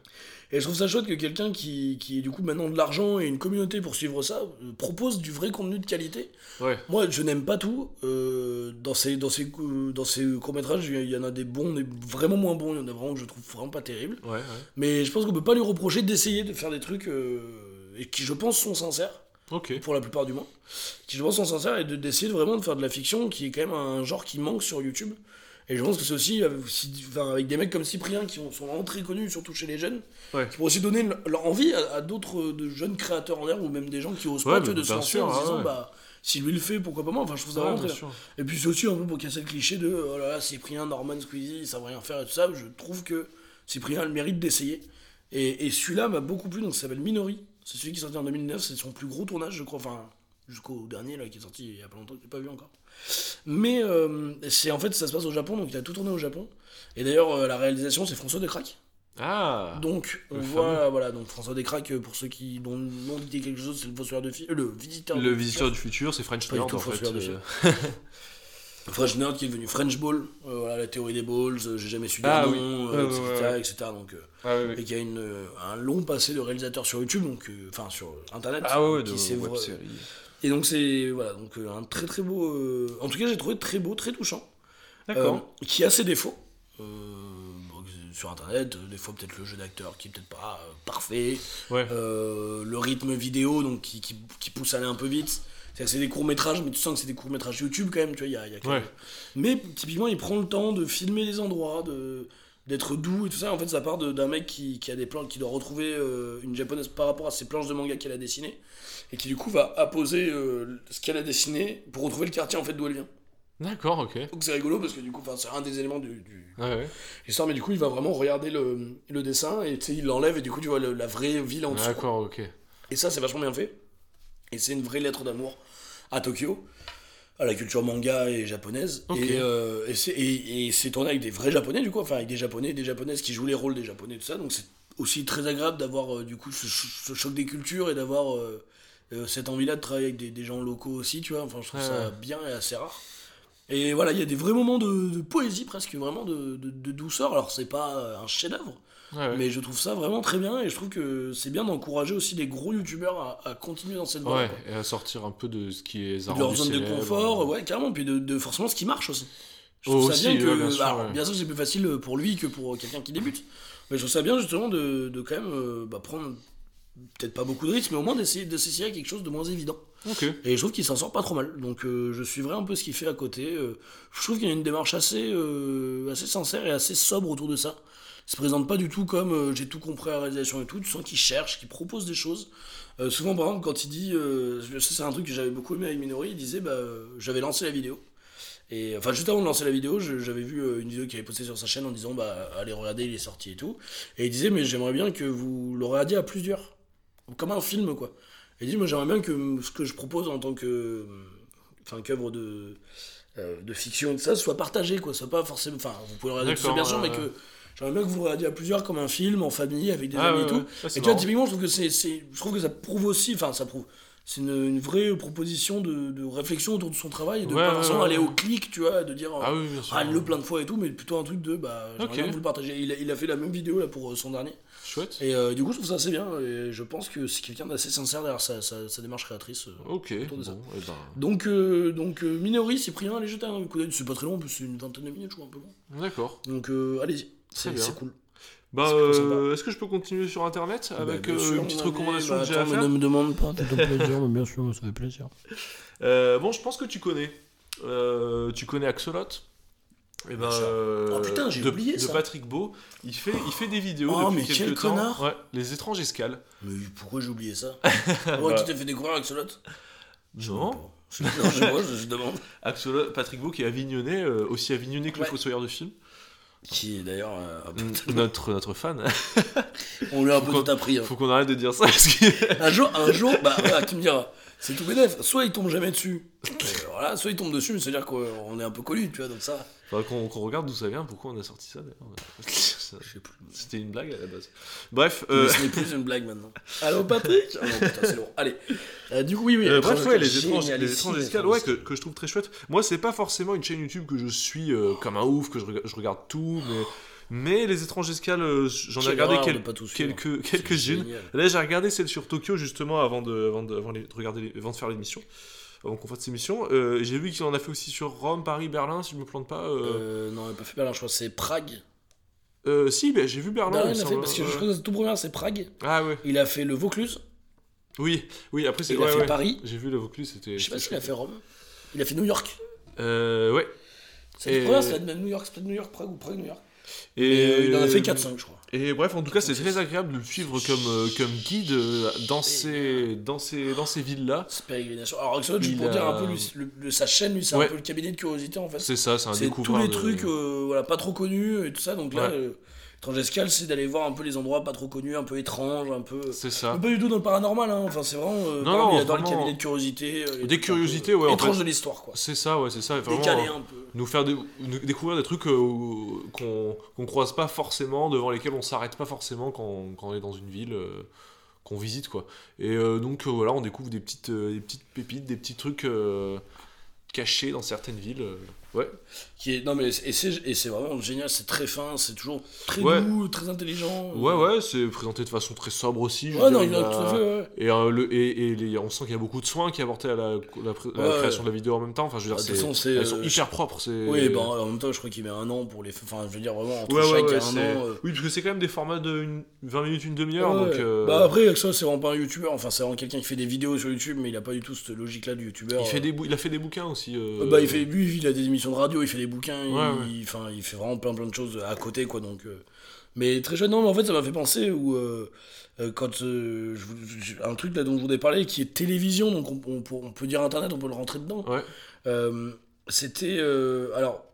Et je trouve ça chouette que quelqu'un qui, qui est du coup maintenant de l'argent et une communauté pour suivre ça euh, propose du vrai contenu de qualité. Ouais. Moi, je n'aime pas tout. euh, dans ces, dans ces, euh, dans ces courts-métrages, il y en a des bons, des vraiment moins bons. Il y en a vraiment que je trouve vraiment pas terribles. Ouais, ouais. Mais je pense qu'on peut pas lui reprocher d'essayer de faire des trucs et qui, je pense, sont sincères, pour la plupart du moins. Qui, je pense, sont sincères et de- d'essayer de vraiment de faire de la fiction qui est quand même un genre qui manque sur YouTube. Et je pense que c'est aussi euh, enfin, avec des mecs comme Cyprien qui ont- sont vraiment très connus, surtout chez les jeunes, Ouais. qui pourraient aussi donner le- leur envie à, à d'autres euh, de jeunes créateurs en herbe ou même des gens qui osent Ouais, pas de se lancer en se disant bah si lui le fait, pourquoi pas moi Enfin, je trouve ça vraiment très bien. Et puis c'est aussi un peu pour casser le cliché de oh là là, Cyprien, Norman, Squeezie, ils savent rien faire et tout ça. Je trouve que Cyprien a le mérite d'essayer. Et, et celui-là m'a beaucoup plu, donc ça s'appelle Minori. C'est celui qui est sorti en 2009, c'est son plus gros tournage, je crois. Enfin, jusqu'au dernier là, qui est sorti il y a pas longtemps, que j'ai pas vu encore. Mais euh, c'est en fait, ça se passe au Japon, donc il a tout tourné au Japon. Et d'ailleurs, euh, la réalisation, c'est François Descraques. Ah Donc, on voit, voilà, donc François Descraques, pour ceux qui nom dit quelque chose, c'est le de le visiteur. Le visiteur du futur, c'est French Pas en fait. French Nerd qui est devenu French Ball, euh, voilà, la théorie des balls, euh, j'ai jamais su Ah dire oui. euh, etc., ouais, ouais. etc. Donc, Ah et qui a une, un long passé de réalisateur sur YouTube, donc, enfin sur Internet. Ah ouais, qui de s'est web série. Et donc c'est voilà, donc un très très beau. En tout cas, j'ai trouvé très beau, très touchant. D'accord. Qui a ses défauts. Sur internet, des fois peut-être le jeu d'acteur qui est peut-être pas parfait. Le rythme vidéo donc qui, qui, qui pousse à aller un peu vite. C'est des courts-métrages, mais tu sens que c'est des courts-métrages YouTube quand même, tu vois, il y a, y a quand Ouais. même- Mais typiquement, il prend le temps de filmer les endroits, de d'être doux et tout ça. En fait, ça part d'un mec qui, qui a des planches, qui doit retrouver euh, une japonaise par rapport à ses planches de manga qu'elle a dessinées, et qui du coup va apposer euh, ce qu'elle a dessiné pour retrouver le quartier en fait d'où elle vient. D'accord, ok. Donc c'est rigolo parce que du coup, c'est un des éléments du, du... Ouais, ouais. l'histoire, mais du coup, il va vraiment regarder le, le dessin et il l'enlève et du coup, tu vois le- la vraie ville en dessous. D'accord, ok. Et ça, c'est vachement bien fait. Et c'est une vraie lettre d'amour à Tokyo, à la culture manga et japonaise. Et, euh, et c'est et, et tourné avec des vrais japonais, du coup, enfin avec des japonais, des japonaises qui jouent les rôles des japonais, tout ça. Donc c'est aussi très agréable d'avoir euh, du coup ce, ch- ce choc des cultures et d'avoir euh, cette envie-là de travailler avec des, des gens locaux aussi, tu vois. Enfin, je trouve Ouais, ça bien et assez rare. Et voilà, il y a des vrais moments de, de poésie presque, vraiment de, de, de douceur. Alors c'est pas un chef-d'œuvre, Ouais, mais je trouve ça vraiment très bien et je trouve que c'est bien d'encourager aussi les gros youtubeurs à, à continuer dans cette voie. Ouais, et à sortir un peu de ce qui est De leur zone de confort, ouais, carrément, puis de, de forcément ce qui marche aussi. Je trouve Oh, ça aussi, bien que. ouais, bien sûr, alors, ouais. bien sûr, c'est plus facile pour lui que pour quelqu'un qui débute. Mais je trouve ça bien justement de, de quand même euh, bah, prendre peut-être pas beaucoup de risques, mais au moins d'essayer de s'essayer à quelque chose de moins évident. Ok. Et je trouve qu'il s'en sort pas trop mal. Donc euh, je suivrai un peu ce qu'il fait à côté. Euh, je trouve qu'il y a une démarche assez, assez sincère et assez sobre autour de ça. Se présente pas du tout comme euh, j'ai tout compris à la réalisation et tout. Tu sens qu'il cherche, qu'il propose des choses. Euh, souvent, par exemple, quand il dit, euh, ça c'est un truc que j'avais beaucoup aimé avec Minori, il disait bah, j'avais lancé la vidéo. Et enfin, juste avant de lancer la vidéo, j'avais vu une vidéo qu'il avait postée sur sa chaîne en disant bah allez regarder, il est sorti et tout. Et il disait mais j'aimerais bien que vous le regardiez à plusieurs, comme un film quoi. Et il dit moi j'aimerais bien que ce que je propose en tant que enfin qu'œuvre de de fiction et tout ça soit partagé quoi, soit pas forcément enfin vous pouvez le regarder tout seul, bien sûr, mais que j'aimerais bien que vous le regardiez à plusieurs comme un film en famille avec des Ah, amis ouais, et tout. ouais. C'est Et tu vois, typiquement, je trouve que c'est, c'est- je trouve que ça prouve aussi, enfin, ça prouve. C'est une, une vraie proposition de, de réflexion autour de son travail, et de pas forcément aller au clic, tu vois, de dire Ah oui, ah, le plein de fois et tout, mais plutôt un truc de bah, j'aimerais Ok. bien vous le partagez. Il a, il a fait la même vidéo là pour euh, son dernier, Chouette. et euh, du coup, je trouve ça assez bien, et je pense que c'est quelqu'un d'assez sincère derrière sa, sa, sa démarche créatrice. euh. Ok, autour de ça. bon, et ben. Donc, euh, donc euh, Minori, Cyprien, allez jeter un coup d'œil, c'est pas très long, c'est une vingtaine de minutes, je crois, un peu long. D'accord. Donc, euh, allez-y, c'est, cool. Bah, euh, est-ce que je peux continuer sur internet avec Bah, bien euh, une petite recommandation bah, que j'ai à faire Ne me demande pas, t'as ton plaisir, mais bien sûr, ça fait plaisir. Euh, Bon, je pense que tu connais. Tu connais Axolot et ben, sûr. euh, Oh, putain, j'ai de, oublié de ça. Patrick Beau, il fait, il fait des vidéos Oh, depuis mais quelques quel temps. connard. Ouais, les étranges escales. Mais pourquoi j'ai oublié ça Moi Bah. qui t'ai fait découvrir Axolot Non, Je, non, je, demande. Axolot, Patrick Beau qui est avignonné, aussi avignonné que le. Fossoyeur de film. Qui est d'ailleurs. euh, notre, notre fan. on lui a un peu tout appris. hein. Faut qu'on arrête de dire ça parce que. Un jour, un jour, bah voilà, tu me diras. C'est tout bénef. Soit il tombe jamais dessus. Voilà, soit il tombe dessus, mais c'est-à-dire qu'on est un peu connu, tu vois, donc ça. Faudrait qu'on qu'on regarde d'où ça vient, pourquoi on a sorti ça d'ailleurs. Ça- Je sais plus. C'était une blague à la base. Bref, Mais euh, ce n'est plus une blague maintenant. Allô Patrick? Ah non, putain, c'est lourd. Allez. Euh, du coup, oui, oui. Euh, bref, ouais, les étranges, les escales, ouais, que, que je trouve très chouette. Moi, c'est pas forcément une chaîne YouTube que je suis euh, comme un ouf, que je, rega- je regarde tout, mais, mais les étranges escales, euh, j'en ai regardé quel- quelques, C'est quelques-unes. Là, j'ai regardé celle sur Tokyo justement avant de, avant de, avant les- de regarder, avant de faire l'émission, avant qu'on fasse l'émission. Euh, j'ai vu qu'il en a fait aussi sur Rome, Paris, Berlin, si je me plante pas. Euh, Euh, non, il n'a pas fait Berlin, je crois que c'est Prague. euh, si, j'ai vu Berlin. Berlin, il il a fait, parce que je crois que tout premier, c'est Prague. Ah ouais. Il a fait le Vaucluse. Oui, oui. Après, c'est Il a fait ouais. Paris. J'ai vu le Vaucluse, c'était. Je sais pas s'il a fait Rome. Il a fait New York. Euh, ouais. Cette Et- première, c'est New York, c'est New York, Prague ou Prague, New York. Et Et euh, il en a fait 4-5, je crois. Et bref, en tout cas, c'est très agréable de le suivre comme, euh, comme guide euh, dans ces, dans ces, dans ces villes-là. Alors, Axel, tu peux dire un peu lui, le- le- sa chaîne, lui, c'est Ouais. un peu le cabinet de curiosité en fait. C'est ça, c'est un C'est tous découvreur. les de- trucs euh, voilà, pas trop connus et tout ça. Donc là, Ouais. Étrange Escale, c'est d'aller voir un peu les endroits pas trop connus, un peu étranges, un peu. C'est ça. Pas du tout dans le paranormal, hein. enfin c'est vraiment. euh, Non, non, il adore le vraiment. cabinet de curiosité. euh, les Des curiosités, ouais, en Étranges fait. de l'histoire, quoi. C'est ça, ouais, c'est ça. Vraiment, Décalé euh, un peu. nous faire nous découvrir des trucs euh, qu'on qu'on croise pas forcément, devant lesquels on s'arrête pas forcément quand, quand on est dans une ville euh, qu'on visite quoi. Et euh, donc euh, voilà, on découvre des petites, euh, des petites pépites, des petits trucs cachés dans certaines villes. Ouais. Qui est... Non, mais et c'est et c'est vraiment génial, c'est très fin, c'est toujours très Ouais. doux, très intelligent. Ouais, ouais, c'est présenté de façon très sobre aussi. Ouais, non, il a tout à fait, ouais. Et, euh, le, et, et les- on sent qu'il y a beaucoup de soins qui est apporté à la, la pré- à la Ouais. création de la vidéo en même temps. Enfin, je veux Bah, dire, c'est- façon, elles sont euh, hyper propres. c'est- Oui, bah, en même temps, je crois qu'il met un an pour les. Enfin, je veux dire, vraiment, entre chaque un an. euh, Oui, parce que c'est quand même des formats de une- 20 minutes, une demi-heure. Donc, Bah après, ça, c'est vraiment pas un youtubeur. Enfin, c'est vraiment quelqu'un qui fait des vidéos sur YouTube, mais il a pas du tout cette logique-là du youtubeur. il, fait des il a fait des bouquins aussi. Bah, il fait, lui, il a des émissions de radio, il fait des bouquins, il, Ouais, il- fait vraiment plein plein de choses à côté, quoi. Donc, euh, mais très jeune, non, mais en fait, ça m'a fait penser où euh, euh, quand euh, je vous- un truc là dont je voulais parler, qui est télévision, donc on, on peut- on peut dire internet, on peut le rentrer dedans. Ouais. C'était alors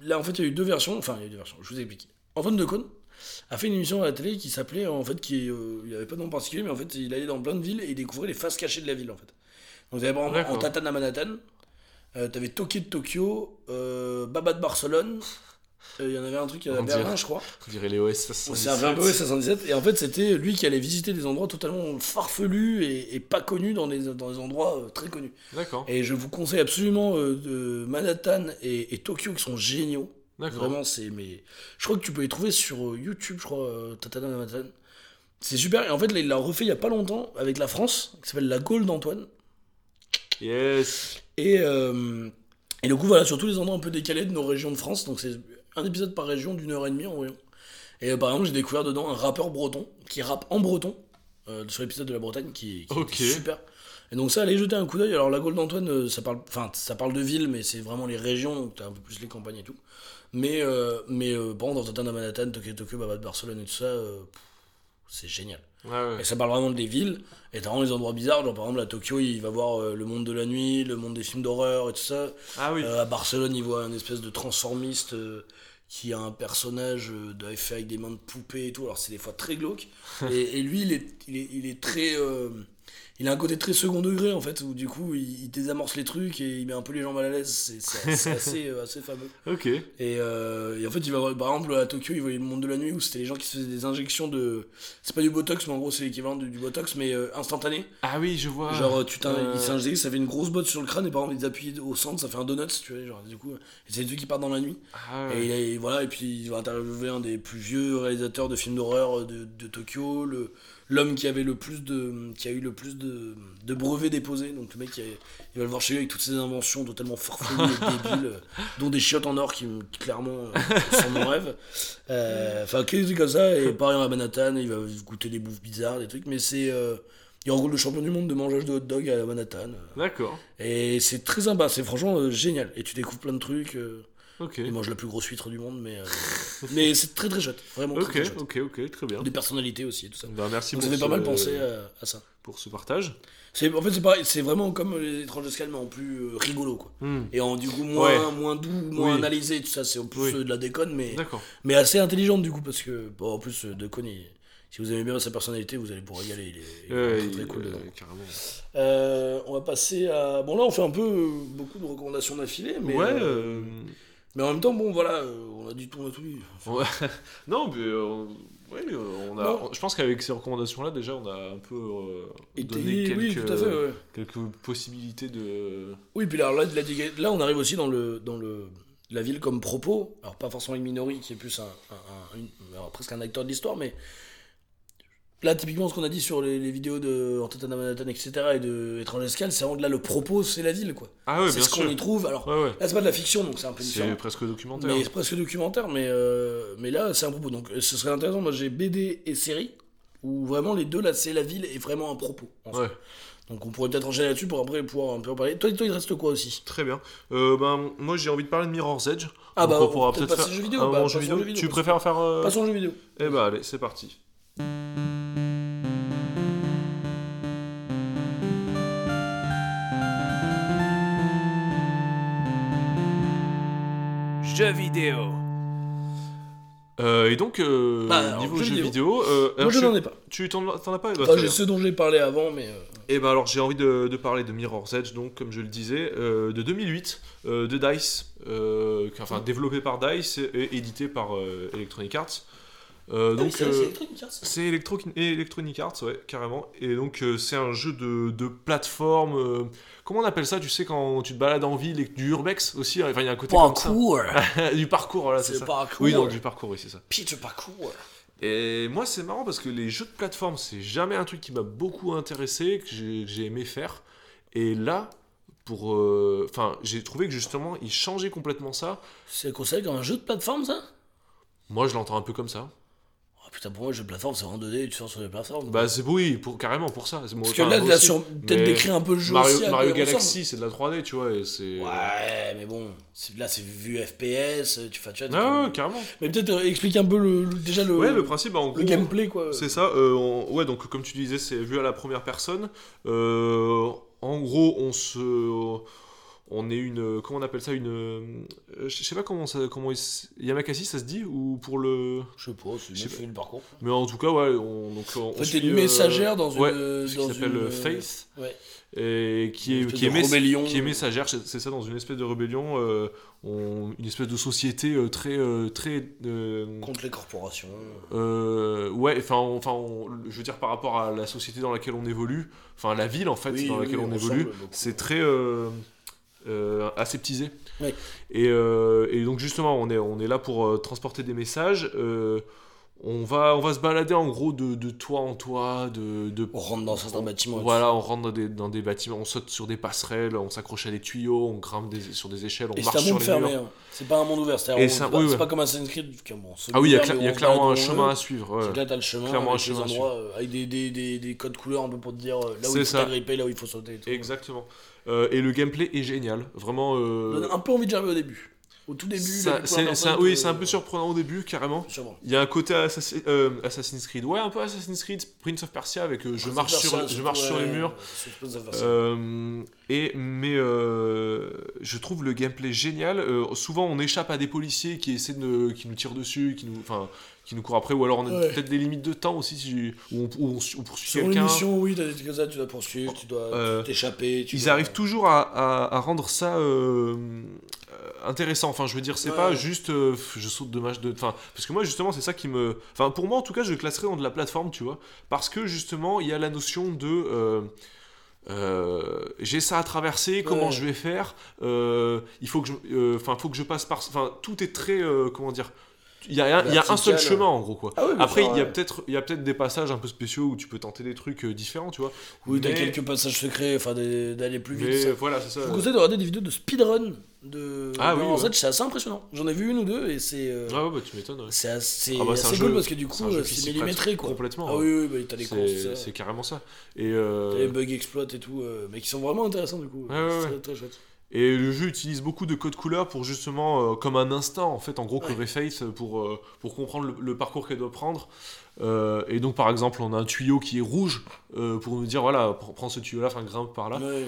là, en fait, il y a eu deux versions. Enfin, il y a eu deux versions. Je vous explique. Antoine Decaune a fait une émission à la télé qui s'appelait en fait qui il n'y avait pas de nom particulier mais en fait il allait dans plein de villes et il découvrait les faces cachées de la ville en fait donc il y avait par exemple D'accord. en Tatane à Manhattan euh, t'avais Tokyo de Tokyo euh, Baba de Barcelone il y en avait un truc à Berlin je crois On dirait les OS on 77. s'est un peu ouais, 77 et en fait c'était lui qui allait visiter des endroits totalement farfelus et, et pas connus dans des, dans des endroits euh, très connus D'accord. et je vous conseille absolument euh, de Manhattan et, et Tokyo qui sont géniaux D'accord. Vraiment, c'est. Mais... Je crois que tu peux les trouver sur YouTube, je crois, euh, Tatana Manhattan. C'est super. Et en fait, là, il l'a refait il y a pas longtemps avec la France, qui s'appelle La Gaule d'Antoine. Yes. Et, euh, et du coup, voilà, sur tous les endroits un peu décalés de nos régions de France. Donc, c'est un épisode par région d'une heure et demie environ. Et euh, par exemple, j'ai découvert dedans un rappeur breton qui rappe en breton euh, sur l'épisode de la Bretagne qui, était super. Et donc, ça, allez jeter un coup d'œil. Alors, la Gaule d'Antoine, ça parle, enfin, ça parle de ville, mais c'est vraiment les régions, donc t'as un peu plus les campagnes et tout. Mais, euh, mais bon, dans Tatana Manhattan, Tokyo Tokyo, Baba de Barcelone et tout ça, c'est génial. Ouais, ouais. Et ça parle vraiment des villes, et t'as vraiment les endroits bizarres, genre par exemple à Tokyo, il va voir euh, le monde de la nuit, le monde des films d'horreur et tout ça. Ah oui. Euh, à Barcelone, il voit un espèce de transformiste euh, qui a un personnage de- fait avec des mains de poupée et tout, alors c'est des fois très glauque. et, et lui, il est, il est, il est très. Il a un côté très second degré en fait, où du coup il, il désamorce les trucs et il met un peu les gens mal à l'aise, c'est assez, euh, assez fameux. Ok. Et, euh, et en fait, il va voir, par exemple, à Tokyo, il voyait le monde de la nuit où c'était les gens qui se faisaient des injections de. C'est pas du botox, mais en gros, c'est l'équivalent du, du botox, mais euh, instantané. Ah oui, je vois. Genre, tu ils s'injectent, ça fait une grosse botte sur le crâne, et par exemple, ils appuient au centre, ça fait un donut, tu vois. Genre, du coup, et c'est des trucs qui partent dans la nuit. Ah Et, ouais. et voilà, et puis il va interviewer un des plus vieux réalisateurs de films d'horreur de, de Tokyo, le l'homme qui avait le plus de qui a eu le plus de, de brevets déposés. Donc le mec il, il va le voir chez lui avec toutes ses inventions totalement farfelues et débiles, euh, dont des chiottes en or qui, qui, clairement euh, sont mon rêve. Euh, Enfin, que des trucs comme ça. Et pareil à Manhattan, il va goûter des bouffes bizarres, des trucs, mais c'est euh, il rencontre le champion du monde de mangeage de hot dog à Manhattan. D'accord. Et c'est très sympa, c'est franchement génial. Et tu découvres plein de trucs. Euh, Ok. il mange la plus grosse huître du monde, mais, euh, mais c'est très très chouette. Vraiment très, chouette. ok, ok, très bien. Des personnalités aussi et tout ça. Bah, merci fait ce, pas mal penser à, à ça. pour ce partage. C'est, en fait, c'est pareil, c'est vraiment comme les étranges escales, mais en plus euh, rigolo, quoi. Hmm. Et en du coup, moins, Ouais. moins doux, moins Oui. analysé, tout ça, c'est en plus Oui. euh, de la déconne, mais, D'accord. mais assez intelligente du coup, parce que, bon, en plus, euh, Decaune, il- si vous aimez bien sa personnalité, vous allez pouvoir y aller. Il est, il est Ouais, très, il- très cool euh, carrément. Euh, on va passer à. Bon, là, on fait un peu euh, beaucoup de recommandations d'affilée, mais, ouais. Mais en même temps, bon, voilà, euh, on a dit tout, on a tout ouais. non, mais euh, ouais, euh, on a. Je pense qu'avec ces recommandations-là, déjà, on a un peu euh, Et donné quelques, oui, tout à fait, ouais. quelques possibilités de. Oui, puis là, là, là, on arrive aussi dans, le, dans le, la ville comme propos. Alors, pas forcément une Minori qui est plus un, presque un acteur de l'histoire, mais là, typiquement, ce qu'on a dit sur les, les vidéos de Antatana Manhattan, etc., et de Étrange Escale, c'est vraiment que là, le propos, c'est la ville, quoi. Ah ouais, c'est ce qu'on y trouve. Alors, Ouais, ouais. là, c'est pas de la fiction, donc c'est un peu différent. C'est presque documentaire. Mais c'est presque documentaire, mais, euh, mais là, c'est un propos. Donc, ce serait intéressant. Moi, j'ai BD et série, où vraiment les deux, là, c'est la ville et vraiment un propos. en fait. Ouais. Donc on pourrait peut-être enchaîner là-dessus pour après pouvoir un peu en parler. Toi, toi il te reste quoi aussi? Très bien. Euh, ben, moi j'ai envie de parler de Mirror's Edge. Ah bah, on pourra on peut-être faire jeu vidéo, un bah, jeu vidéo. jeu vidéo, Tu préfères faire. euh, Passons jeu vidéo. Eh bah allez, c'est parti. Jeux vidéo. Euh, et donc, euh, Bah, alors, niveau jeux vidéo. vidéo, euh, Moi je tu- n'en ai pas. Tu t'en as pas Eh bah, j'ai ceux dont j'ai parlé avant, mais. euh, Et ben alors j'ai envie de, de parler de Mirror's Edge, donc comme je le disais, euh, de 2008, euh, de DICE, euh, enfin développé par DICE et, et édité par euh, Electronic Arts. Euh, ah donc c'est euh, Electronic Arts, c'est Electro Electronic Arts, ouais, carrément. Et donc euh, c'est un jeu de, de plateforme. Comment on appelle ça Tu sais quand tu te balades en ville et du urbex aussi. Enfin il y a un côté comme Parkour ça. du parcours, voilà, c'est ça. parkour Oui donc du parcours, oui c'est ça. Pitch parkour Et moi, c'est marrant parce que les jeux de plateforme, c'est jamais un truc qui m'a beaucoup intéressé, que j'ai que j'ai aimé faire. Et là, pour, euh, enfin, j'ai trouvé que justement, ils changeaient complètement ça. C'est considéré comme un jeu de plateforme, ça? Moi, je l'entends un peu comme ça. Putain, pour moi, jeu de plateforme, c'est en 2D et tu sors sur les plateformes. Bah, c'est oui, pour, carrément pour ça. Parce que là, là sur peut-être décrire un peu le jeu Mario, aussi. Galaxy, c'est de la 3D, tu vois, et. Ouais, mais bon, là, c'est vu FPS, tu fais tu vois, Ah, ouais, carrément. Mais peut-être euh, explique un peu le, le- déjà le, Ouais, le principe, bah, en le gros. gameplay, quoi. C'est ça, euh, on- ouais, donc comme tu disais, c'est vu à la première personne. Euh, en gros, on se. On est une. Comment on appelle ça Une. euh, Je sais pas comment ça. Comment il Yamakasi, ça se dit Ou pour le. Je sais pas, c'est une parcours. Mais en tout cas, ouais, on. Donc, on, En on fait, t'es suit, une euh, messagère dans une. ouais, dans qui s'appelle une, euh, euh, Faith. Ouais. Et qui est, qui, est rébellion. qui est messagère, c'est ça, dans une espèce de rébellion, euh, on- une espèce de société euh, très. euh, très euh, Contre les corporations. euh, ouais, enfin, enfin, je veux dire par rapport à la société dans laquelle on évolue, enfin la ville en fait Oui, dans oui, laquelle on évolue, c'est très euh, aseptisé. Et, euh, et donc justement, on est, on est là pour euh, transporter des messages. euh, on va, on va se balader en gros de, de toit en toit, de, de On rentre dans certains bâtiments. voilà, on rentre dans des, dans des bâtiments, on saute sur des passerelles, on s'accroche à des tuyaux, on grimpe des- sur des échelles, on Et marche un sur les fermé, murs. hein. c'est pas un monde ouvert, c'est un monde- oui, pas comme Assassin's Creed. bon, Ah oui, il y a, cla- y a clairement un chemin à suivre. ouais. Là, t'as le chemin Clairement avec un chemin endroits avec des, des, des, des codes couleurs un peu pour te dire là où il faut t'agripper, là où il faut sauter. Exactement. Euh, et le gameplay est génial, vraiment. Euh, un peu envie de jouer au début. Au tout début, ça- c'est, c'est un- oui, c'est un peu surprenant au début, carrément. Sûrement. Il y a un côté euh, Assassin's Creed, ouais, un peu Assassin's Creed, Prince of Persia avec euh, je marche sur, je marche sur les murs. Et mais je trouve le gameplay génial. Souvent, on échappe à des policiers qui essaient de, qui nous tirent dessus, qui nous, enfin, qui nous courent après, ou alors on a Ouais. peut-être des limites de temps aussi, si- où on, où on- on poursuit Sur une quelqu'un. mission, oui, t'as des trucs ça, tu dois poursuivre, tu dois Euh, t'échapper. Ils dois- arrivent toujours à, à- à rendre ça euh, intéressant. Enfin, je veux dire, c'est Ouais. pas juste euh, je saute de match de. Enfin, parce que moi, justement, c'est ça qui me. Enfin, pour moi, en tout cas, je le classerais dans de la plateforme, tu vois. Parce que justement, il y a la notion de. euh, j'ai ça à traverser, comment Ouais. je vais faire euh, Il faut que je, euh, enfin, faut que je passe par. Enfin, tout est très, comment dire Il y a, il y a un seul chemin en gros quoi. Ah oui, Après, il y a peut-être, il y a peut-être des passages un peu spéciaux où tu peux tenter des trucs euh, différents, tu vois. Oui, t'as Mais- quelques passages secrets, enfin d'aller plus vite. Mais ça. voilà, c'est ça. Je vous conseille de regarder des vidéos de speedrun de Ah oui, ouais. Edge, c'est assez impressionnant. J'en ai vu une ou deux et c'est euh, Ah ouais, bah tu m'étonnes. ouais. c'est assez, Ah bah, assez jeu- cool parce que du coup euh, c'est millimétré quoi. complètement, Ah ouais. oui, oui, bah, t'as des courses, C'est carrément ça. Et, euh, T'as les bugs exploit et tout, euh, mais qui sont vraiment intéressants du coup. C'est très chouette. Et le jeu utilise beaucoup de codes couleurs pour justement, euh, comme un instinct en fait, en gros, que Ouais. Faith pour, euh, pour comprendre le, le parcours qu'elle doit prendre. Euh, et donc, par exemple, on a un tuyau qui est rouge pour nous dire voilà, pr- prends ce tuyau-là, enfin grimpe par là. Ouais.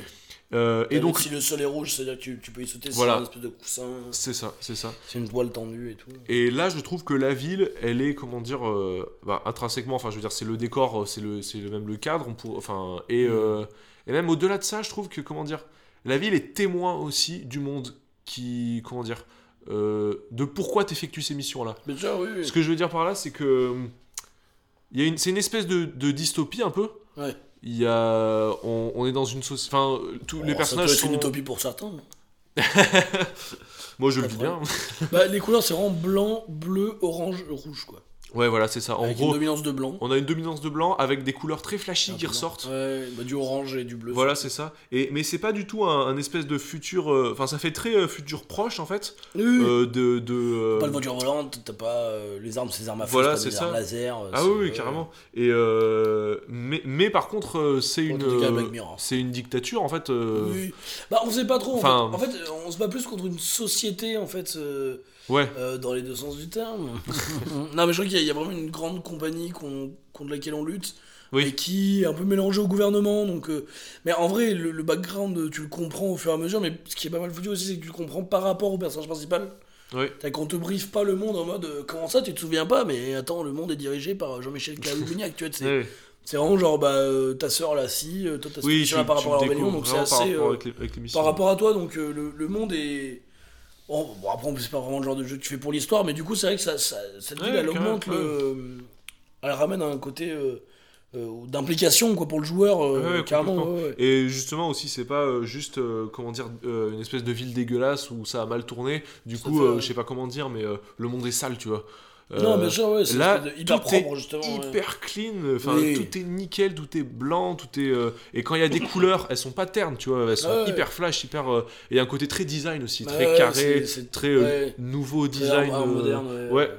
Euh, et donc, si le sol est rouge, c'est-à-dire que tu, tu peux y sauter, Voilà. c'est une espèce de coussin, c'est ça, c'est ça. c'est une toile tendue et tout. Et là, je trouve que la ville, elle est, comment dire, euh, bah, intrinsèquement, enfin, je veux dire, c'est le décor, c'est le, c'est le- même le cadre, on pour, enfin, et, Mm. euh, et même au-delà de ça, je trouve que, comment dire, la ville est témoin aussi du monde qui, comment dire, euh, de pourquoi t'effectues ces missions-là. Oui, oui. Ce que je veux dire par là, c'est que il y a une, c'est une espèce de, de dystopie un peu. Ouais. Il y a, on, on est dans une société, enfin, tous les Oh, personnages être sont. une utopie pour certains. Moi, je le vis bien. bah, les couleurs, c'est vraiment blanc, bleu, orange, rouge, quoi. Ouais, voilà, c'est ça. En avec gros, une dominance de blanc. on a une dominance de blanc avec des couleurs très flashy Un qui blanc. ressortent. Ouais, bah, du orange et du bleu. Voilà, c'est ça. Et, mais c'est pas du tout un, un espèce de futur. euh, Enfin, ça fait très euh, futur proche en fait. Oui, euh, de. de euh, Pas de voiture volante, t'as pas euh, les armes, des armes à feu, Voilà, c'est ça. laser. euh, Ah oui, carrément. Et euh, mais, mais par contre, euh, c'est une, euh, c'est une dictature en fait. euh, Oui. Bah on sait pas trop. en fait. En fait, on se bat plus contre une société en fait. Ouais. Euh, dans les deux sens du terme. non, mais je crois qu'il y, a- il y a vraiment une grande compagnie contre laquelle on lutte. Oui. Et qui est un peu mélangée au gouvernement. Donc, euh, Mais en vrai, le, le background, tu le comprends au fur et à mesure. Mais ce qui est pas mal foutu aussi, c'est que tu le comprends par rapport au personnage principal. C'est qu'on te briefe pas le monde en mode euh, comment ça, tu te souviens pas Mais attends, le monde est dirigé par Jean-Michel Cahulignac. tu vois, c'est vraiment genre, bah, euh, ta soeur là, si, toi, t'as cette Oui, tu, mission-là par rapport à la rébellion. Donc, c'est par rapport avec les, avec par rapport à toi, donc le, le monde est. Bon, bon, après, c'est pas vraiment le genre de jeu que tu fais pour l'histoire, mais du coup, c'est vrai que ça, ça- cette ville, Ouais, elle augmente le. Elle ramène un côté euh, euh, d'implication quoi, pour le joueur, euh, Ouais, ouais, carrément. complètement. ouais, ouais. Et justement aussi, c'est pas euh, juste, euh, comment dire, euh, une espèce de ville dégueulasse où ça a mal tourné. Du Ça coup, euh, je sais pas comment dire, mais euh, le monde est sale, tu vois. Non, Euh, bien sûr, ouais, c'est là, de hyper tout est ouais. hyper clean, enfin Oui. tout est nickel, tout est blanc, tout est euh, et quand il y a des couleurs, elles sont pas ternes, tu vois, elles sont ouais. hyper flash, hyper euh, et il y a un côté très design aussi, Ouais, très carré, c'est- c'est- très nouveau Très design euh, moderne, ouais.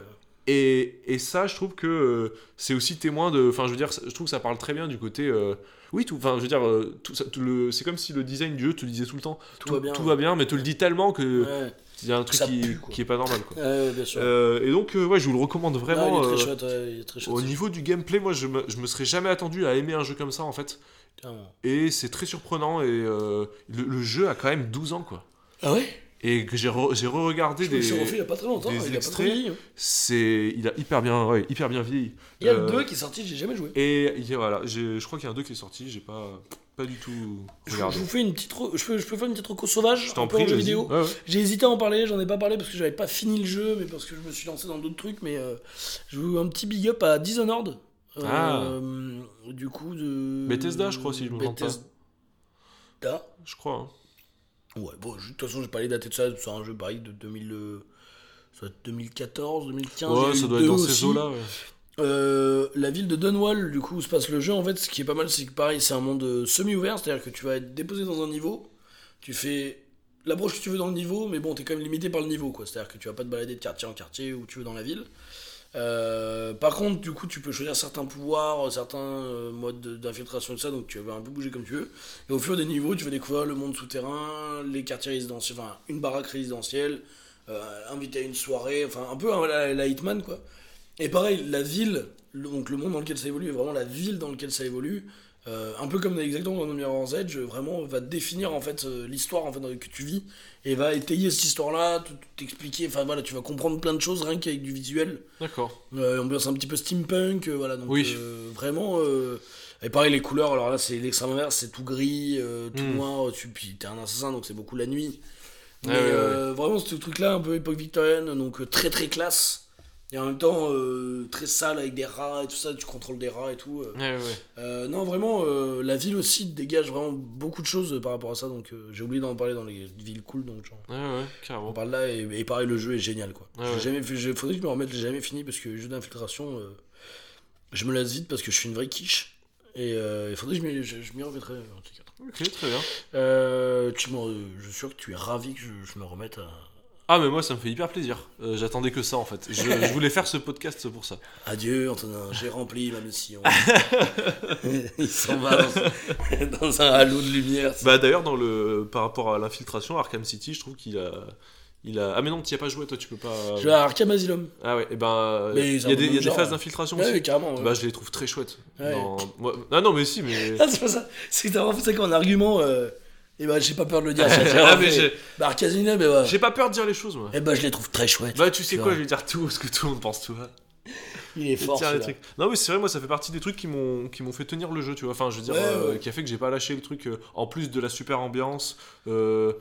Et, et ça, je trouve que euh, c'est aussi témoin de. Enfin, je veux dire, je trouve que ça parle très bien du côté. euh, oui, tout. Enfin, je veux dire, tout, ça- tout le, c'est comme si le design du jeu te le disait tout le temps. Tout va bien. Tout va bien, mais te le dit tellement que Ouais, il y a un truc qui, pue, qui est pas normal, quoi. ouais, bien sûr. Euh, et donc, euh, ouais, je vous le recommande Non, vraiment. il est très euh, chouette, ouais, il est très chouette. au niveau du gameplay, moi, je me, je me serais jamais attendu à aimer un jeu comme ça, en fait. Et c'est très surprenant. Et euh, le, le jeu a quand même 12 ans, quoi. Ah ouais? Et que j'ai re- re-regardé me des. refait il a pas très longtemps, des il extraits. C'est, il a hyper bien, ouais, hyper bien vieilli. Il y a le Euh, 2 qui est sorti, j'ai jamais joué. Et il y a- voilà, je crois qu'il y a un 2 qui est sorti, j'ai pas, pas du tout regardé. je vous fais une petite. re- Je peux, je peux faire une petite reco sauvage Je un peu en prie, jeu vidéo. Ouais, ouais. J'ai hésité à en parler, j'en ai pas parlé parce que j'avais pas fini le jeu, mais parce que je me suis lancé dans d'autres trucs. Mais euh, je veux un petit big up à Dishonored. Euh, Ah. Du coup, de. Bethesda, je crois, si je me trompe pas. Bethesda. Je crois. hein. Ouais, bon, de toute façon, j'ai pas les dater de ça. C'est un jeu pareil de 2000. euh, ça doit être 2014, 2015. il y a Ouais, ça doit être dans aussi. ces eaux-là. ouais. Euh, la ville de Dunwall, du coup, où se passe le jeu, en fait, ce qui est pas mal, c'est que pareil, c'est un monde euh, semi-ouvert, c'est-à-dire que tu vas être déposé dans un niveau, tu fais l'approche que tu veux dans le niveau, mais bon, t'es quand même limité par le niveau, quoi. C'est-à-dire que tu vas pas te balader de quartier en quartier où tu veux dans la ville. Euh, par contre, du coup, tu peux choisir certains pouvoirs, certains euh, modes de- d'infiltration et tout ça, donc tu vas un peu bouger comme tu veux. Et au fur des niveaux, tu vas découvrir le monde souterrain, les quartiers résidentiels, enfin, une baraque résidentielle, euh, inviter à une soirée, enfin, un peu hein, la, Hitman, quoi. Et pareil, la ville, le- donc le monde dans lequel ça évolue, est vraiment la ville dans laquelle ça évolue. Euh, un peu comme exactement dans Mirror's Edge, vraiment va définir en fait euh, l'histoire en fait que tu vis et va étayer cette histoire-là, t'expliquer. Enfin voilà, tu vas comprendre plein de choses rien qu'avec du visuel. D'accord. Euh, ambiance un petit peu steampunk, euh, voilà. Donc Oui. vraiment. et pareil les couleurs. Alors là c'est l'extrême inverse, c'est tout gris, tout Mm. noir. Tu puis t'es un assassin donc c'est beaucoup la nuit. Mais ouais, ouais. vraiment ce truc-là un peu époque victorienne, donc très très classe. Et en même temps euh, très sale avec des rats et tout ça, tu contrôles des rats et tout. euh. Ouais, ouais. Euh, non, vraiment, la ville aussi dégage vraiment beaucoup de choses par rapport à ça, donc j'ai oublié d'en parler dans les villes cool, donc genre, Ouais, ouais, on parle là, et, et pareil, le jeu est génial, quoi. Ouais, J'ai jamais j'ai- faudrait que je me remette, je l'ai jamais fini, parce que jeu d'infiltration, je me lasse vite parce que je suis une vraie quiche, et il faudrait que je m'y, je, je m'y remettrai en tout cas. Ok, très bien. Tu m'en- je suis sûr que tu es ravi que je, je me remette à... Ah, mais moi, ça me fait hyper plaisir. Euh, J'attendais que ça, en fait. Je, je voulais faire ce podcast pour ça. Adieu Antonin, j'ai rempli ma mission. il s'en va dans, dans un halo de lumière. Bah, d'ailleurs, dans le... par rapport à l'infiltration, Arkham City, je trouve qu'il a. Il a... Ah, mais non, tu n'y as pas joué, toi, tu peux pas. Je vais à Arkham Asylum. Ah, ouais, et ben. Mais Il y a des, y a des phases ouais. d'infiltration Ouais, aussi. oui, carrément. ouais. Bah, je les trouve très chouettes. Ouais. Dans- Ah, non, mais si, mais. Ah, c'est pas ça. C'est que t'as vraiment fait ça comme un argument. euh, Et bah, j'ai pas peur de le dire. Ah, mais j'ai- Bah, Asylum, mais ouais. J'ai pas peur de dire les choses, moi. Eh bah, je les trouve très chouettes. Bah, tu sais quoi, je vais dire tout, parce que tout le monde pense tout. Il est fort. Tiens, les celui-là. trucs. Non, mais c'est vrai, moi, ça fait partie des trucs qui m'ont qui m'ont fait tenir le jeu, tu vois. Enfin, je veux dire, Ouais, euh, ouais. qui a fait que j'ai pas lâché le truc. euh, en plus de la super ambiance, euh,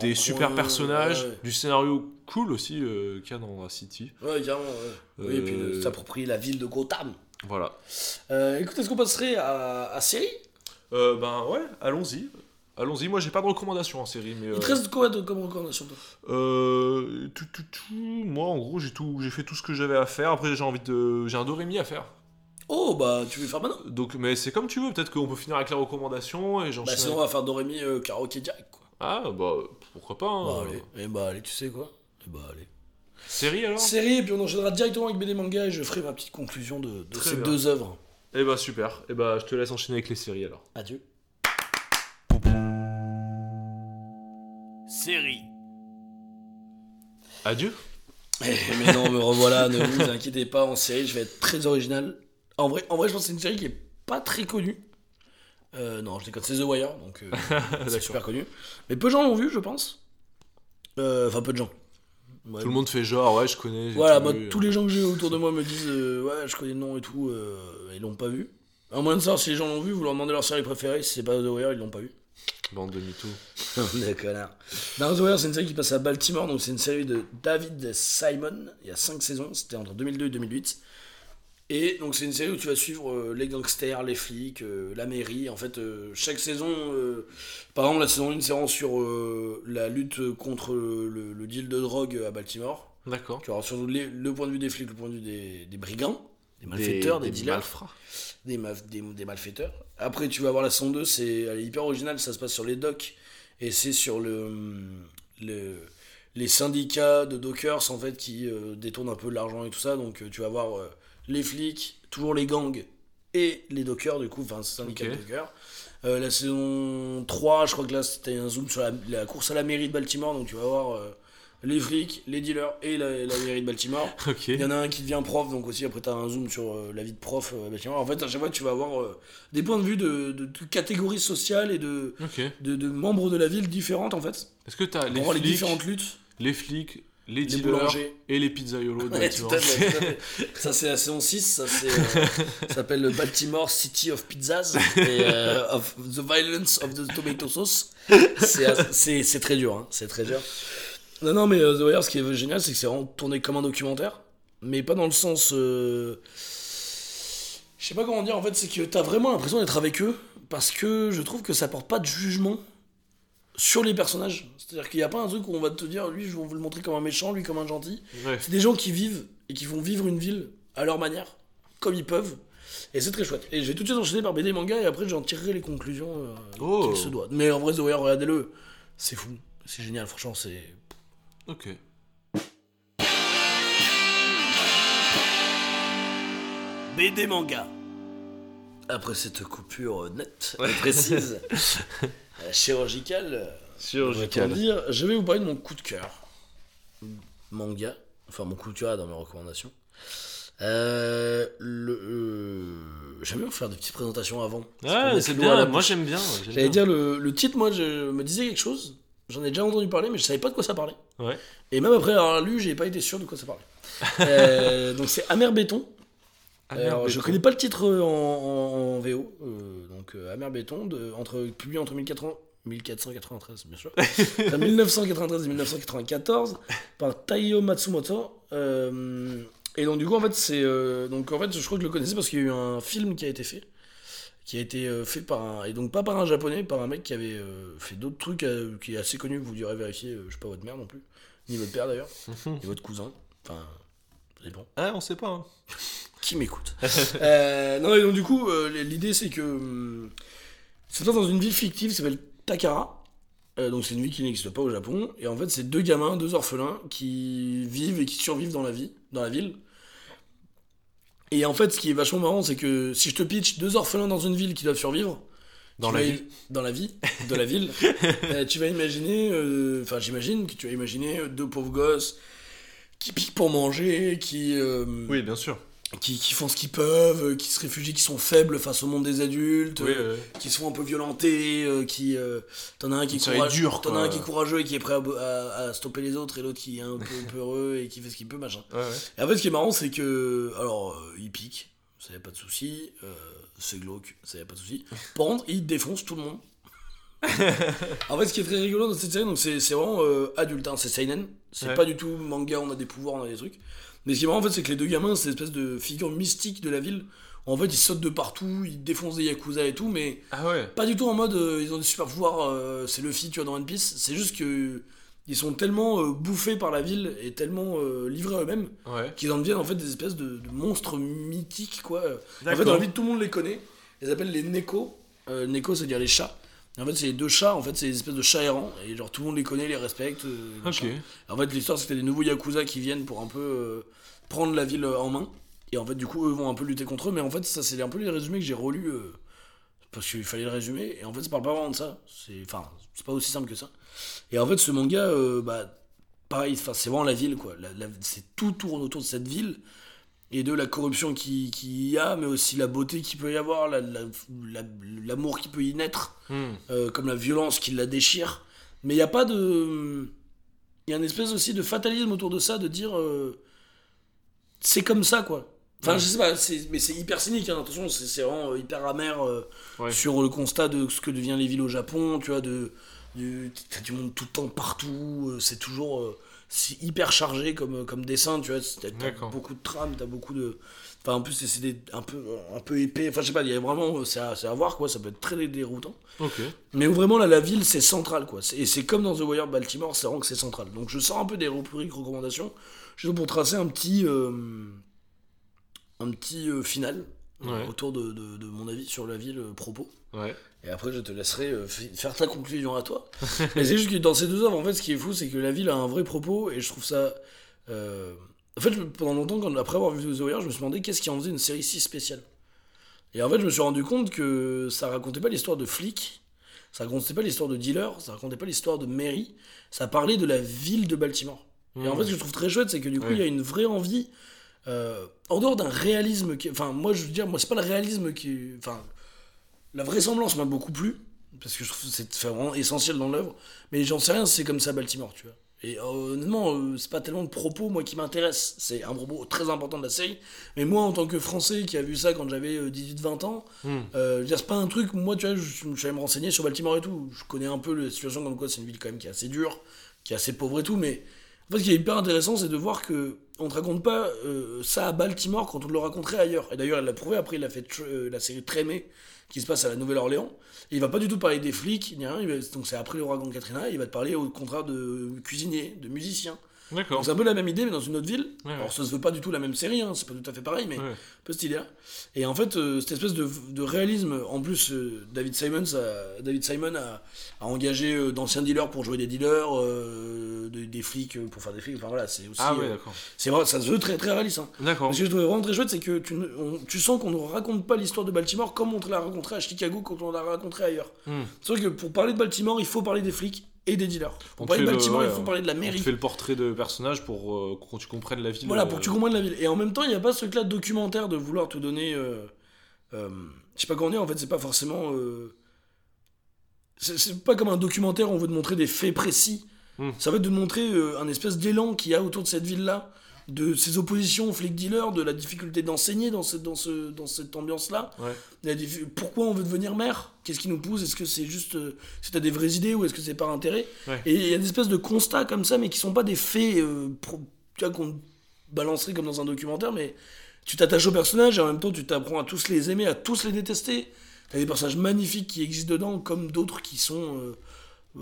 des super personnages, Ouais, du scénario cool aussi qu'il y a dans la City. ouais. Carrément. Oui, et puis s'approprier la ville de Gotham. Voilà. Écoute, est-ce qu'on passerait à, à série ben ouais, allons-y. Allons-y. Moi, j'ai pas de recommandation en série, mais. Il euh, te reste quoi de- comme recommandation toi? Euh, tout, tout, tout. Moi, en gros, j'ai tout, j'ai fait tout ce que j'avais à faire. Après, j'ai envie de, j'ai un Dorémy à faire. Oh bah tu veux faire maintenant? Donc, mais c'est comme tu veux. Peut-être qu'on peut finir avec la recommandation et Bah j'enchaîne. sinon on va faire Dorémy euh, karaoké direct quoi. Ah, bah pourquoi pas. hein. Bah allez, et bah allez, tu sais quoi? Et bah allez. Série alors? Série, et puis on enchaînera directement avec BD Manga et je ferai ma petite conclusion de, ces bien. deux œuvres. Eh bah super. Eh bah, je te laisse enchaîner avec les séries alors. Adieu. Série. Adieu. Eh, mais non, me revoilà, ne vous inquiétez pas, en série, je vais être très original. En vrai, en vrai je pense que c'est une série qui est pas très connue. Euh, non, je déconne, c'est The Wire, donc euh, c'est super connu. Mais peu de gens l'ont vu, je pense. Euh, Enfin, peu de gens. Ouais. Tout le monde fait genre, ouais, je connais. Voilà, tout moi, vu. tous les gens que j'ai autour de moi me disent euh, Ouais, je connais le nom et tout, euh, ils l'ont pas vu. À moins de savoir si les gens l'ont vu, vous leur demandez leur série préférée, si c'est pas The Wire, ils l'ont pas vu. Bande de mythos. Des. Dans The Wire, c'est une série qui passe à Baltimore, donc c'est une série de David Simon. Il y a 5 saisons, c'était entre 2002 et 2008. Et donc c'est une série où tu vas suivre euh, les gangsters, les flics, euh, la mairie. En fait, euh, chaque saison, euh, par exemple la saison 1 c'est sur euh, la lutte contre le, le deal de drogue à Baltimore. D'accord. Tu auras surtout les- le point de vue des flics, le point de vue des, des brigands, des malfaiteurs, des, dealers malfrats. des, des, des malfaiteurs. Après, tu vas voir la saison 2, c'est, elle est hyper originale, ça se passe sur les docks, et c'est sur le, le- les syndicats de dockers, en fait, qui euh, détournent un peu de l'argent et tout ça. Donc, euh, tu vas voir euh, les flics, toujours les gangs, et les dockers, du coup, enfin, syndicats Ok. de dockers. Euh, la saison 3, je crois que là, c'était un zoom sur la, la course à la mairie de Baltimore, donc tu vas voir les flics, les dealers et la, la mairie de Baltimore. Il y en a un qui devient prof, donc aussi après tu as un zoom sur euh, la vie de prof. euh, bâtiment. En fait, à chaque fois, tu vas avoir euh, des points de vue de, de, de catégories sociales et de, Ok. de, de membres de la ville différentes en fait. Est-ce que les Pour voir les flics, différentes luttes, les flics, les les dealers et les pizzaiolos de Ouais, tout Baltimore à fait, tout à fait. Ça, c'est la saison 6, ça euh, s'appelle le Baltimore City of Pizzas et euh, of the Violence of the Tomato Sauce. C'est, très dur, hein, c'est très dur. Non, non, mais euh, The Wire, ce qui est génial, c'est que c'est vraiment tourné comme un documentaire, mais pas dans le sens. euh, Je sais pas comment dire, en fait, c'est que t'as vraiment l'impression d'être avec eux, parce que je trouve que ça porte pas de jugement sur les personnages. C'est-à-dire qu'il n'y a pas un truc où on va te dire, lui, je vais vous le montrer comme un méchant, lui comme un gentil. Ouais. C'est des gens qui vivent et qui vont vivre une ville à leur manière, comme ils peuvent. Et c'est très chouette. Et je vais tout de suite enchaîner par BD manga et après j'en tirerai les conclusions euh, Oh. qu'il se doit. Mais en vrai, The Wire, regardez-le. C'est fou. C'est génial, franchement, c'est. Ok. BD Manga. Après cette coupure nette et précise, euh, chirurgicale, Chirurgical. devrait-on dire, je vais vous parler de mon coup de cœur. Manga. Enfin, mon coup de cœur dans mes recommandations. Euh, le, euh, J'aime bien faire des petites présentations avant. Qu'on Ah, c'est bien. Moi, j'aime bien. J'allais dire le, le titre, moi, je me disais quelque chose. J'en ai déjà entendu parler, mais je savais pas de quoi ça parlait. Ouais. Et même après avoir lu, j'ai pas été sûr de quoi ça parlait. Euh, donc c'est Amer Béton. Amer Alors, je connais pas le titre euh, en, en- en VO. euh, donc Amer Béton, de, entre, publié entre 1400 1493, bien sûr. Entre 1993 et 1994 par Taiyo Matsumoto. Euh, et donc du coup en fait c'est donc en fait je crois que je le connaissais parce qu'il y a eu un film qui a été fait qui a été euh, fait par un et donc pas par un japonais par un mec qui avait euh, fait d'autres trucs euh, qui est assez connu vous direz vérifier je sais pas votre mère non plus ni votre père d'ailleurs ni votre cousin enfin ça dépend Ah, on sait pas. hein. qui m'écoute Euh, Non, et donc du coup, l'idée c'est que c'est dans une ville fictive qui s'appelle Takara. Euh, donc c'est une ville qui n'existe pas au Japon. Et en fait, c'est deux gamins, deux orphelins qui vivent et qui survivent dans la vie, dans la ville. Et en fait, ce qui est vachement marrant, c'est que si je te pitch deux orphelins dans une ville qui doivent survivre, Dans la vas- vie. dans la vie de la ville, euh, tu vas imaginer, euh, enfin j'imagine que tu vas imaginer deux pauvres gosses qui piquent pour manger, qui euh, Oui, bien sûr. Qui, qui font ce qu'ils peuvent, euh, qui se réfugient, qui sont faibles face au monde des adultes, Oui, euh, qui sont un peu violentés, euh, qui euh, t'en as un qui est courageux, dure, t'en as un qui est courageux et qui est prêt à, à- à stopper les autres et l'autre qui est un peu peureux et qui fait ce qu'il peut machin. ouais, ouais. Et en fait, ce qui est marrant, c'est que alors il pique, ça y a pas de souci, c'est glauque, ça y a pas de souci. Par contre, il défonce tout le monde. en fait, ce qui est très rigolo dans cette série, donc c'est c'est vraiment adulte, hein, c'est seinen. C'est Ouais. pas du tout manga, on a des pouvoirs, on a des trucs. Mais ce qui est marrant, en fait, c'est que les deux gamins, c'est une espèce de figure mystique de la ville. En fait, ils sautent de partout, ils défoncent des yakuza et tout, mais Ah ouais. pas du tout en mode euh, ils ont des super pouvoirs, euh, c'est Luffy, tu vois, dans One Piece. C'est juste que ils sont tellement euh, bouffés par la ville et tellement euh, livrés à eux-mêmes Ouais. qu'ils en deviennent en fait des espèces de, de monstres mythiques, quoi. En fait, dans la ville, tout le monde les connaît. Ils appellent les Neko. Neko, c'est-à-dire les chats. Et en fait, c'est les deux chats, en fait, c'est des espèces de chats errants. Et genre, tout le monde les connaît, les respecte. En fait, l'histoire, t'as des nouveaux Yakuza qui viennent pour un peu prendre la ville euh, en main. Et en fait, du coup, eux vont un peu lutter contre eux. Mais en fait, ça, c'est un peu les résumés que j'ai relus. euh, parce qu'il fallait le résumer. Et en fait, ça parle pas vraiment de ça. C'est enfin, c'est pas aussi simple que ça. Et en fait, ce manga, euh, bah, pareil, c'est vraiment la ville, quoi. La- la- c'est tout tourne autour de cette ville. Et de la corruption qui, qui y a, mais aussi la beauté qu'il peut y avoir, la- la- la- l'amour qui peut y naître Hmm. euh, comme la violence qui la déchire. Mais il n'y a pas de. Il y a une espèce aussi de fatalisme autour de ça, de dire. euh, c'est comme ça, quoi. Enfin, Ouais. je sais pas, mais c'est hyper cynique, hein, attention, c'est vraiment euh, hyper amer euh, Ouais. sur le constat de ce que devient les villes au Japon, tu vois, de. du- T'as du monde tout le temps partout, euh, c'est toujours. euh, hyper chargé comme, comme dessin, tu vois, t'as beaucoup de trames, t'as beaucoup de. Enfin, en plus, c'est- un peu, un peu épais, enfin, je sais pas, il y a vraiment. C'est à, à voir, quoi, ça peut être très déroutant. Ok. Mais vraiment là, la ville, c'est central, quoi. Et c'est comme dans The Wire Baltimore, c'est vraiment que c'est central. Donc je sors un peu des rubriques recommandations, juste pour tracer un petit, euh, un petit euh, final Ouais. autour de, de- de mon avis sur la ville euh, propos. Ouais. Et après, je te laisserai faire ta conclusion à toi. Mais c'est juste que dans ces deux œuvres, en fait, ce qui est fou, c'est que la ville a un vrai propos, et je trouve ça. euh, En fait, pendant longtemps, quand, après avoir vu The Wire, je me suis demandé qu'est-ce qui en faisait une série si spéciale. Et en fait, je me suis rendu compte que ça racontait pas l'histoire de flics, ça racontait pas l'histoire de dealers, ça racontait pas l'histoire de mairie, ça parlait de la ville de Baltimore. Et en Hmm. fait, ce que je trouve très chouette, c'est que du coup, Ouais. il y a une vraie envie, euh, en dehors d'un réalisme qui. Enfin, moi, je veux dire, moi, c'est pas le réalisme qui. Enfin, la vraisemblance m'a beaucoup plu, parce que je trouve que c'est vraiment essentiel dans l'œuvre, mais j'en sais rien c'est comme ça à Baltimore, tu vois. Et euh, honnêtement, euh, c'est pas tellement de propos, moi, qui m'intéresse. C'est un propos très important de la série. Mais moi, en tant que Français qui a vu ça quand j'avais euh, 18-20 ans, Hmm. euh, c'est pas un truc, moi, tu vois, je, je suis allé me renseigner sur Baltimore et tout. Je connais un peu la situation comme quoi c'est une ville quand même qui est assez dure, qui est assez pauvre et tout, mais en fait, ce qui est hyper intéressant, c'est de voir que on te raconte pas euh, ça à Baltimore quand on le raconterait ailleurs. Et d'ailleurs, elle l'a prouvé, après, il a fait euh, la série Trémé, qui se passe à la Nouvelle-Orléans. Et il va pas du tout parler des flics, ni rien, va- donc c'est après l'ouragan Katrina, il va te parler au contraire de cuisiniers, de musiciens. D'accord. Donc c'est un peu la même idée, mais dans une autre ville. Ouais, ouais. Alors ça se veut pas du tout la même série, hein, c'est pas tout à fait pareil, mais Ouais. un peu cette idée-là. Et en fait, euh, cette espèce de, de réalisme, en plus, euh, David Simons a, David Simon a, a engagé euh, d'anciens dealers pour jouer des dealers, des, flics pour faire des flics. Enfin voilà, c'est aussi. Ah ouais, d'accord. c'est vrai, ça se veut très très réaliste. Hein. D'accord. Ce que je trouvais vraiment très chouette, c'est que tu, ne- on- tu sens qu'on ne raconte pas l'histoire de Baltimore comme on te l'a raconté à Chicago quand on l'a raconté ailleurs. Hmm. C'est vrai que pour parler de Baltimore, il faut parler des flics et des dealers. Pour On parler de le- Baltimore, il faut on- parler de la On mairie. fait le portrait de personnage pour euh, que tu comprennes la ville. Voilà, euh, pour que tu comprennes la ville. Et en même temps, il n'y a pas ce truc-là de documentaire de vouloir te donner. Euh, euh, je sais pas comment dire, en fait, c'est pas forcément. euh, c'est pas comme un documentaire où on veut te montrer des faits précis. Hmm. Ça va être de te montrer un espèce d'élan qu'il y a autour de cette ville-là, de ses oppositions aux flics dealers, de la difficulté d'enseigner dans, ce, dans, ce, dans cette ambiance-là. Ouais. Pourquoi on veut devenir maire? Qu'est-ce qui nous pousse? Est-ce que c'est juste. euh, si t'as des vraies idées ou est-ce que c'est par intérêt? Ouais. Et il y a des espèces de constats comme ça, mais qui sont pas des faits euh, pro- tu vois, qu'on balancerait comme dans un documentaire, mais tu t'attaches aux personnages et en même temps tu t'apprends à tous les aimer, à tous les détester. T'as des personnages magnifiques qui existent dedans, comme d'autres qui sont. euh,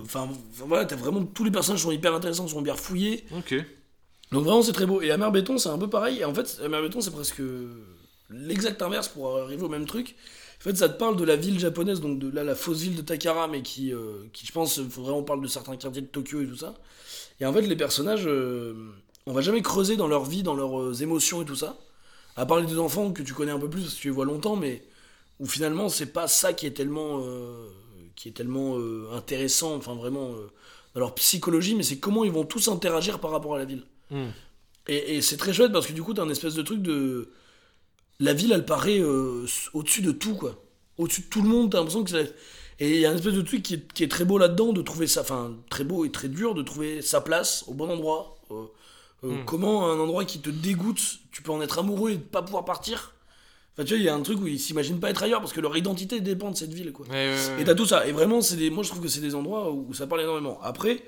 Enfin, enfin, voilà, t'as vraiment. Tous les personnages sont hyper intéressants, sont bien fouillés. Ok. Donc vraiment c'est très beau. Et la mer béton c'est un peu pareil. En fait la mer béton c'est presque l'exact inverse pour arriver au même truc. En fait ça te parle de la ville japonaise, donc de là la fausse ville de Takara, mais qui, euh, qui je pense, faut vraiment parle de certains quartiers de Tokyo et tout ça. Et en fait les personnages, euh, on va jamais creuser dans leur vie, dans leurs euh, émotions et tout ça. À part les deux enfants que tu connais un peu plus parce que tu les vois longtemps, mais où finalement c'est pas ça qui est tellement, euh, qui est tellement intéressant, enfin vraiment dans leur psychologie, mais c'est comment ils vont tous interagir par rapport à la ville. Hmm. Et, et c'est très chouette parce que du coup, t'as un espèce de truc de. La ville, elle paraît euh, au-dessus de tout, quoi. Au-dessus de tout le monde, t'as l'impression que c'est. Et il y a un espèce de truc qui est, qui est très beau là-dedans, de trouver ça. Enfin, très beau et très dur, de trouver sa place au bon endroit. Euh, euh, Mm. Comment un endroit qui te dégoûte, tu peux en être amoureux et pas pouvoir partir. Enfin, tu vois, il y a un truc où ils s'imaginent pas être ailleurs parce que leur identité dépend de cette ville, quoi. Ouais, ouais, ouais. Et t'as tout ça. Et vraiment, c'est des... moi je trouve que c'est des endroits où ça parle énormément. Après,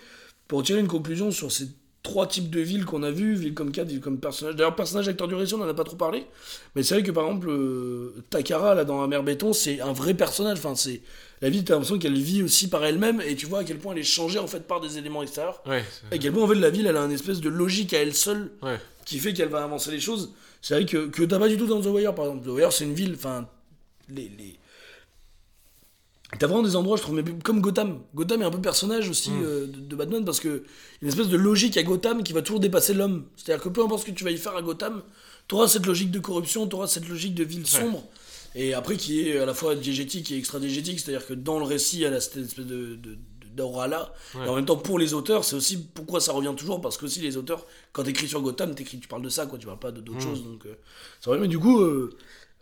pour tirer une conclusion sur ces trois types de villes qu'on a vues, ville comme cadre, ville comme personnage. D'ailleurs, personnage, acteur du récit, on en a pas trop parlé. Mais c'est vrai que par exemple, euh, Takara, là, dans mer béton, c'est un vrai personnage. Enfin, c'est. La ville, t'as l'impression qu'elle vit aussi par elle-même et tu vois à quel point elle est changée en fait par des éléments extérieurs. Ouais, Et à quel point en fait la ville, elle a une espèce de logique à elle seule ouais. qui fait qu'elle va avancer les choses. C'est vrai que, que t'as pas du tout dans The Wire, par exemple. The Wire, c'est une ville, enfin, les, les... T'as vraiment des endroits, je trouve, mais comme Gotham. Gotham est un peu personnage aussi euh, de, de Batman parce que y a une espèce de logique à Gotham qui va toujours dépasser l'homme. C'est-à-dire que peu importe ce que tu vas y faire à Gotham, t'auras cette logique de corruption, t'auras cette logique de ville sombre. Et après, qui est à la fois diégétique et extra-diégétique, c'est-à-dire que dans le récit, elle a cette espèce de, de, d'aura là. Ouais. Et en même temps, pour les auteurs, c'est aussi pourquoi ça revient toujours, parce que aussi les auteurs, quand t'écris sur Gotham, t'écris, tu parles de ça, quoi, tu parles pas de- d'autres choses. Donc, euh, ça revient. Mais du coup, euh,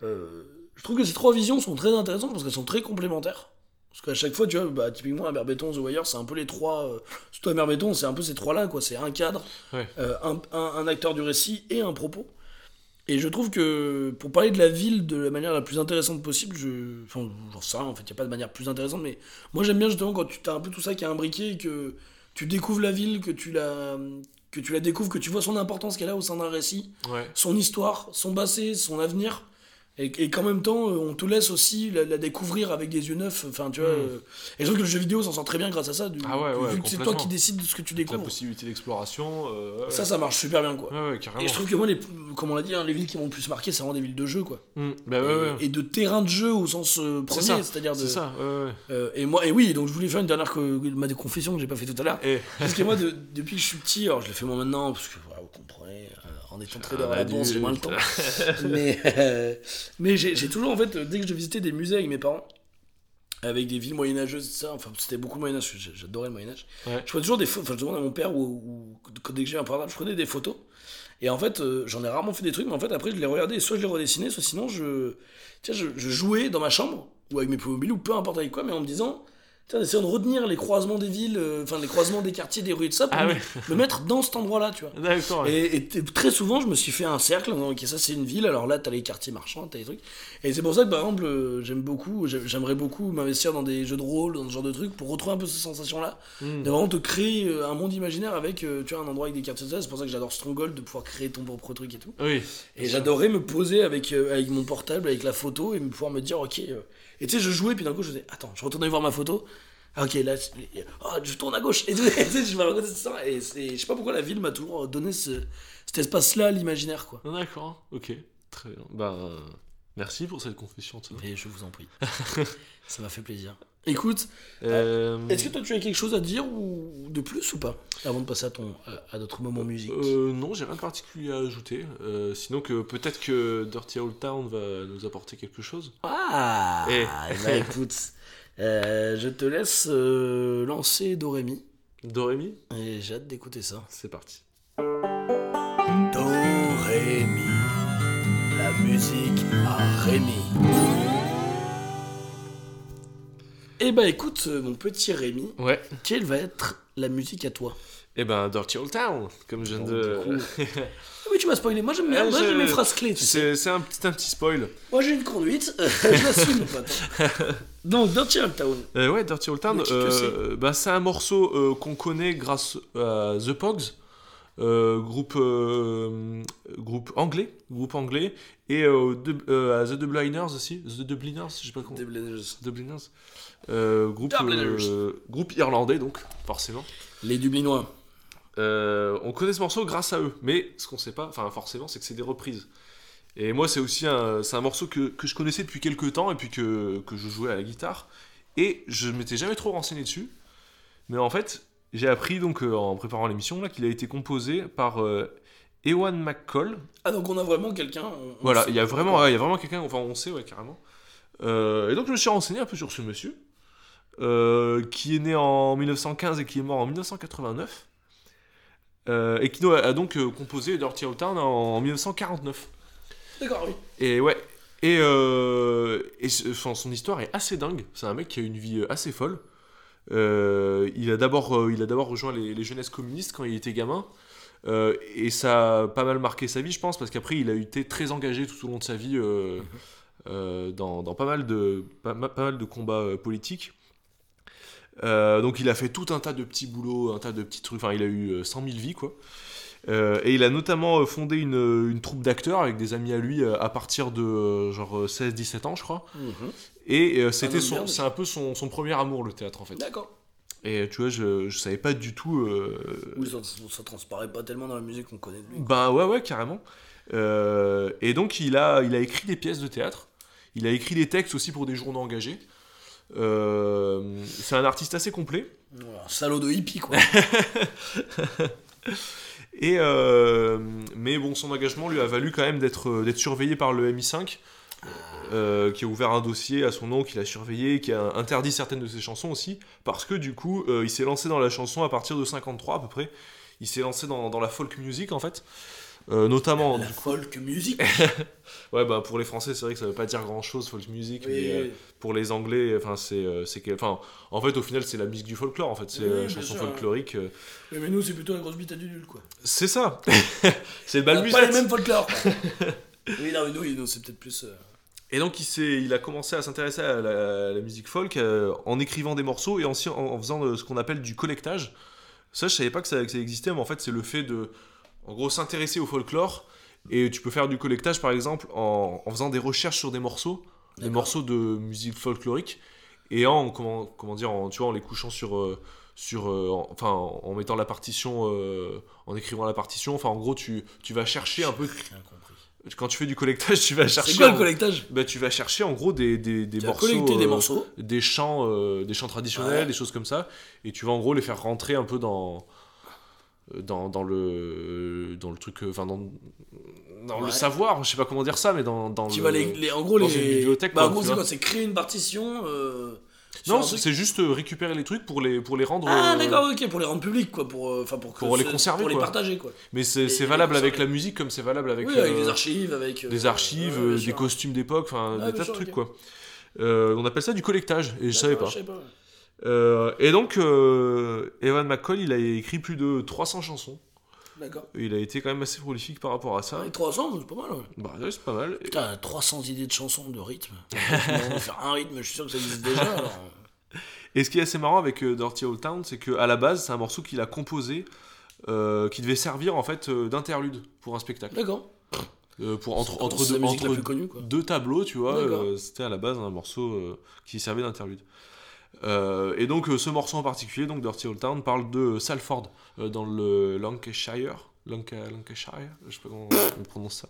euh, je trouve que ces trois visions sont très intéressantes parce qu'elles sont très complémentaires. Parce qu'à chaque fois, tu vois, bah, typiquement, Béton, The Wire, c'est un peu les trois. euh, surtout Béton, c'est un peu ces trois-là, quoi. C'est un cadre, Ouais. euh, un, un- un acteur du récit et un propos. Et je trouve que pour parler de la ville de la manière la plus intéressante possible, je. Enfin, j'en sais rien, en fait, il n'y a pas de manière plus intéressante, mais moi j'aime bien justement quand tu as un peu tout ça qui est imbriqué et que tu découvres la ville, que tu la, que tu la découvres, que tu vois son importance qu'elle a au sein d'un récit, Ouais. son histoire, son passé, son avenir. Et, et qu'en même temps, euh, on te laisse aussi la, la découvrir avec des yeux neufs. Enfin, tu vois. euh, Et je trouve que le jeu vidéo s'en sort très bien grâce à ça. du- Ah ouais, ouais, vu que c'est toi qui décides de ce que tu La découvres. possibilité d'exploration. euh, Ça, ça marche super bien, quoi. ouais, ouais, carrément. Et je trouve que moi, les, comme on l'a dit, hein, les villes qui m'ont le plus marqué, c'est vraiment des villes de jeu, quoi. Mm, bah. Et, et de terrain de jeu au sens euh, premier, c'est-à-dire de. C'est ça, ouais, ouais. Euh, et moi, et oui, donc je voulais faire une dernière ma confession que j'ai pas fait tout à l'heure. Parce que moi, de- depuis que je suis petit, alors je le fais moi maintenant, parce que voilà, vous comprenez, en étant trader à la bourse, j'ai moins le temps. mais euh, mais j'ai j'ai toujours, en fait, dès que je visitais des musées avec mes parents, avec des villes moyenâgeuses, ça, enfin, c'était beaucoup le Moyen-Âge, j'ai- j'adorais le Moyen-Âge. Ouais. Je prenais toujours des photos, enfin, je demandais à mon père, ou, ou- quand- dès que j'ai un portable, je prenais des photos. Et en fait, euh, j'en ai rarement fait des trucs, mais en fait, après, je les regardais, soit je les redessinais, soit sinon, je, tiens, je, je jouais dans ma chambre, ou avec mes mobiles, ou peu importe avec quoi, mais en me disant, en essayant de retenir les croisements des villes, euh, enfin, les croisements des quartiers, des rues et tout ça, pour Ah me, ouais. me mettre dans cet endroit-là, tu vois. D'accord. Et, très souvent, je me suis fait un cercle en disant, ok, ça c'est une ville, alors là, t'as les quartiers marchands, t'as les trucs. Et c'est pour ça que, par exemple, euh, j'aime beaucoup, j'ai- j'aimerais beaucoup m'investir dans des jeux de rôle, dans ce genre de trucs, pour retrouver un peu cette sensation-là, Mm. de vraiment te créer euh, un monde imaginaire avec, tu vois, un endroit avec des quartiers de ça. C'est pour ça que j'adore Stronghold, de pouvoir créer ton propre truc et tout. Oui. Et j'adorais me poser avec, avec mon portable, avec la photo, et pouvoir me dire, ok. Et tu sais, je jouais, puis d'un coup, je disais, attends, je retournais voir ma photo. Ah, ok, là, oh, je tourne à gauche. Et tu sais, je me racontais ça. Et c'est- je sais pas pourquoi la ville m'a toujours donné ce, cet espace-là l'imaginaire, quoi. D'accord, ok. Très bien. Bah, euh, merci pour cette confession. Et je vous en prie. ça m'a fait plaisir. Écoute, Euh, est-ce que toi tu as quelque chose à dire ou de plus ou pas Avant de passer à, ton, à, notre moment musique? euh, non, j'ai rien de particulier à ajouter. Euh, sinon que peut-être que Dirty Old Town va nous apporter quelque chose. Ah Eh. ben, écoute, euh, je te laisse euh, lancer Dorémy. Dorémy, Et j'ai hâte d'écouter ça. c'est parti. Dorémy. La musique à Rémi. Eh ben écoute, euh, mon petit Rémi, Ouais. quelle va être la musique à toi? Eh ben, Dirty Old Town, comme je viens Oh, de. Ah Oui, tu m'as spoilé. Moi j'aime bien. Moi j'aime les phrases clés, tu sais. c'est un petit, un petit spoil. Moi j'ai une conduite. je l'assume. Donc, Dirty Old Town. Euh, ouais, Dirty Old Town, euh, bah, c'est un morceau euh, qu'on connaît grâce à The Pogs, euh, groupe, euh, groupe anglais, groupe anglais, et euh, de- euh, à The Dubliners aussi, The Dubliners, je sais pas comment. Dubliners. Euh, groupe, Dubliners. euh, groupe irlandais donc, forcément. Les Dublinois. Euh, on connaît ce morceau grâce à eux, mais ce qu'on sait pas, enfin forcément, c'est que c'est des reprises. Et moi, c'est aussi un, c'est un morceau que, que je connaissais depuis quelques temps et puis que, que je jouais à la guitare. Et je m'étais jamais trop renseigné dessus. Mais en fait, j'ai appris donc euh, en préparant l'émission là qu'il a été composé par euh, Ewan McCall. Ah, donc on a vraiment quelqu'un. Voilà, il y a vraiment, ouais, il y a vraiment quelqu'un, enfin on sait, ouais, carrément. Euh, et donc je me suis renseigné un peu sur ce monsieur, euh, qui est né en 1915 et qui est mort en 1989, euh, et qui a donc euh, composé Dirty Old Town en 1949. D'accord, oui. Et ouais, et, son histoire est assez dingue. C'est un mec qui a une vie assez folle. Il a d'abord il a d'abord rejoint les, les jeunesses communistes quand il était gamin. Euh, et ça a pas mal marqué sa vie, je pense, parce qu'après, il a été très engagé tout au long de sa vie euh, euh, dans, dans pas, mal de, pas, ma- pas mal de combats politiques. Euh, donc, il a fait tout un tas de petits boulots, un tas de petits trucs. Enfin, il a eu euh, 100 000 vies, quoi. Euh, et il a notamment euh, fondé une, une troupe d'acteurs avec des amis à lui euh, à partir de euh, genre 16-17 ans, je crois. Mhm. Et euh, c'était son, c'est un peu son, son premier amour, le théâtre, en fait. D'accord. Et tu vois, je, je savais pas du tout. euh, Oui, ça, ça transparaît pas tellement dans la musique qu'on connaît de lui. Ben ouais, ouais, carrément. Euh, et donc, il a, il a écrit des pièces de théâtre. Il a écrit des textes aussi pour des journaux engagés. Euh, c'est un artiste assez complet. Un salaud de hippie, quoi. Et euh, mais bon, son engagement lui a valu quand même d'être euh, surveillé par le MI5, euh, qui a ouvert un dossier à son nom, qu'il a surveillé, qui a interdit certaines de ses chansons aussi, parce que du coup, il s'est lancé dans la chanson à partir de 53 à peu près. Il s'est lancé dans, dans la folk music en fait, Euh, notamment. la folk music. Ouais, bah pour les Français, c'est vrai que ça veut pas dire grand chose folk music, Oui, mais euh, oui. pour les Anglais, enfin c'est euh, enfin en fait au final c'est la musique du folklore en fait, c'est la chanson sûr, folklorique. Oui, mais nous, c'est plutôt la grosse bite à du nul, quoi. C'est ça. c'est le balbuzette. pas les mêmes folklore, oui, non, mais nous, nous, c'est peut-être plus. euh, Et donc il, il a commencé à s'intéresser à la, à la musique folk euh, en écrivant des morceaux et en, en faisant euh, ce qu'on appelle du collectage. Ça, je savais pas que ça, que ça existait, mais en fait, c'est le fait de, en gros, s'intéresser au folklore. Et tu peux faire du collectage, par exemple, en, en faisant des recherches sur des morceaux, des morceaux de musique folklorique, et en, comment, comment dire, en, tu vois, en les couchant sur, euh, sur, euh, en- enfin, en, mettant la partition, euh, en écrivant la partition. Enfin, en gros, tu, tu vas chercher un peu. Quand tu fais du collectage, tu vas chercher. C'est quoi le collectage? Bah, tu vas chercher en gros des, des, morceaux, collecté des euh, morceaux. des chants, euh, des chants traditionnels, Ouais. des choses comme ça, et tu vas en gros les faire rentrer un peu dans dans, dans le dans le truc, euh, enfin dans, dans le Ouais. savoir, je sais pas comment dire ça, mais dans, dans le... les, les- en gros dans les une bibliothèque, bah quoi, en gros c'est créer une partition euh, Non, c'est truc juste euh, récupérer les trucs pour les pour les rendre. ah euh, d'accord ok pour les rendre publics quoi pour euh, enfin pour que Pour les conserver, pour les quoi. partager quoi Mais c'est valable les avec la musique comme c'est valable avec, oui avec euh, des archives avec euh, des archives, euh, des costumes d'époque, enfin Ouais, des tas sûr, de trucs ok. quoi. Euh, on appelle ça du collectage et je savais pas. je savais pas Euh, et donc, euh, Evan McCall, il a écrit plus de 300 chansons. d'accord Il a été quand même assez prolifique par rapport à ça. avec 300 c'est pas mal ouais. Bah, ouais, c'est pas mal. Putain 300 idées de chansons de rythme faire un rythme je suis sûr que ça existe déjà alors Et ce qui est assez marrant avec euh, Dirty Old Town, c'est qu'à la base, c'est un morceau qu'il a composé euh, qui devait servir en fait d'interlude pour un spectacle. d'accord Euh, pour entre, entre, deux, entre connue deux tableaux, tu vois, euh, c'était à la base un morceau euh, qui servait d'interlude. Euh, et donc euh, ce morceau en particulier, donc Dirty Old Town, parle de Salford euh, dans le Lancashire. Lanca- Lancashire, je sais pas comment on prononce ça.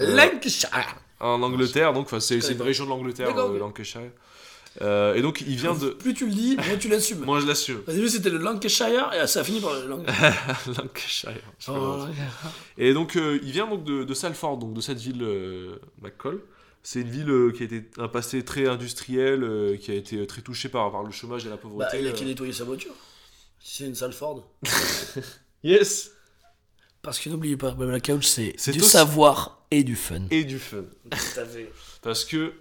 Euh, Lancashire en Angleterre, donc c'est une région de l'Angleterre, ok. Lancashire. Euh, et donc il vient de. plus tu le dis moins tu l'assumes Moi je l'assume. au début c'était le Lancashire et ça a fini par le Lancashire dit. Et donc euh, il vient donc de, de Salford, donc de cette ville euh, McCall. C'est une ville euh, qui a été un passé très industriel, euh, qui a été très touchée par, par le chômage et la bah pauvreté. il a qu'à euh. nettoyer sa voiture? Si c'est une Salford Yes Parce que n'oubliez pas, Blabla Couch, c'est C'est du aussi- savoir et du fun. Et du fun. Tout à fait. Parce que.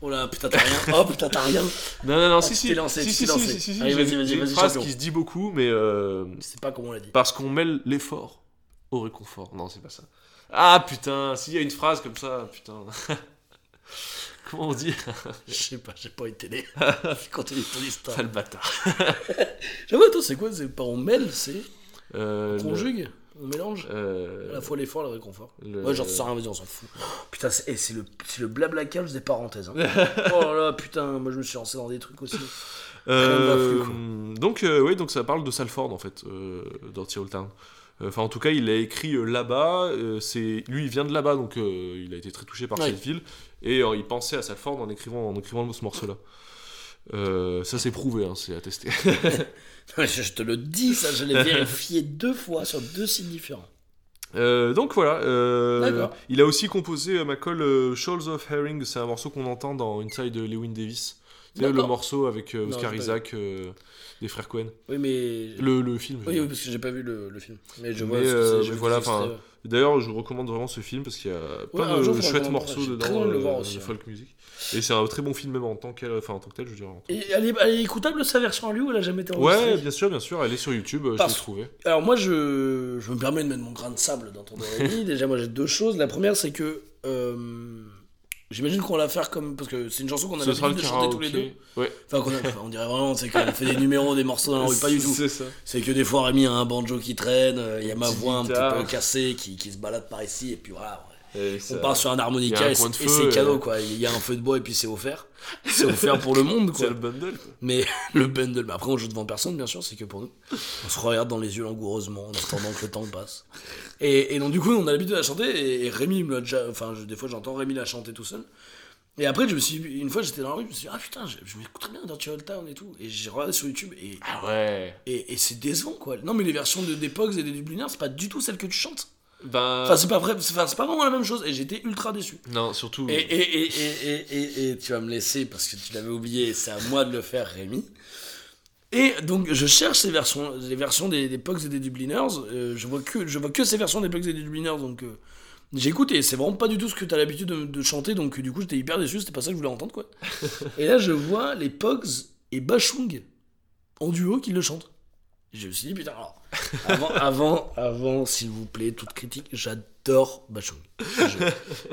Oh là, putain, t'as rien. Oh putain, t'as rien. Non, non, non, Ah, si, si. lancé, si, si, lancé. si, si, si, Allez, vas-y, vas-y, j'ai une vas-y, phrase champion. qui se dit beaucoup, mais. euh, sais pas comment on l'a dit. parce qu'on mêle l'effort au réconfort. Non, c'est pas ça. Ah putain, s'il y a une phrase comme ça, putain. Comment on dit? Je sais pas, j'ai pas été né. Continue ton histoire. Sale bâtard. J'avoue, toi, c'est quoi? C'est pas on mêle, c'est Euh, on le- conjugue On mélange? Euh, À la fois l'effort et le réconfort. le- Ouais, j'en sais rien, vas-y, on s'en fout. Putain, c'est eh, le, le blabla des parenthèses. hein. oh là, putain, moi je me suis lancé dans des trucs aussi. Euh, donc, euh, oui, donc ça parle de Salford en fait, euh, Dirty Old Town. Euh, Enfin, en tout cas, il a écrit euh, là-bas. euh, c'est lui, il vient de là-bas, donc il a été très touché par Ouais. cette ville et il pensait à Salford en écrivant, en écrivant ce morceau-là. Euh, ça c'est prouvé, hein, c'est attesté. je te le dis, ça, je l'ai vérifié deux fois sur deux sites différents. Euh, donc voilà. euh, il a aussi composé McCall Shoals of Herring. C'est un morceau qu'on entend dans Inside Lewin Davis. Tu sais, le morceau avec euh, Oscar Isaac euh, des frères Cohen. Oui, mais. Le, le film. Oui, oui, parce que j'ai pas vu le, le film. Mais je Mais, vois ce que euh, mais voilà, enfin, ouais. D'ailleurs, je vous recommande vraiment ce film parce qu'il y a plein jour, de chouettes en morceaux dedans très envie de le voir aussi, de ouais. folk music. Et c'est un très bon film même en tant, qu'elle- enfin, en tant que tel, je dirais. Et elle est, elle est écoutable sa version à lui ou elle a jamais été enregistrée? Ouais, bien sûr, bien sûr, elle est sur YouTube, je l'ai trouvée. Alors moi je, je me permets de mettre mon grain de sable dans ton Rémi. Déjà moi j'ai deux choses. La première c'est que euh, j'imagine qu'on va la faire comme parce que c'est une chanson qu'on a l'habitude de chanter tous les deux. Ouais, Enfin qu'on a- enfin, on dirait vraiment c'est qu'on fait des numéros, des morceaux dans la rue, pas du tout. C'est ça. C'est que des fois Rémi a un banjo qui traîne, euh, il y a ma voix un petit peu cassée qui, qui se balade par ici et puis voilà. Et On part sur un harmonica un et c'est et c'est et- cadeau quoi. Il y a un feu de bois et puis c'est offert. C'est offert pour le monde C'est quoi. le bundle. quoi. Mais le bundle, mais après on joue devant personne bien sûr, c'est que pour nous. On se regarde dans les yeux langoureusement en attendant que le temps passe. Et, et donc du coup on a l'habitude de la chanter et, et Rémi me l'a déjà, enfin je- des fois j'entends Rémi la chanter tout seul. Et après je me suis, une fois j'étais dans la rue, je me suis dit ah putain je, je m'écoute très bien Dirty Old Town et tout. Et j'ai regardé sur YouTube et, Ah ouais. et, et c'est décevant quoi. Non mais les versions de, des Pogs et des Dubliners c'est pas du tout celle que tu chantes. Ben. Enfin c'est pas vrai, c'est enfin, c'est pas vraiment la même chose et j'étais ultra déçu. non, surtout. Et, et, et, et, et, et- et tu vas me laisser parce que tu l'avais oublié, et c'est à moi de le faire, Rémi. Et donc je cherche ces versions, les versions des, des Pogs et des Dubliners. euh, je vois que je vois que ces versions des Pogs et des Dubliners, donc euh, j'écoute et c'est vraiment pas du tout ce que tu as l'habitude de, de chanter. Donc du coup j'étais hyper déçu, c'était pas ça que je voulais entendre quoi. et là je vois les Pogs et Bachung en duo qui le chantent. Je me suis dit putain alors avant avant avant s'il vous plaît toute critique j'adore Bachung.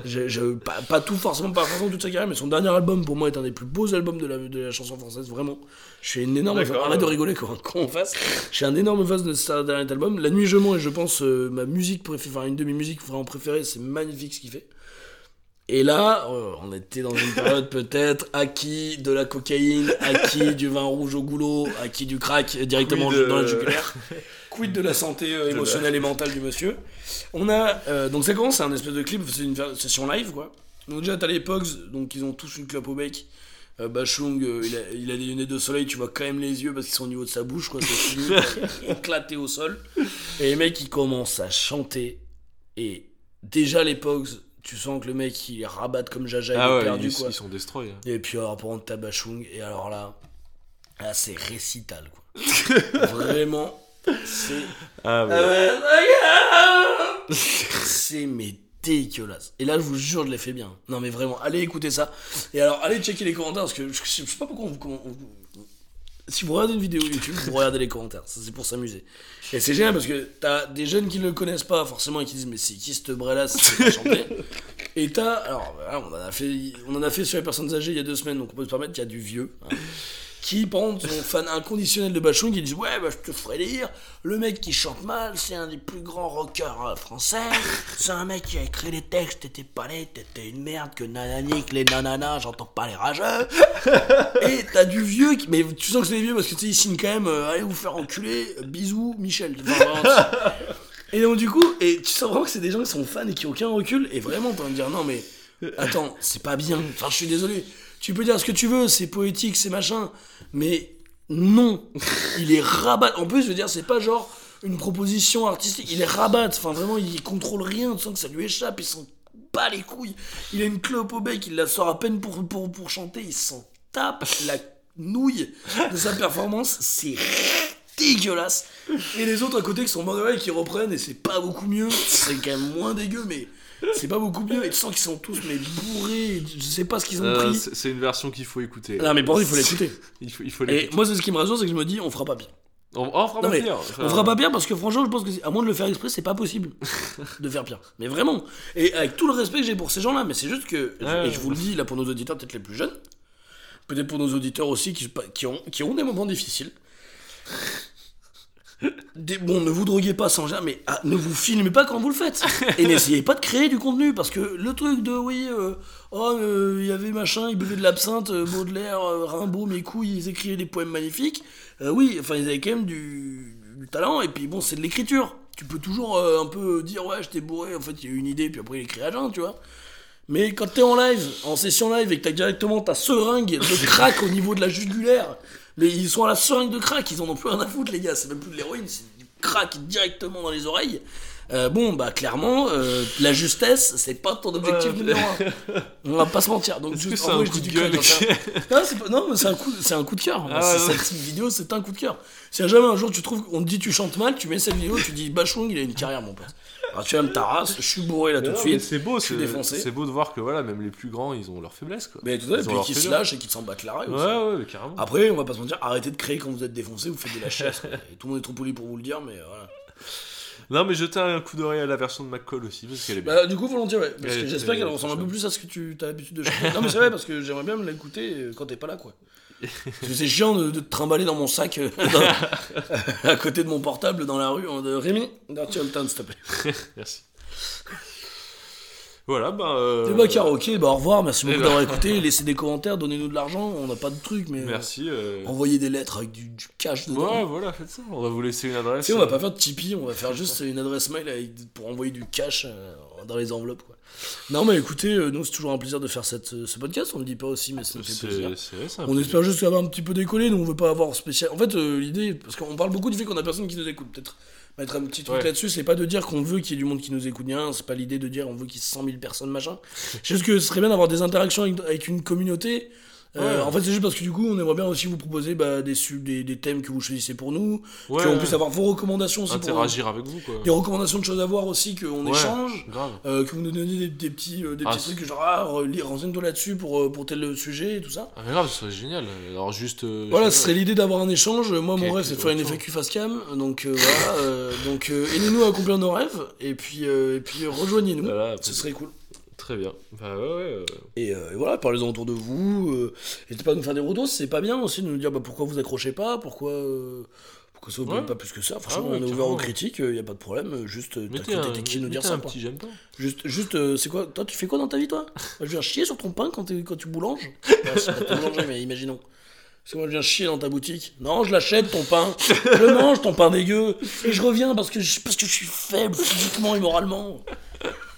Je- pas, pas tout forcément, pas forcément toute sa carrière, mais son dernier album pour moi est un des plus beaux albums de la, de la chanson française, vraiment. Je suis une énorme fan. Arrête de rigoler quand, quand on fasse. Je suis un énorme fan de ce dernier album. La nuit je mens et je pense euh, ma musique préférée, enfin une de mes musiques vraiment préférées, c'est magnifique ce qu'il fait. Et là, euh, on était dans une période peut-être acquis de la cocaïne, acquis du vin rouge au goulot, acquis du crack directement Quid dans la jugulaire. Quid de la santé euh, émotionnelle et mentale du monsieur. On a euh, donc ça commence, c'est un espèce de clip, c'est une session live quoi. Donc déjà t'as les Pogs, donc ils ont tous une clope au bec. Bachung, il, a, il a des lunettes de soleil, tu vois quand même les yeux parce qu'ils sont au niveau de sa bouche quoi, c'est fini, éclaté au sol. Et les mecs ils commencent à chanter et déjà les Pogs, tu sens que le mec il rabatte comme Jaja, il ah est ouais, perdu ils, quoi. ils sont destroy. hein. Et puis alors pour ta Bachung, et alors là, là c'est récital quoi. Vraiment, c'est Ah ouais. c'est mais dégueulasse. Et là, je vous jure, je l'ai fait bien. Non, mais vraiment, allez écouter ça. Et alors, allez checker les commentaires parce que je, je sais pas pourquoi on, comment on- si vous regardez une vidéo YouTube, vous regardez les commentaires. Ça, c'est pour s'amuser. Et c'est génial parce que t'as des jeunes qui ne le connaissent pas forcément et qui disent Mais c'est qui ce bras là C'est chanter. Et t'as. Alors, voilà, on en, a fait, on en a fait sur les personnes âgées il y a deux semaines, donc on peut se permettre qu'il y a du vieux. hein, qui, par contre, sont fans inconditionnels de Bachung, qui disent Ouais, bah, je te ferai lire. Le mec qui chante mal, c'est un des plus grands rockers euh, français. C'est un mec qui a écrit les textes, t'étais pas laid, t'étais une merde, que nanani, que les nananas, j'entends pas les rageux. Et t'as du vieux, qui... mais tu sens que c'est des vieux parce que tu sais, ils signent quand même euh, Allez vous faire enculer, euh, bisous, Michel. Et donc, du coup, et tu sens vraiment que c'est des gens qui sont fans et qui ont aucun recul, et vraiment, t'as envie de dire Non, mais attends, c'est pas bien. Enfin, je suis désolé. Tu peux dire ce que tu veux, c'est poétique, c'est machin, mais non, il est rabat. En plus, je veux dire, c'est pas genre une proposition artistique, il est rabat. Enfin, vraiment, il contrôle rien, tu sens que ça lui échappe, il s'en bat les couilles. Il a une clope au bec, il la sort à peine pour, pour, pour chanter, il s'en tape la nouille de sa performance, c'est dégueulasse. Et les autres à côté qui sont morts qui reprennent, et c'est pas beaucoup mieux, c'est quand même moins dégueu, mais. C'est pas beaucoup mieux, et tu sens qu'ils sont tous mais bourrés, je sais pas ce qu'ils ont Euh, pris. c'est une version qu'il faut écouter. Non mais pour il faut l'écouter. Il faut, il faut Et moi, c'est ce qui me rassure, c'est que je me dis, on fera pas bien. On, on fera Non, pas pire. On fera pas bien parce que franchement, je pense que, à moins de le faire exprès, c'est pas possible de faire pire. Mais vraiment. Et avec tout le respect que j'ai pour ces gens-là, mais c'est juste que, Ouais. et je vous le dis là pour nos auditeurs, peut-être les plus jeunes, peut-être pour nos auditeurs aussi qui, qui, ont, qui ont des moments difficiles. Bon, ne vous droguez pas sans jamais, mais ah, ne vous filmez pas quand vous le faites. Et n'essayez pas de créer du contenu, parce que le truc de oui, euh, oh, euh, il y avait machin, ils buvaient de l'absinthe, euh, Baudelaire, Rimbaud, mes couilles, ils écrivaient des poèmes magnifiques. Oui, enfin, ils avaient quand même du, talent, et puis bon, c'est de l'écriture. Tu peux toujours un peu dire, ouais, j'étais bourré, en fait, il y a eu une idée, puis après, il écrit à jeun, tu vois. Mais quand t'es en live, en session live, et que t'as directement ta seringue de crack au niveau de la jugulaire, mais ils sont à la seringue de crack, ils en ont plus rien à foutre, les gars, c'est même plus de l'héroïne, c'est du crack directement dans les oreilles. Euh, bon, bah clairement, euh, la justesse, c'est pas ton objectif numéro un. On va pas se mentir. Donc, juste, en vrai, je dis du gueule rien. non, c'est pas- non, mais c'est un coup, c'est un coup de cœur. Ah, ouais. cette vidéo, c'est un coup de cœur. Si jamais un jour tu trouves, on te dit tu chantes mal, tu mets cette vidéo, tu dis Bachung, il a une carrière, mon pote. Alors tu aimes ta race, je suis bourré là tout de Non, suite. c'est beau, c'est beau de voir que voilà, même les plus grands, ils ont leur faiblesse quoi. Mais tout Ils ont puis leur qui se lâchent et qui s'en battent la raille Ouais, aussi. ouais, mais carrément. Après, on va pas se mentir, arrêtez de créer quand vous êtes défoncé, vous faites de la. Et tout le monde est trop poli pour vous le dire, mais voilà. Non, mais jetez un coup d'oreille à la version de McCall aussi, parce qu'elle est bien. Bah, du coup, volontiers, ouais. Parce Ouais, que j'espère qu'elle ressemble un peu plus à ce que tu as l'habitude de chanter. Non, mais c'est vrai, parce que j'aimerais bien me l'écouter euh, quand t'es pas là, quoi. C'est chiant de, de te trimballer dans mon sac euh, dans- à côté de mon portable dans la rue. De... Rémi, Dirty Old Town, s'il te plaît. Merci. Voilà, bah. euh, bah, karaoké, bah, au revoir, merci beaucoup bah. d'avoir écouté. Laissez des commentaires, donnez-nous de l'argent. On n'a pas de truc, mais. euh, Merci. euh, Envoyez des lettres avec du, du cash dedans. Ouais, voilà, faites ça. On va vous laisser une adresse. Tu sais, on va pas faire de Tipeee, on va faire juste une adresse mail avec, pour envoyer du cash dans les enveloppes. Quoi. Non, mais écoutez, euh, nous, c'est toujours un plaisir de faire cette, ce podcast. On ne le dit pas aussi, mais ça nous fait plaisir. c'est un On espère juste va un petit peu décoller. Nous, on veut pas avoir spécial. En fait, euh, l'idée, parce qu'on parle beaucoup du fait qu'on a personne qui nous écoute. Peut-être mettre un petit truc Ouais. là-dessus, c'est pas de dire qu'on veut qu'il y ait du monde qui nous écoute, ni rien. C'est pas l'idée de dire on veut qu'il y ait 100 000 personnes, machin. C'est juste que ce serait bien d'avoir des interactions avec, avec une communauté. Euh, Ouais. En fait, c'est juste parce que du coup, on aimerait bien aussi vous proposer bah, des, des, des thèmes que vous choisissez pour nous, Ouais, qu'on puisse avoir vos recommandations aussi. pour- interagir avec vous quoi. des recommandations de choses à voir aussi, qu'on Ouais, échange. Grave. Euh, que vous nous donniez des, des petits, euh, des Ah, petits trucs genre ah, renseigne-toi là-dessus pour, euh, pour tel sujet et tout ça. Ah, mais grave, ce serait génial. Alors, juste. euh, Voilà, ce serait l'idée d'avoir un échange. Moi, mon rêve, c'est de faire une. FAQ face cam. Donc voilà. donc aidez-nous à accomplir nos rêves et puis, et puis rejoignez-nous. Voilà, Ce serait cool. Très bien. Bah ouais, ouais. euh, Et, euh, et voilà, parlez-en autour de vous. euh, N'hésitez pas à nous faire des retours. C'est pas bien aussi de nous dire bah, pourquoi vous accrochez pas, pourquoi. euh, Pourquoi ça vous plaît Ouais. pas plus que ça Franchement, Ah ouais, on est ouvert aux critiques, il y a pas de problème. Juste, t'étais qui nous dire ça un petit j'aime pas. Juste, juste c'est quoi Toi, tu fais quoi dans ta vie, toi? Je viens chier sur ton pain quand, t'es- quand tu boulanges C'est pas boulanger, mais imaginons. Parce que moi, je viens chier dans ta boutique. Non, je l'achète, ton pain. Je le mange, ton pain dégueu. Et je reviens parce que je, parce que je suis faible physiquement et moralement.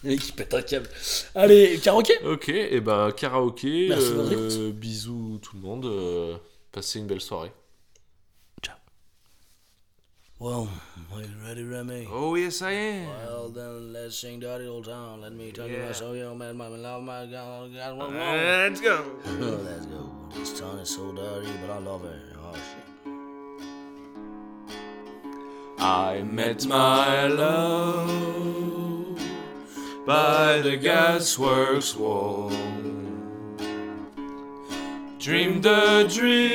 Le mec, il pète un câble. Allez, karaoké Ok, et ben karaoké. Merci, euh, bisous tout le monde. euh, passez une belle soirée. Well, are you ready, Remy? Oh yes I am. Well, then let's sing Dirty Old Town. Let me tell you my Yeah. story, oh man, my love, my God, God, what wrong? Let's go. Let's go. This town is so dirty, but I love it. Oh, shit. I met my love by the gasworks wall. Dreamed a dream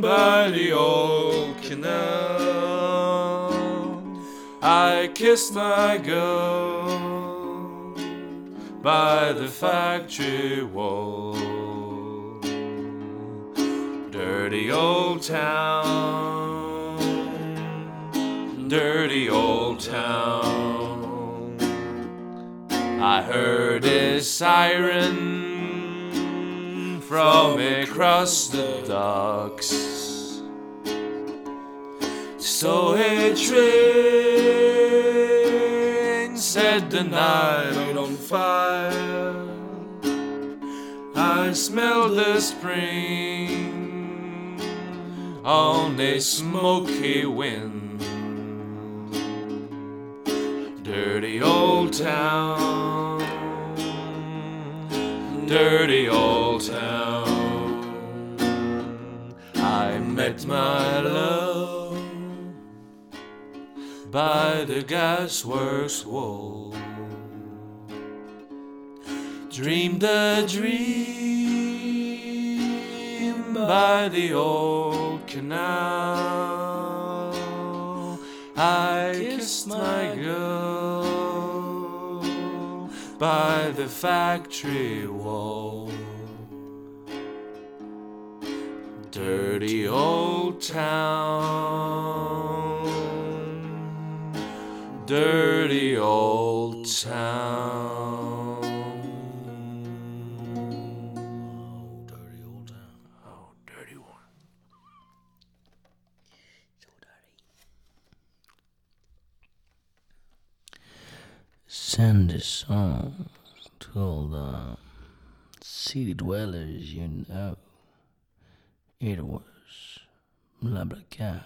by the old canal. I kissed my girl by the factory wall. Dirty old town, dirty old town. I heard a siren from across the docks. So a train set the night on fire. I smelled the spring on a smoky wind. Dirty old town, dirty old town. I met my love by the gasworks wall. Dreamed a dream by the old canal. I kissed my girl by the factory wall. Dirty old town. Dirty old town. Send this song to all the city dwellers you know. It was blah blah.